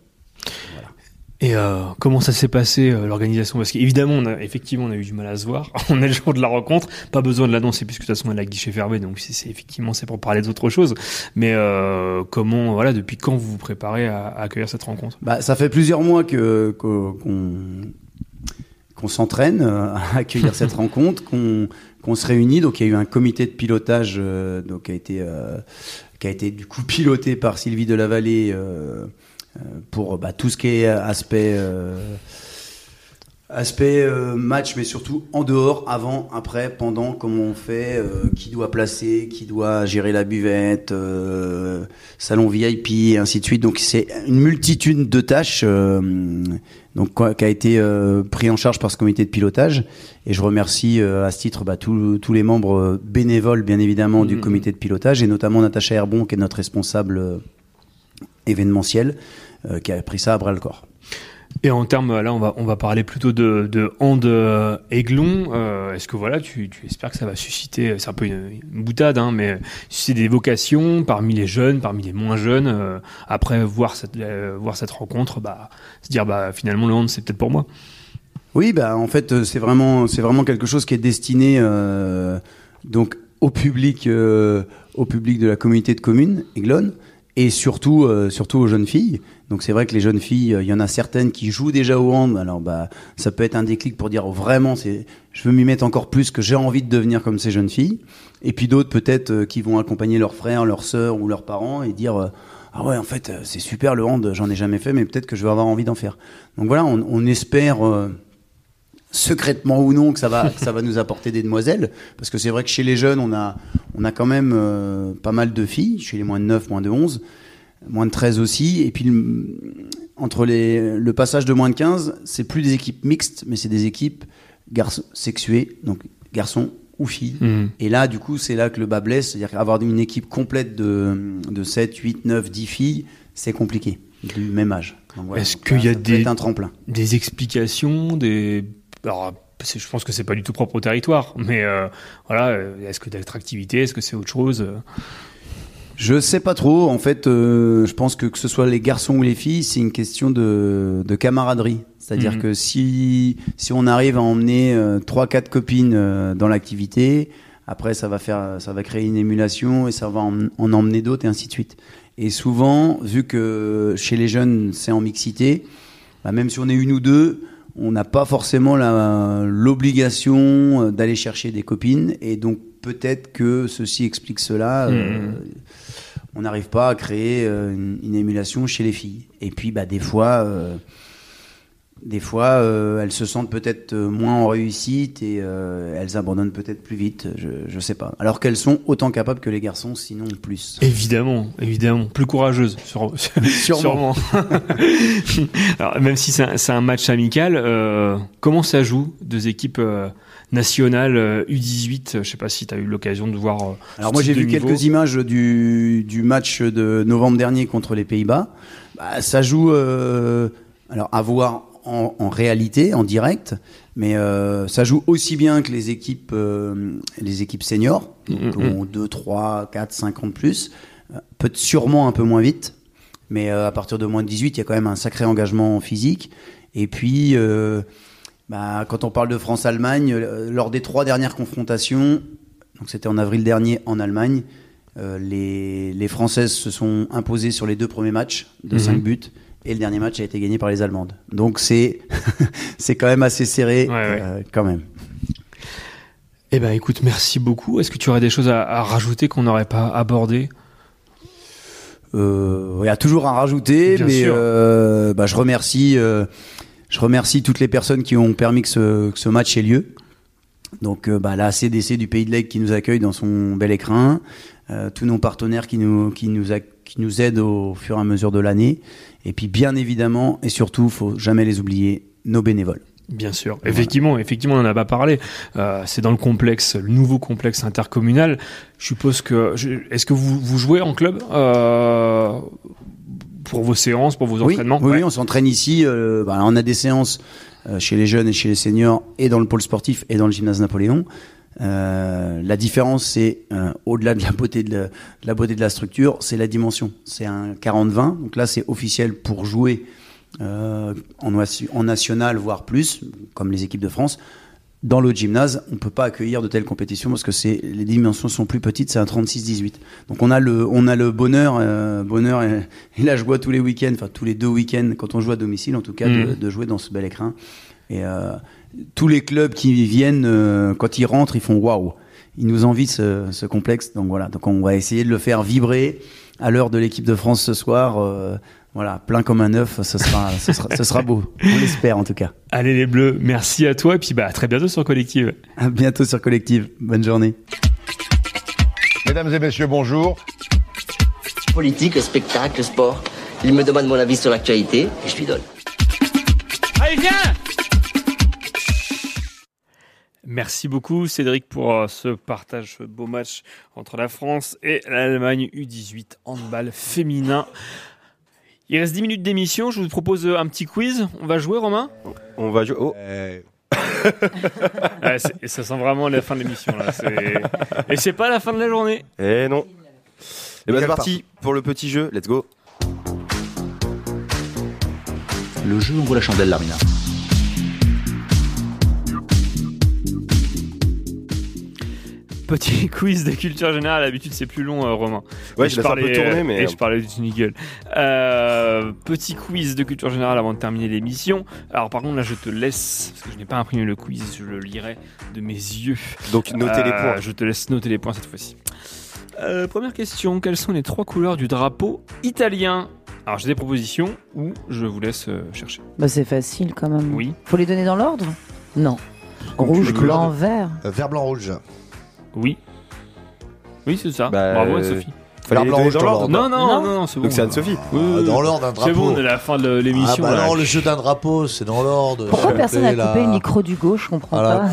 Et euh, comment ça s'est passé euh, l'organisation? Parce qu'évidemment, on a, effectivement, on a eu du mal à se voir. *laughs* on est le jour de la rencontre, pas besoin de l'annoncer puisque de toute façon, elle a guichet fermé, donc c'est c'est- effectivement c'est pour parler d'autre chose. Mais euh, comment, voilà, depuis quand vous vous préparez à, à accueillir cette rencontre? Bah, ça fait plusieurs mois que qu'on qu'on s'entraîne euh, à accueillir cette *laughs* rencontre, qu'on qu'on se réunit. Donc il y a eu un comité de pilotage euh, donc qui a été euh, qui a été du coup *laughs* piloté par Sylvie Delavallée euh, euh, pour bah, tout ce qui est aspect euh, aspect euh, match, mais surtout en dehors, avant, après, pendant, comment on fait, euh, qui doit placer, qui doit gérer la buvette, euh, salon VIP, et ainsi de suite. Donc c'est une multitude de tâches euh, donc, qui a été euh, pris en charge par ce comité de pilotage. Et je remercie euh, à ce titre bah, tous les membres euh, bénévoles, bien évidemment, du Mhm. comité de pilotage, et notamment Natacha Herbon, qui est notre responsable euh, événementiel, euh, qui a pris ça à bras le corps. Et en termes, là, on va, on va parler plutôt de, de hand euh, aiglon. Euh, Est-ce que voilà, tu, tu espères que ça va susciter, c'est un peu une, une boutade, hein, mais susciter des vocations parmi les jeunes, parmi les moins jeunes. euh, après voir cette, euh, voir cette rencontre, bah, se dire bah finalement le hand c'est peut-être pour moi. Oui, bah en fait c'est vraiment c'est vraiment quelque chose qui est destiné donc au public au public de la communauté de communes Aiglon et surtout euh, surtout aux jeunes filles. Donc c'est vrai que les jeunes filles, euh, il y en a certaines qui jouent déjà au hand. Alors bah ça peut être un déclic pour dire vraiment c'est je veux m'y mettre encore plus que j'ai envie de devenir comme ces jeunes filles. Et puis d'autres peut-être euh, qui vont accompagner leurs frères, leurs sœurs ou leurs parents et dire euh, ah ouais en fait c'est super le hand, j'en ai jamais fait mais peut-être que je vais avoir envie d'en faire. Donc voilà, on, on espère secrètement ou non que ça va que ça va nous apporter des demoiselles. Parce que c'est vrai que chez les jeunes on a on a quand même euh, pas mal de filles. Chez les moins de 9 moins de 11 moins de 13 aussi. Et puis le- entre les le passage de moins de 15 c'est plus des équipes mixtes mais c'est des équipes garçons sexuées donc garçons ou filles. Mhm. et là du coup c'est là que le bas blesse. C'est-à-dire qu'avoir une équipe complète de de 7 8 9 10 filles c'est compliqué du même âge. Voilà. Est-ce qu'il y a des un tremplin. des explications, des alors, je pense que c'est pas du tout propre au territoire, mais euh, voilà, euh, est-ce que d'attractivité, est-ce que c'est autre chose euh? Je sais pas trop. En fait, euh, je pense que que ce soit les garçons ou les filles, c'est une question de, de camaraderie. C'est-à-dire Mhm. que si, si on arrive à emmener euh, trois, quatre copines euh, dans l'activité, après ça va faire, ça va créer une émulation et ça va en, en emmener d'autres et ainsi de suite. Et souvent, vu que chez les jeunes c'est en mixité, bah, même si on est une ou deux, on n'a pas forcément l'obligation euh, d'aller chercher des copines et donc peut-être que ceci explique cela. euh, Mhm. on n'arrive pas à créer euh, une, une émulation chez les filles. Et puis, bah, des fois, euh, des fois, euh, elles se sentent peut-être euh, moins en réussite et euh, elles abandonnent peut-être plus vite. Je, je sais pas. Alors qu'elles sont autant capables que les garçons, sinon plus. Évidemment, évidemment, plus courageuse, sur- *laughs* Sûrement. sûrement. *laughs* Alors, même si c'est un, match amical, euh, comment ça joue deux équipes euh, nationales euh, U18 Je sais pas si tu as eu l'occasion de voir. euh, Alors moi j'ai vu niveau. quelques images du, du match de novembre dernier contre les Pays-Bas. Bah, ça joue, euh, alors à voir en, en réalité, en direct, mais euh, ça joue aussi bien que les équipes, euh, les équipes seniors, donc Mhm. qui ont 2, 3, 4, 5 ans de plus, euh, peut sûrement un peu moins vite, mais euh, à partir de moins de 18, il y a quand même un sacré engagement physique. Et puis, bah, quand on parle de France-Allemagne, lors des trois dernières confrontations, donc c'était en avril dernier en Allemagne, les, les Françaises se sont imposées sur les deux premiers matchs de Mhm. 5 buts. Et le dernier match a été gagné par les Allemandes. Donc c'est *laughs* c'est quand même assez serré, euh, quand même. Eh ben, écoute, merci beaucoup. Est-ce que tu aurais des choses à, à rajouter qu'on n'aurait pas abordées? Euh, Il y a toujours à rajouter, Bien mais euh, bah, je remercie, euh, je remercie toutes les personnes qui ont permis que ce, que ce match ait lieu. Donc euh, bah, la CDC du Pays de l'Aigle qui nous accueille dans son bel écrin, euh, tous nos partenaires qui nous, qui, nous a- qui nous aident au fur et à mesure de l'année, et puis bien évidemment, et surtout, faut jamais les oublier, nos bénévoles. Bien sûr, effectivement, effectivement, on n'en a pas parlé. Euh, c'est dans le complexe, le nouveau complexe intercommunal. Je suppose que, est-ce que vous, vous jouez en club euh, pour vos séances, pour vos Oui, entraînements? oui, Ouais. on s'entraîne ici. euh, bah, on a des séances chez les jeunes et chez les seniors, et dans le pôle sportif et dans le gymnase Napoléon. Euh, la différence, c'est euh, au-delà de la beauté de la, de la beauté de la structure, c'est la dimension. C'est un 40-20, donc là c'est officiel pour jouer euh, en, national, voire plus, comme les équipes de France. Dans l'autre gymnase, on peut pas accueillir de telles compétitions parce que c'est les dimensions sont plus petites, c'est un 36-18. Donc on a le on a le bonheur bonheur et, et la joie tous les week-ends, enfin tous les deux week-ends quand on joue à domicile en tout cas de, Mhm. de jouer dans ce bel écrin. Et tous les clubs qui viennent euh, quand ils rentrent, ils font waouh. Ils nous envient ce, ce complexe. Donc voilà, donc on va essayer de le faire vibrer à l'heure de l'équipe de France ce soir. euh, voilà, plein comme un œuf, ce sera, *laughs* ce sera, ce sera beau. On l'espère en tout cas. Allez les Bleus, merci à toi et puis bah à très bientôt sur Collective. À bientôt sur Collective. Bonne journée. Mesdames et messieurs, bonjour. Politique, spectacle, sport. Il me demande mon avis sur l'actualité et je lui donne. Allez viens Merci beaucoup Cédric pour euh, ce partage, ce beau match entre la France et l'Allemagne U18 handball féminin. Il reste 10 minutes d'émission, je vous propose un petit quiz. On va jouer Romain? On va jouer. Oh. *laughs* Ouais, ça sent vraiment la fin de l'émission là. Et c'est pas la fin de la journée. Eh non. Et ben c'est parti pour le petit jeu. Let's go. Le jeu ouvre la chandelle, Larmina. Petit *laughs* quiz de culture générale. D'habitude c'est plus long, euh, Romain. Ouais, Et je peu tourner, mais- Et je parlais du Sniggle. Euh, petit quiz de culture générale avant de terminer l'émission. Alors par contre là je te laisse parce que je n'ai pas imprimé le quiz, je le lirai de mes yeux. Donc, notez les points. Je te laisse noter les points cette fois-ci. Euh, première question, quelles sont les trois couleurs du drapeau italien? Alors j'ai des propositions ou je vous laisse euh, chercher. Bah, c'est facile quand même. Oui. Faut les donner dans l'ordre? Non. Rouge, blanc, vert. Euh, Vert, blanc, rouge. Oui. Oui, c'est ça. Bah, Bravo euh, Anne-Sophie. fallait les donner dans l'ordre. Non, non, non, non, c'est bon. Donc c'est Anne-Sophie. Oui, oui, Ah, oui. dans l'ordre, un C'est drapeau. bon, on est à la fin de l'émission. Ah bah là. non, le jeu d'un drapeau, c'est dans l'ordre. Pourquoi personne n'a coupé le micro du gauche Je comprends Voilà.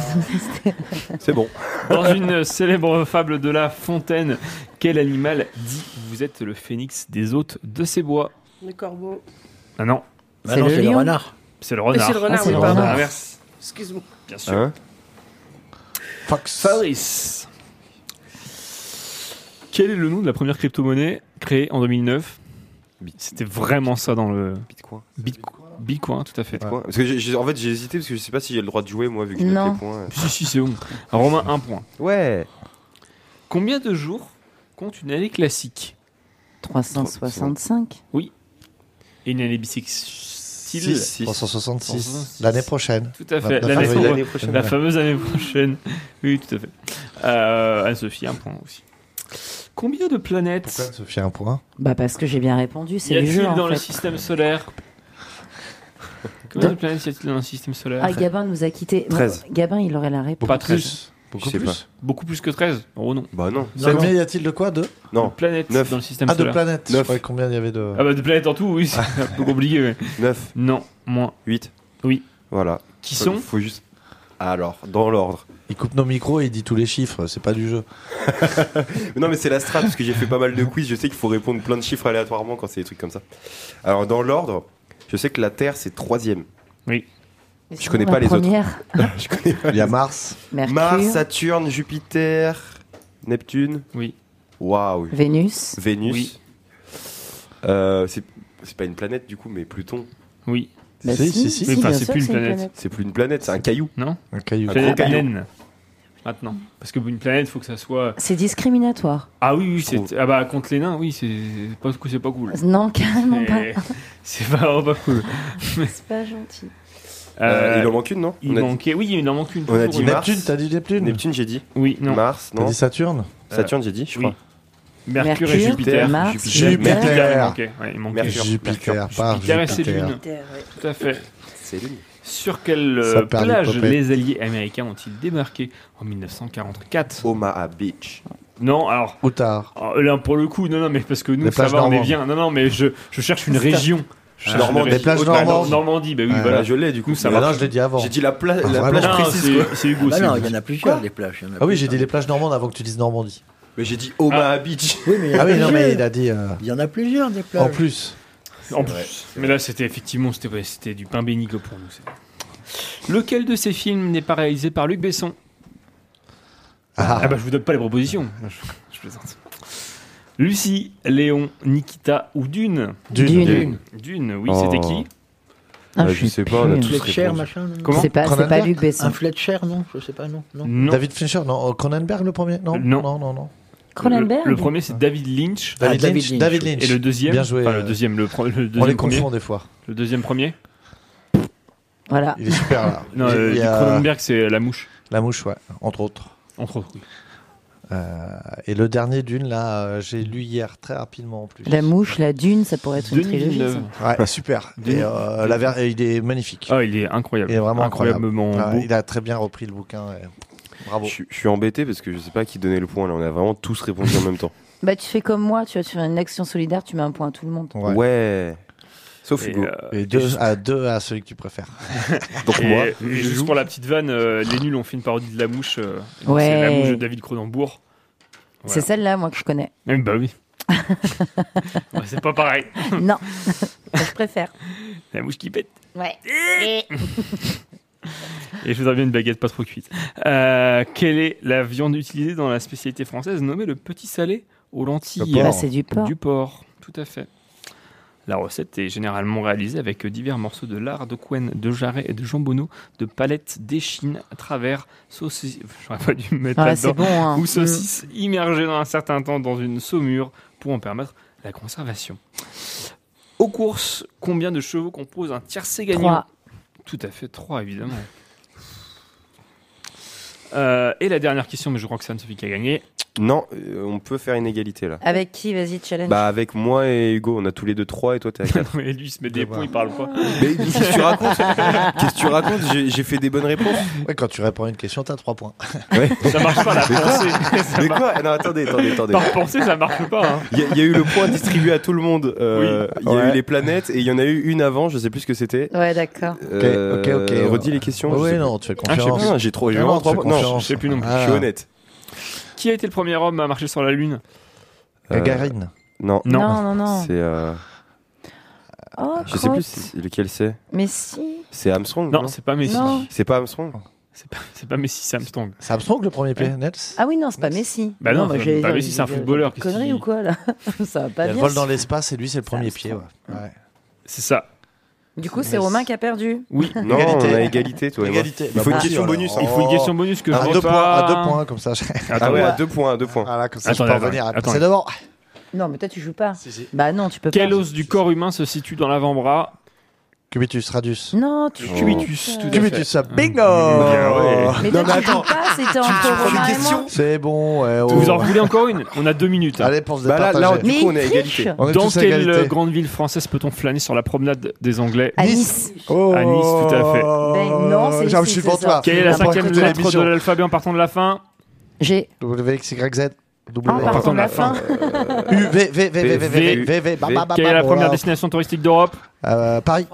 pas. *laughs* C'est bon. Dans une célèbre fable de La Fontaine, quel animal dit vous êtes le phénix des hôtes de ces bois Le corbeau. Ah non. Bah C'est non, le c'est renard. C'est le Ah, renard. c'est le renard, Ah, oui, le pardon. renard. Inverse. Excuse-moi. Bien sûr. Hein Fabrice. Quel est le nom de la première crypto-monnaie créée en 2009 C'était vraiment ça dans le. Bitcoin. Bitcoin, tout à fait. Bitcoin. Parce que j'ai- j'ai- en fait j'ai hésité parce que je sais pas si j'ai le droit de jouer moi vu que Non. les points. Si, si, c'est bon. Alors, Romain, un point. Ouais. Combien de jours compte une année classique 365. Oui. Et une année bissextile 6, 366. L'année prochaine. Tout à fait. 29 L'année février. l'année prochaine. La fameuse année prochaine. Oui, tout à fait. Euh, Anne-Sophie, un point aussi. Combien de planètes Pourquoi Sophie un point Bah parce que j'ai bien répondu, y c'est le a-t-il jeu en dans le fait. système solaire *laughs* Combien De- planètes y a-t-il dans le système solaire Ah, Gabin nous a quitté. 13. Gabin, il aurait la réponse. Pas 13. Je Beaucoup sais plus pas. Beaucoup plus que 13 Oh non. Bah non. Combien y a-t-il de quoi De Non. Planètes Neuf. dans le système Ah, de solaire. planètes. Neuf. Ouais, combien il y avait de. Ah bah de planètes en tout, oui, c'est un peu compliqué. mais- 9, Non, moins. 8. Oui. Voilà. Qui Faut- sont Faut juste. Alors, dans l'ordre. Il coupe nos micros et il dit tous les chiffres, c'est pas du jeu. *laughs* Non, mais c'est la strat parce que j'ai fait pas mal de quiz. Je sais qu'il faut répondre plein de chiffres aléatoirement quand c'est des trucs comme ça. Alors, dans l'ordre, je sais que la Terre c'est troisième. Oui. Mais Je connais pas les autres. première, *laughs* je connais pas. Il y a Mars. Mercure, Mars, Saturne, Jupiter, Neptune. Oui. Waouh. Vénus. Vénus. Oui. Euh, c'est pas une planète du coup, mais Pluton. Oui. Bah Si, si, si, si. si, Oui, enfin, bien c'est plus une planète. C'est plus une planète, c'est un caillou. Non Un caillou. Un Planète gros caillou. Maintenant. Parce que une planète, faut que ça soit. C'est discriminatoire. Ah oui, oui, trouve. c'est. Ah bah, contre les nains, oui, c'est pas, c'est pas cool. Non, carrément pas. C'est *laughs* vraiment pas cool. *laughs* C'est pas gentil. Euh, il en manque une, non? Il dit- manquait. Oui, il en manque une. On a dit. Mars. Neptune, t'as dit Neptune? Neptune, j'ai dit. Oui, non. Mars, T'as non. dit Saturne? Saturne, j'ai dit, je Oui. crois. Mercure, et Jupiter. Mars, Jupiter. Jupiter. Jupiter, il manquait. Ouais, il manquait. Mercure. Jupiter, Jupiter Jupiter. Tout à fait. C'est l'une. Sur quelle euh, Ça plage les alliés américains ont-ils débarqué en 1944 Omaha Beach. Non, alors. Ou tard. alors, Là, pour le coup, non, non, mais parce que nous, Les ça plages va, on est normandes. bien. Non, non, mais je, je cherche une *laughs* région. Je cherche Normandie. une Les plages. Haute- normandes. Normandie, bah oui, Ouais. voilà. Bah, je l'ai, du coup. ça Mais marche. non, je l'ai dit avant. J'ai dit la, pla- Ah, la vraiment plage Non, précise. c'est- quoi. c'est Hugo. Bah c'est non, Hugo. il y en a plusieurs des plages. il y en a Ah oui, j'ai plusieurs. dit les plages normandes avant que tu dises Normandie. Mais j'ai dit Omaha Beach. Oui, mais il y en a Ah oui, non, mais *laughs* plusieurs. il a dit. euh, Il y en a plusieurs des plages. En plus. En plus. Mais là, c'était effectivement c'était, ouais, c'était du pain béni pour nous. c'est- Lequel de ces films n'est pas réalisé par Luc Besson? Ah. Ah bah je vous donne pas les propositions. Je, *laughs* je plaisante. Lucie, Léon, Nikita ou Dune? Dune. Dune. Dune, oui, Oh. c'était qui? Ah, Bah, je je sais pas, on a plus. tous Fletcher, machin. non? Comment? C'est pas, c'est pas Luc Besson. Un Fletcher, non? Je sais pas, non. non. Non. David Fincher, non. euh, Cronenberg le premier? Non. Non. non, non, non. Cronenberg Le, le premier c'est David Lynch. David, David Lynch, Lynch. David Lynch. Et le deuxième Bien joué. enfin, le euh, deuxième, le, le On les deuxième premier. confond des fois. Le deuxième premier Voilà. Il est super là. *laughs* Non, Il- euh, il a Cronenberg c'est La Mouche, La mouche, ouais, entre autres. entre autres. oui. Euh, et le dernier d'une, là, euh, j'ai lu hier très rapidement en plus. La mouche, la dune, ça pourrait être une trilogie. Ouais, super. Et, euh, la ver- il est magnifique. Ah, il est incroyable. Il est vraiment incroyable. Incroyablement beau. il a très bien repris le bouquin. et Bravo. Je, suis- je suis embêté parce que je sais pas qui donnait le point là. On a vraiment tous répondu en même temps. *laughs* Bah, tu fais comme moi, tu vas tu fais une action solidaire, tu mets un point à tout le monde. Ouais. Ouais. Sauf Et, Hugo. euh, Et deux, à deux à celui que tu préfères. *laughs* Donc Et, moi, juste joue. pour la petite vanne, euh, les nuls ont fait une parodie de La Mouche. euh, Ouais. C'est La Mouche de David Cronenbourg. C'est celle-là, moi, que je connais. Bah oui. *laughs* Ouais, c'est pas pareil. non, je préfère. La mouche qui pète. Ouais. Et je voudrais bien une baguette pas trop cuite. Euh, quelle est la viande utilisée dans la spécialité française nommée le petit salé aux lentilles. Bah, c'est du porc. Du porc, tout à fait. La recette est généralement réalisée avec divers morceaux de lard, de couenne, de jarret et de jambonneau, de palettes d'échine à travers saucisses. J'aurais pas dû me mettre Ouais, là-dedans. c'est bon. hein. Ou saucisses immergées dans un certain temps dans une saumure pour en permettre la conservation. Aux courses, combien de chevaux compose un tiercé gagnant? Trois. Tout à fait, 3 évidemment. Euh, et la dernière question, mais je crois que c'est Anne-Sophie qui a gagné. Non, euh, on peut faire une égalité là. Avec qui Vas-y, challenge. Bah avec moi et Hugo, on a tous les deux 3 et toi t'es à 4. *laughs* mais lui, il se met des points, il parle pas. Mais qu'est-ce que tu racontes *laughs* Qu'est-ce que tu racontes J'ai j'ai fait des bonnes réponses. Ouais, quand tu réponds à une question, t'as trois points. Ouais. Ça marche pas la Mais quoi pensée. Ça Mais marche- quoi Non, attendez, attendez, attendez. Par pensée, ça marche pas. hein. Il y, a- il y a eu le point distribué à tout le monde. euh, Il y a Ouais. eu les planètes et il y en a eu une avant, je sais plus ce que c'était. Ouais, d'accord. Euh, ok, ok. Redis les questions. Ouais, je non, tu fais. Ah, je sais confiance. plus. Non, J'ai trop. J'ai Non, vraiment non, tu trois fais points. Non, confiance. je sais plus non plus. Ah. Je suis honnête. Qui a été le premier homme à marcher sur la Lune Euh, Gagarine. Non. Non. Non, non, non. C'est. euh, Oh, Je sais plus crotte. lequel c'est. Mais si. C'est Armstrong Non, c'est pas Messi. Non. C'est pas Armstrong C'est pas, pas Messi, c'est Armstrong. C'est Armstrong le premier pied, Nels Ah oui, non, c'est pas Messi. Bah non, bah, c'est j'ai- pas Messi, c'est un footballeur, Connerie ou quoi, là *laughs* Ça va Il pas bien. vol dans l'espace et lui, c'est le premier pied. Ouais. Ouais. C'est ça. Du coup, c'est Romain qui a perdu. Oui. *laughs* Non, Égalité. on a égalité, toi et moi. Égalité. Il faut Bah, une question alors. bonus. Il faut une question bonus que je à n'ai deux pas. points, à deux points, comme ça. Ah ouais, à deux points, à deux points. Voilà, comme ça, Attendez, je peux revenir. C'est d'abord. Non, mais toi, tu joues pas. Si, si. Bah non, tu peux Quel pas. os du corps humain se situe dans l'avant-bras Cubitus radius. Non, tu cubitus, tout à fait. Cubitus, ça, bingo Bien, ouais. Mais Non, toi, mais tu joues attends. pas, c'était entre Romain et moi. C'est bon. ouais, oh. Vous en voulez encore une On a deux minutes. hein. Allez, pour se Bah là, là, départager. du Mais coup, on est à triche. égalité. On est Dans tous à quelle égalité. grande ville française peut-on flâner sur la promenade des Anglais À Nice. Oh. À Nice, tout à fait. Ben non, c'est ici, je suis c'est ça. Quelle est la On cinquième écouter lettre de l'émission. l'alphabet en partant de la fin J'ai. W, X, Y, Z. W. En partant de la fin. U, V, V, V, V, V, V, V, V, V, ba, ba, Quelle est la première destination touristique d'Europe Euh, Paris.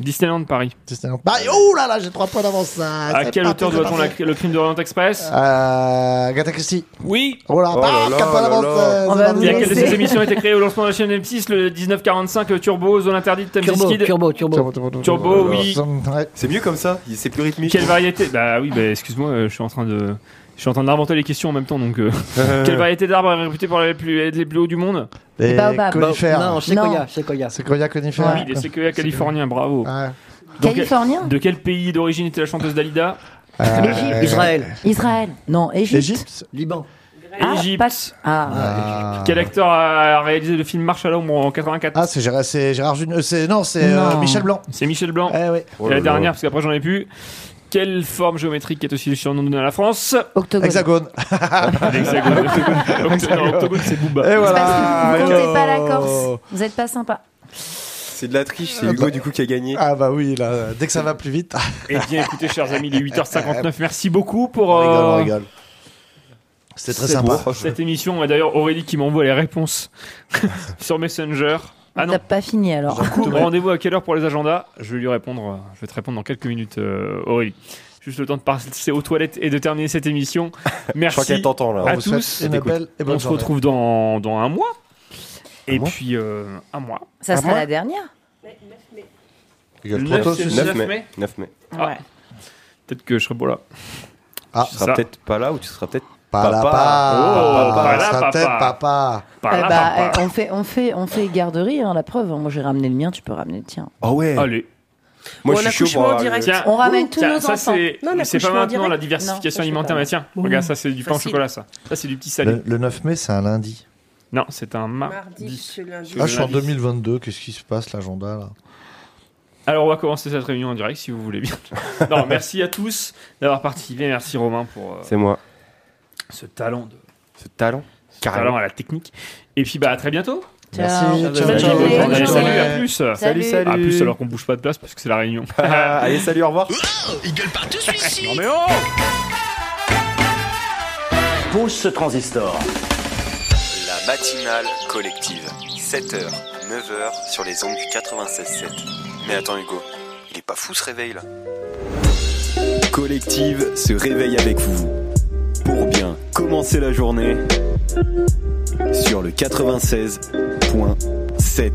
Disneyland Paris. Disneyland. Paris. Oh là là, j'ai trois points d'avance. ça. À C'est quel parti, auteur c'est doit-on le crime d'Orient Express Euh, Agatha Christie. Oui Oh là, Oh bah, là là quatre points d'avance. va parti. vous Laquelle de ces émissions a été créée au lancement de la chaîne M6 le 1945 Turbo, Zone Interdite, Time Turbo, Skid turbo, turbo. Turbo, turbo, turbo. Turbo, oui. C'est mieux comme ça, c'est plus rythmique. Quelle variété? Bah oui, bah excuse-moi, euh, je suis en train de. Je suis en train d'inventer les questions en même temps, donc. euh, *laughs* Quelle variété d'arbre est réputée pour les plus, être les plus hauts du monde? Les Baobab. conifères. Non, Sequoia, Sequoia. Séquoia conifères. Oui, les séquoias californiens, bravo. Ouais. Donc, Californien De quel pays d'origine était la chanteuse Dalida? Euh, L'Égypte. Israël, Israël. Non, Égypte. Égypte. Liban. Ah, Égypte. pas- Ah. Ah. Quel acteur a réalisé le film Marche à l'ombre en 84 Ah, c'est Gérard, c'est Gérard Junior. C'est non, c'est euh, Non. Michel Blanc. C'est Michel Blanc. Eh oui. Oh Et là la là. dernière, parce qu'après j'en ai plus. Quelle forme géométrique est aussi le surnom donné à la France Octogone. Hexagone. *laughs* L'hexagone. Octogone, octogone, c'est Booba. Et voilà. vous comptez pas la. Corse. Vous êtes pas sympa. C'est de la triche, c'est Hugo bah- du coup qui a gagné. Ah bah oui, là, dès que ça va plus vite. Eh bien, écoutez, chers amis, il est 8h59. Merci beaucoup pour. On rigole, on euh, rigole. C'était très cette- sympa. Cette émission, et d'ailleurs, Aurélie qui m'envoie les réponses *laughs* sur Messenger. Ah non. T'as pas fini alors. *laughs* Rendez-vous à quelle heure pour les agendas? Je vais lui répondre. euh, Je vais te répondre dans quelques minutes, euh, Aurélie. Juste le temps de passer aux toilettes et de terminer cette émission. *laughs* Merci crois qu'elle t'entend, là. à On vous souhaite tous. une belle et bonne On se journée. retrouve dans, dans un mois. Et mois puis, euh, un mois. Ça Un sera mois la dernière. A le Le 9, proto- c'est le 9 9 mai. mai 9 mai. Ah. Ouais. Peut-être que je serai pas là. Ah, Tu seras Ça. peut-être pas là ou tu seras peut-être Pas papa. Oh, Papa, papa. peut-être papa. Par Eh bah, papa. eh, on fait, on fait, on fait garderie. hein, la preuve. Moi, j'ai ramené le mien. Tu peux ramener le tien. Ah ouais. Allez. Moi Bon, je suis chaud en direct. Tiens, On ramène tous tiens, nos ça enfants. c'est Non, c'est pas maintenant la diversification Non, alimentaire. Mais tiens, regarde, ça c'est du pain au chocolat, ça. Ça c'est du petit salé. Le, le 9 mai, c'est un lundi. Non, c'est un mardi. Mardi, lundi. Ah, je suis en lundi. 2022. Qu'est-ce qui se passe, l'agenda là? Alors on va commencer cette réunion en direct si vous voulez bien. *laughs* non, merci à tous d'avoir participé. Merci Romain pour euh, C'est moi. Ce talent de Ce talent. ce talent à la technique. Et puis bah à très bientôt. Merci. Ciao. Ciao, Salut, ciao. Allez, salut, à plus. Salut, salut. À plus alors qu'on bouge pas de place parce que c'est la réunion. *laughs* Allez, salut, au revoir. Il gueule partout celui-ci *laughs* non mais oh Pose ce transistor. La matinale collective. 7h, 9h sur les ondes du 96.7. Mais attends Hugo, il est pas fou ce réveil là? Collective se réveille avec vous. Pour bien commencer la journée sur le 96.7.